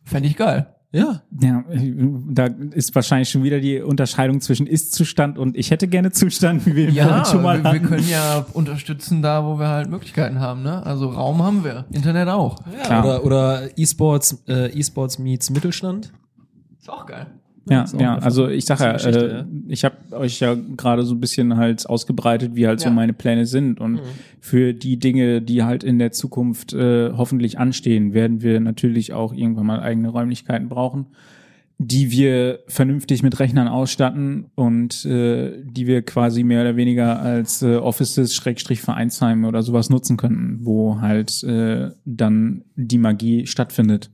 Fände ich geil. Ja, ja, da ist wahrscheinlich schon wieder die Unterscheidung zwischen Ist-Zustand und ich hätte gerne Zustand, wie wir Ja, schon mal wir, wir können ja unterstützen da, wo wir halt Möglichkeiten haben, ne? Also Raum haben wir, Internet auch. Klar. Oder, oder E-Sports, äh, E-Sports meets Mittelstand. Ist auch geil. Ja, ja, also ich sag ja, äh, ich habe euch ja gerade so ein bisschen halt ausgebreitet, wie halt so Ja. meine Pläne sind. Und für die Dinge, die halt in der Zukunft äh, hoffentlich anstehen, werden wir natürlich auch irgendwann mal eigene Räumlichkeiten brauchen, die wir vernünftig mit Rechnern ausstatten und äh, die wir quasi mehr oder weniger als äh, Offices, Schrägstrich Vereinsheime oder sowas nutzen könnten, wo halt äh, dann die Magie stattfindet.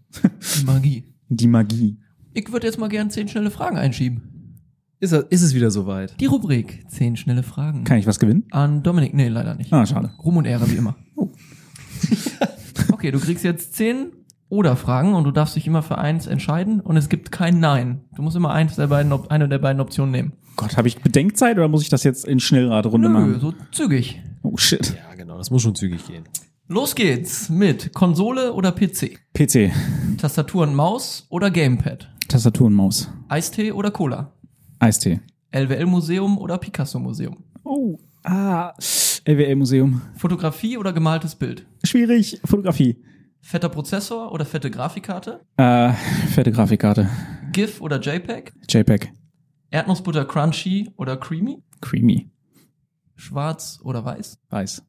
Magie. Die Magie. Ich würde jetzt mal gern zehn schnelle Fragen einschieben. Ist, er, ist es wieder soweit? Die Rubrik zehn schnelle Fragen. Kann ich was gewinnen? An Dominik, nee, leider nicht. Ah, schade. Ruhm und Ehre wie immer. [laughs] okay, du kriegst jetzt zehn oder Fragen und du darfst dich immer für eins entscheiden und es gibt kein Nein. Du musst immer eins der beiden, eine der beiden Optionen nehmen. Gott, habe ich Bedenkzeit oder muss ich das jetzt in Schnellradrunde Nö, machen? so zügig. Oh shit. Ja, genau, das muss schon zügig gehen. Los geht's mit Konsole oder PC, PC, Tastatur und Maus oder Gamepad, Tastatur und Maus, Eistee oder Cola, Eistee. LWL Museum oder Picasso Museum, Oh, ah, LWL Museum. Fotografie oder gemaltes Bild, Schwierig. Fotografie. fetter Prozessor oder fette Grafikkarte, Äh, fette Grafikkarte. GIF oder JPEG, JPEG. Erdnussbutter Crunchy oder Creamy, Creamy. schwarz oder weiß, Weiß.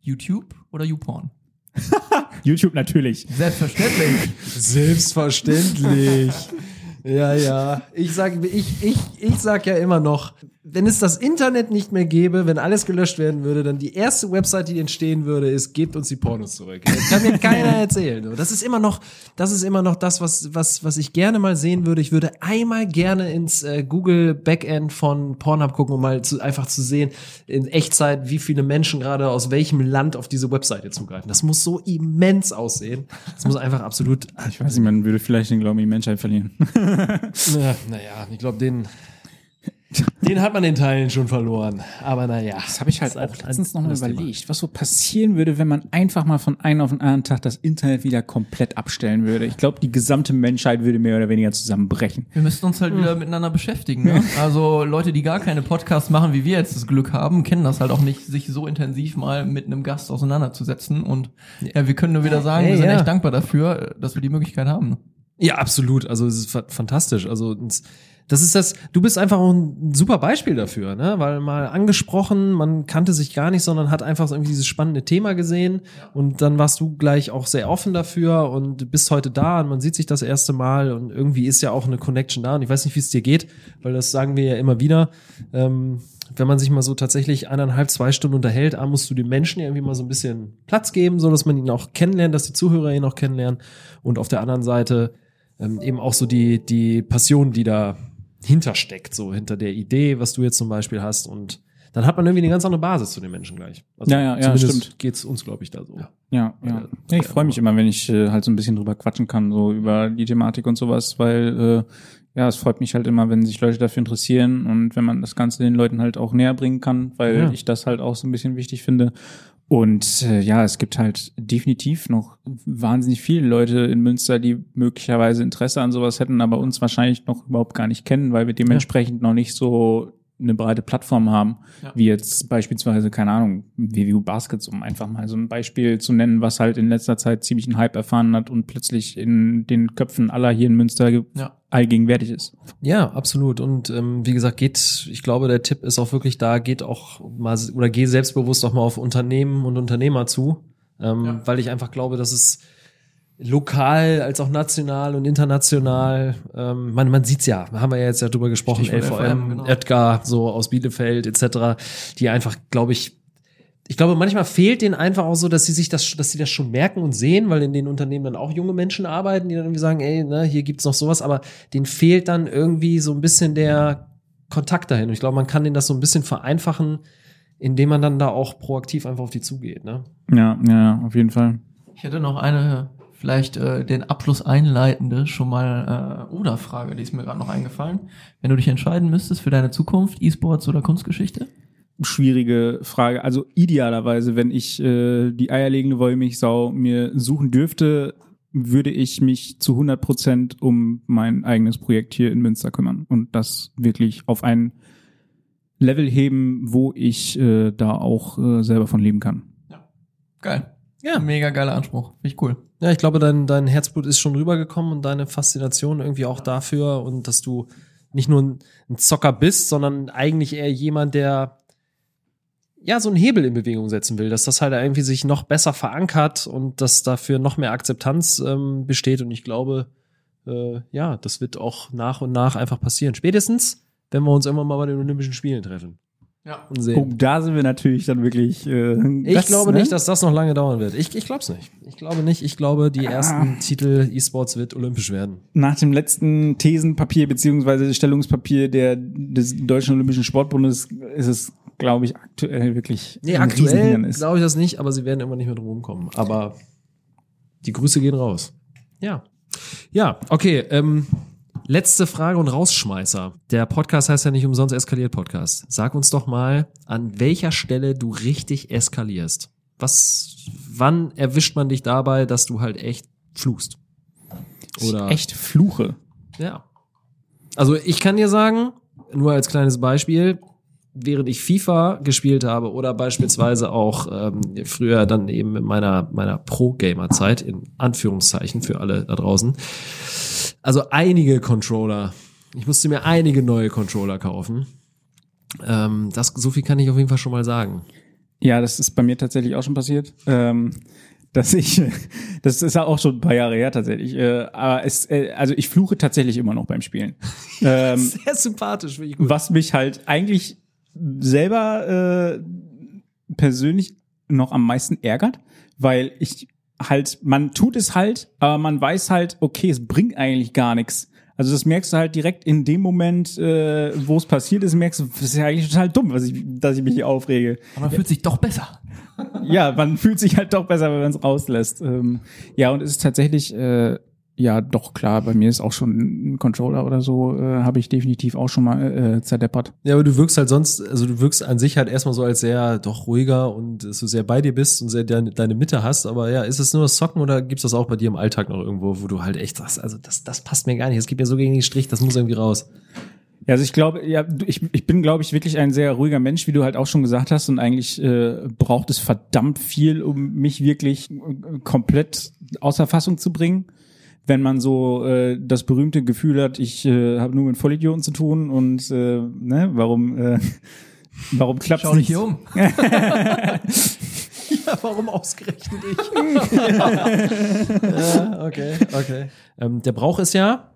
YouTube oder YouPorn. [laughs] YouTube natürlich. Selbstverständlich. Selbstverständlich. [laughs] ja, ja. Ich sag, ich, ich, ich sag ja immer noch, wenn es das Internet nicht mehr gäbe, wenn alles gelöscht werden würde, dann die erste Website, die entstehen würde, ist, gebt uns die Pornos zurück. Das kann mir keiner [laughs] erzählen. Das ist immer noch, das ist immer noch das, was, was, was ich gerne mal sehen würde. Ich würde einmal gerne ins äh, Google Backend von Pornhub gucken, um mal zu, einfach zu sehen, in Echtzeit, wie viele Menschen gerade aus welchem Land auf diese Webseite zugreifen. Das muss so immens aussehen. Das muss einfach absolut, Ich weiß nicht, man würde vielleicht den Glauben in die Menschheit verlieren. [laughs] Na, naja, ich glaube, den, den hat man in Teilen schon verloren. Aber naja. Das habe ich halt auch letztens noch mal anderes Thema. überlegt, was so passieren würde, wenn man einfach mal von einem auf den anderen Tag das Internet wieder komplett abstellen würde. Ich glaube, die gesamte Menschheit würde mehr oder weniger zusammenbrechen. Wir müssten uns halt wieder miteinander beschäftigen. Ne? [laughs] Also Leute, die gar keine Podcasts machen, wie wir jetzt das Glück haben, kennen das halt auch nicht, sich so intensiv mal mit einem Gast auseinanderzusetzen. Und ja, wir können nur wieder sagen, Ey, wir sind ja. echt dankbar dafür, dass wir die Möglichkeit haben. Ja, absolut. Also es ist fa- fantastisch. Also uns- das ist das, du bist einfach auch ein super Beispiel dafür, ne? Weil mal angesprochen, man kannte sich gar nicht, sondern hat einfach irgendwie dieses spannende Thema gesehen und dann warst du gleich auch sehr offen dafür und bist heute da und man sieht sich das erste Mal und irgendwie ist ja auch eine Connection da und ich weiß nicht, wie es dir geht, weil das sagen wir ja immer wieder. Ähm, wenn man sich mal so tatsächlich eineinhalb, zwei Stunden unterhält, A, musst du den Menschen irgendwie mal so ein bisschen Platz geben, so dass man ihn auch kennenlernt, dass die Zuhörer ihn auch kennenlernen und auf der anderen Seite ähm, eben auch so die, die Passion, die da hintersteckt, so hinter der Idee, was du jetzt zum Beispiel hast. Und dann hat man irgendwie eine ganz andere Basis zu den Menschen gleich. Also Ja, ja, ja, zumindest stimmt. geht's uns, glaube ich, da so. Ja, ja. Ja, ja ich freue mich immer, wenn ich äh, halt so ein bisschen drüber quatschen kann, so über die Thematik und sowas, weil äh, ja, es freut mich halt immer, wenn sich Leute dafür interessieren und wenn man das Ganze den Leuten halt auch näher bringen kann, weil Ja. ich das halt auch so ein bisschen wichtig finde. Und äh, ja, es gibt halt definitiv noch wahnsinnig viele Leute in Münster, die möglicherweise Interesse an sowas hätten, aber uns wahrscheinlich noch überhaupt gar nicht kennen, weil wir dementsprechend noch nicht so eine breite Plattform haben, Ja. wie jetzt beispielsweise, keine Ahnung, WWU Baskets, um einfach mal so ein Beispiel zu nennen, was halt in letzter Zeit ziemlich einen Hype erfahren hat und plötzlich in den Köpfen aller hier in Münster Ja. allgegenwärtig ist. Ja, absolut. Und ähm, wie gesagt, geht, ich glaube, der Tipp ist auch wirklich da, geht auch mal oder geh selbstbewusst auch mal auf Unternehmen und Unternehmer zu. Ähm, Ja. Weil ich einfach glaube, dass es lokal als auch national und international. Ähm, man man sieht's ja, haben wir ja jetzt ja drüber gesprochen, Stichwort LVM, LVM, genau. Edgar, so aus Bielefeld etc., die einfach, glaube ich, ich glaube, manchmal fehlt denen einfach auch so, dass sie sich das, dass sie das schon merken und sehen, weil in den Unternehmen dann auch junge Menschen arbeiten, die dann irgendwie sagen, ey, ne, hier gibt's noch sowas, aber denen fehlt dann irgendwie so ein bisschen der Kontakt dahin. Und ich glaube, man kann denen das so ein bisschen vereinfachen, indem man dann da auch proaktiv einfach auf die zugeht, ne? Ja, ja, auf jeden Fall. Ich hätte noch eine, vielleicht äh, den Abschluss einleitende, schon mal äh, Oder-Frage, die ist mir gerade noch eingefallen. Wenn du dich entscheiden müsstest für deine Zukunft, E-Sports oder Kunstgeschichte? schwierige Frage. Also idealerweise, wenn ich äh, die eierlegende Wollmilchsau mir suchen dürfte, würde ich mich zu 100 Prozent um mein eigenes Projekt hier in Münster kümmern und das wirklich auf ein Level heben, wo ich äh, da auch äh, selber von leben kann. Geil. Ja. Mega geiler Anspruch. Finde ich cool. Ja, ich glaube, dein, dein Herzblut ist schon rübergekommen und deine Faszination irgendwie auch dafür und dass du nicht nur ein, ein Zocker bist, sondern eigentlich eher jemand, der ja so einen Hebel in Bewegung setzen will, dass das halt irgendwie sich noch besser verankert und dass dafür noch mehr Akzeptanz ähm, besteht. Und ich glaube, äh, ja, das wird auch nach und nach einfach passieren. Spätestens, wenn wir uns irgendwann mal bei den Olympischen Spielen treffen. Ja. Und Oh, sehen. da sind wir natürlich dann wirklich. Äh, Ich das, glaube ne? nicht, dass das noch lange dauern wird. Ich, ich glaube es nicht. Ich glaube nicht. Ich glaube, die ersten Titel E-Sports wird olympisch werden. nach dem letzten Thesenpapier beziehungsweise Stellungspapier der des Deutschen Olympischen Sportbundes ist es, glaube ich, aktuell wirklich Nee, aktuell glaube ich das nicht, aber sie werden immer nicht mehr drum kommen. Aber die Grüße gehen raus. Ja. Ja, okay. Ähm, letzte Frage und Rausschmeißer. Der Podcast heißt ja nicht umsonst Eskaliert Podcast. Sag uns doch mal, an welcher Stelle du richtig eskalierst. Was, wann erwischt man dich dabei, dass du halt echt fluchst? Oder echt Fluche. ja. Also ich kann dir sagen, nur als kleines Beispiel, während ich FIFA gespielt habe oder beispielsweise auch ähm, früher dann eben in meiner, meiner Pro-Gamer-Zeit, in Anführungszeichen für alle da draußen, also einige Controller, ich musste mir einige neue Controller kaufen. Ähm, das, so viel kann ich auf jeden Fall schon mal sagen. Ja, das ist bei mir tatsächlich auch schon passiert. Ähm, dass ich, [laughs] das ist ja auch schon ein paar Jahre her tatsächlich. Äh, aber es, äh, also ich fluche tatsächlich immer noch beim Spielen. [laughs] ähm, Sehr sympathisch, finde ich gut. was mich halt eigentlich selber äh, persönlich noch am meisten ärgert, weil ich halt, man tut es halt, aber man weiß halt, okay, es bringt eigentlich gar nichts. Also das merkst du halt direkt in dem Moment, äh, wo es passiert ist, merkst du, das ist ja eigentlich total dumm, was ich, dass ich mich hier aufrege. Aber man fühlt sich doch besser. Ja, man fühlt sich halt doch besser, wenn man es rauslässt. Ähm, ja, und es ist tatsächlich, äh, ja, doch klar, bei mir ist auch schon ein Controller oder so, äh, habe ich definitiv auch schon mal äh, zerdeppert. Ja, aber du wirkst halt sonst, also du wirkst an sich halt erstmal so als sehr doch ruhiger und dass du sehr bei dir bist und sehr deine, deine Mitte hast. Aber ja, ist es nur das Zocken oder gibt's das auch bei dir im Alltag noch irgendwo, wo du halt echt sagst, also das, das passt mir gar nicht, das geht mir so gegen den Strich, das muss irgendwie raus. Ja, also ich glaube, ja, ich, ich bin, glaube ich, wirklich ein sehr ruhiger Mensch, wie du halt auch schon gesagt hast. Und eigentlich äh, braucht es verdammt viel, um mich wirklich äh, komplett außer Fassung zu bringen. Wenn man so äh, das berühmte Gefühl hat, ich äh, habe nur mit Vollidioten zu tun und äh, ne, warum, äh, [laughs] warum klappt Schau dich hier um. [laughs] Ja, warum ausgerechnet ich? [laughs] ja, okay, okay. Ähm, der Brauch ist ja,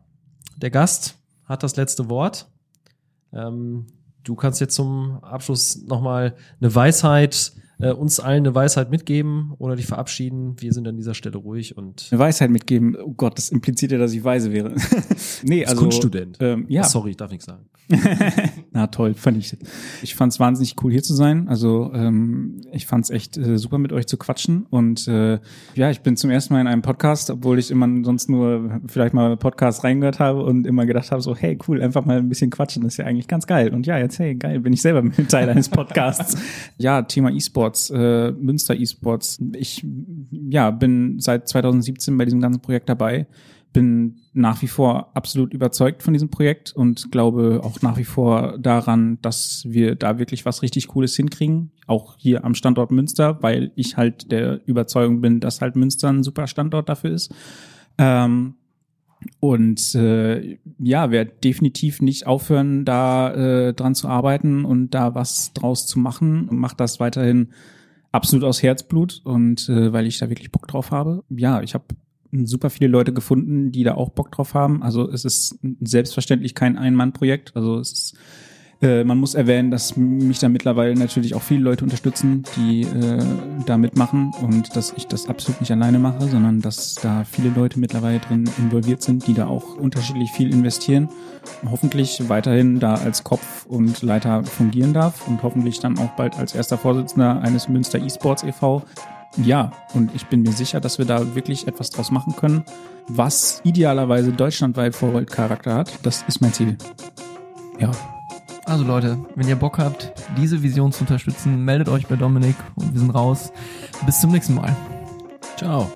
der Gast hat das letzte Wort. Ähm, du kannst jetzt zum Abschluss nochmal eine Weisheit, äh, uns allen eine Weisheit mitgeben oder dich verabschieden. Wir sind an dieser Stelle ruhig und eine Weisheit mitgeben. Oh Gott, das impliziert ja, dass ich weise wäre. [laughs] nee, als also Kunststudent. Ähm, ja, Oh, sorry, ich darf nichts sagen. [laughs] Na toll, fand ich. Ich fand es wahnsinnig cool hier zu sein. Also ähm, ich fand es echt äh, super mit euch zu quatschen und äh, ja, ich bin zum ersten Mal in einem Podcast, obwohl ich immer sonst nur vielleicht mal Podcast reingehört habe und immer gedacht habe so, hey cool, einfach mal ein bisschen quatschen, ist ja eigentlich ganz geil. Und ja, jetzt hey geil, bin ich selber mit [laughs] Teil eines Podcasts. ja, Thema E-Sports, äh, Münster E-Sports. Ich ja bin seit 2017 bei diesem ganzen Projekt dabei bin nach wie vor absolut überzeugt von diesem Projekt und glaube auch nach wie vor daran, dass wir da wirklich was richtig Cooles hinkriegen. Auch hier am Standort Münster, weil ich halt der Überzeugung bin, dass halt Münster ein super Standort dafür ist. Ähm, und äh, ja, werde definitiv nicht aufhören, da äh, dran zu arbeiten und da was draus zu machen. Mach das weiterhin absolut aus Herzblut und äh, weil ich da wirklich Bock drauf habe. Ja, ich habe super viele Leute gefunden, die da auch Bock drauf haben. Also es ist selbstverständlich kein Ein-Mann-Projekt. Also es ist äh, man muss erwähnen, dass mich da mittlerweile natürlich auch viele Leute unterstützen, die äh, da mitmachen und dass ich das absolut nicht alleine mache, sondern dass da viele Leute mittlerweile drin involviert sind, die da auch unterschiedlich viel investieren. Hoffentlich weiterhin da als Kopf und Leiter fungieren darf und hoffentlich dann auch bald als erster Vorsitzender eines Münster eSports e.V. Ja, und ich bin mir sicher, dass wir da wirklich etwas draus machen können, was idealerweise deutschlandweit Vorwaldcharakter hat. Das ist mein Ziel. Ja, Also Leute, wenn ihr Bock habt, diese Vision zu unterstützen, meldet euch bei Dominik und wir sind raus. Bis zum nächsten Mal. Ciao.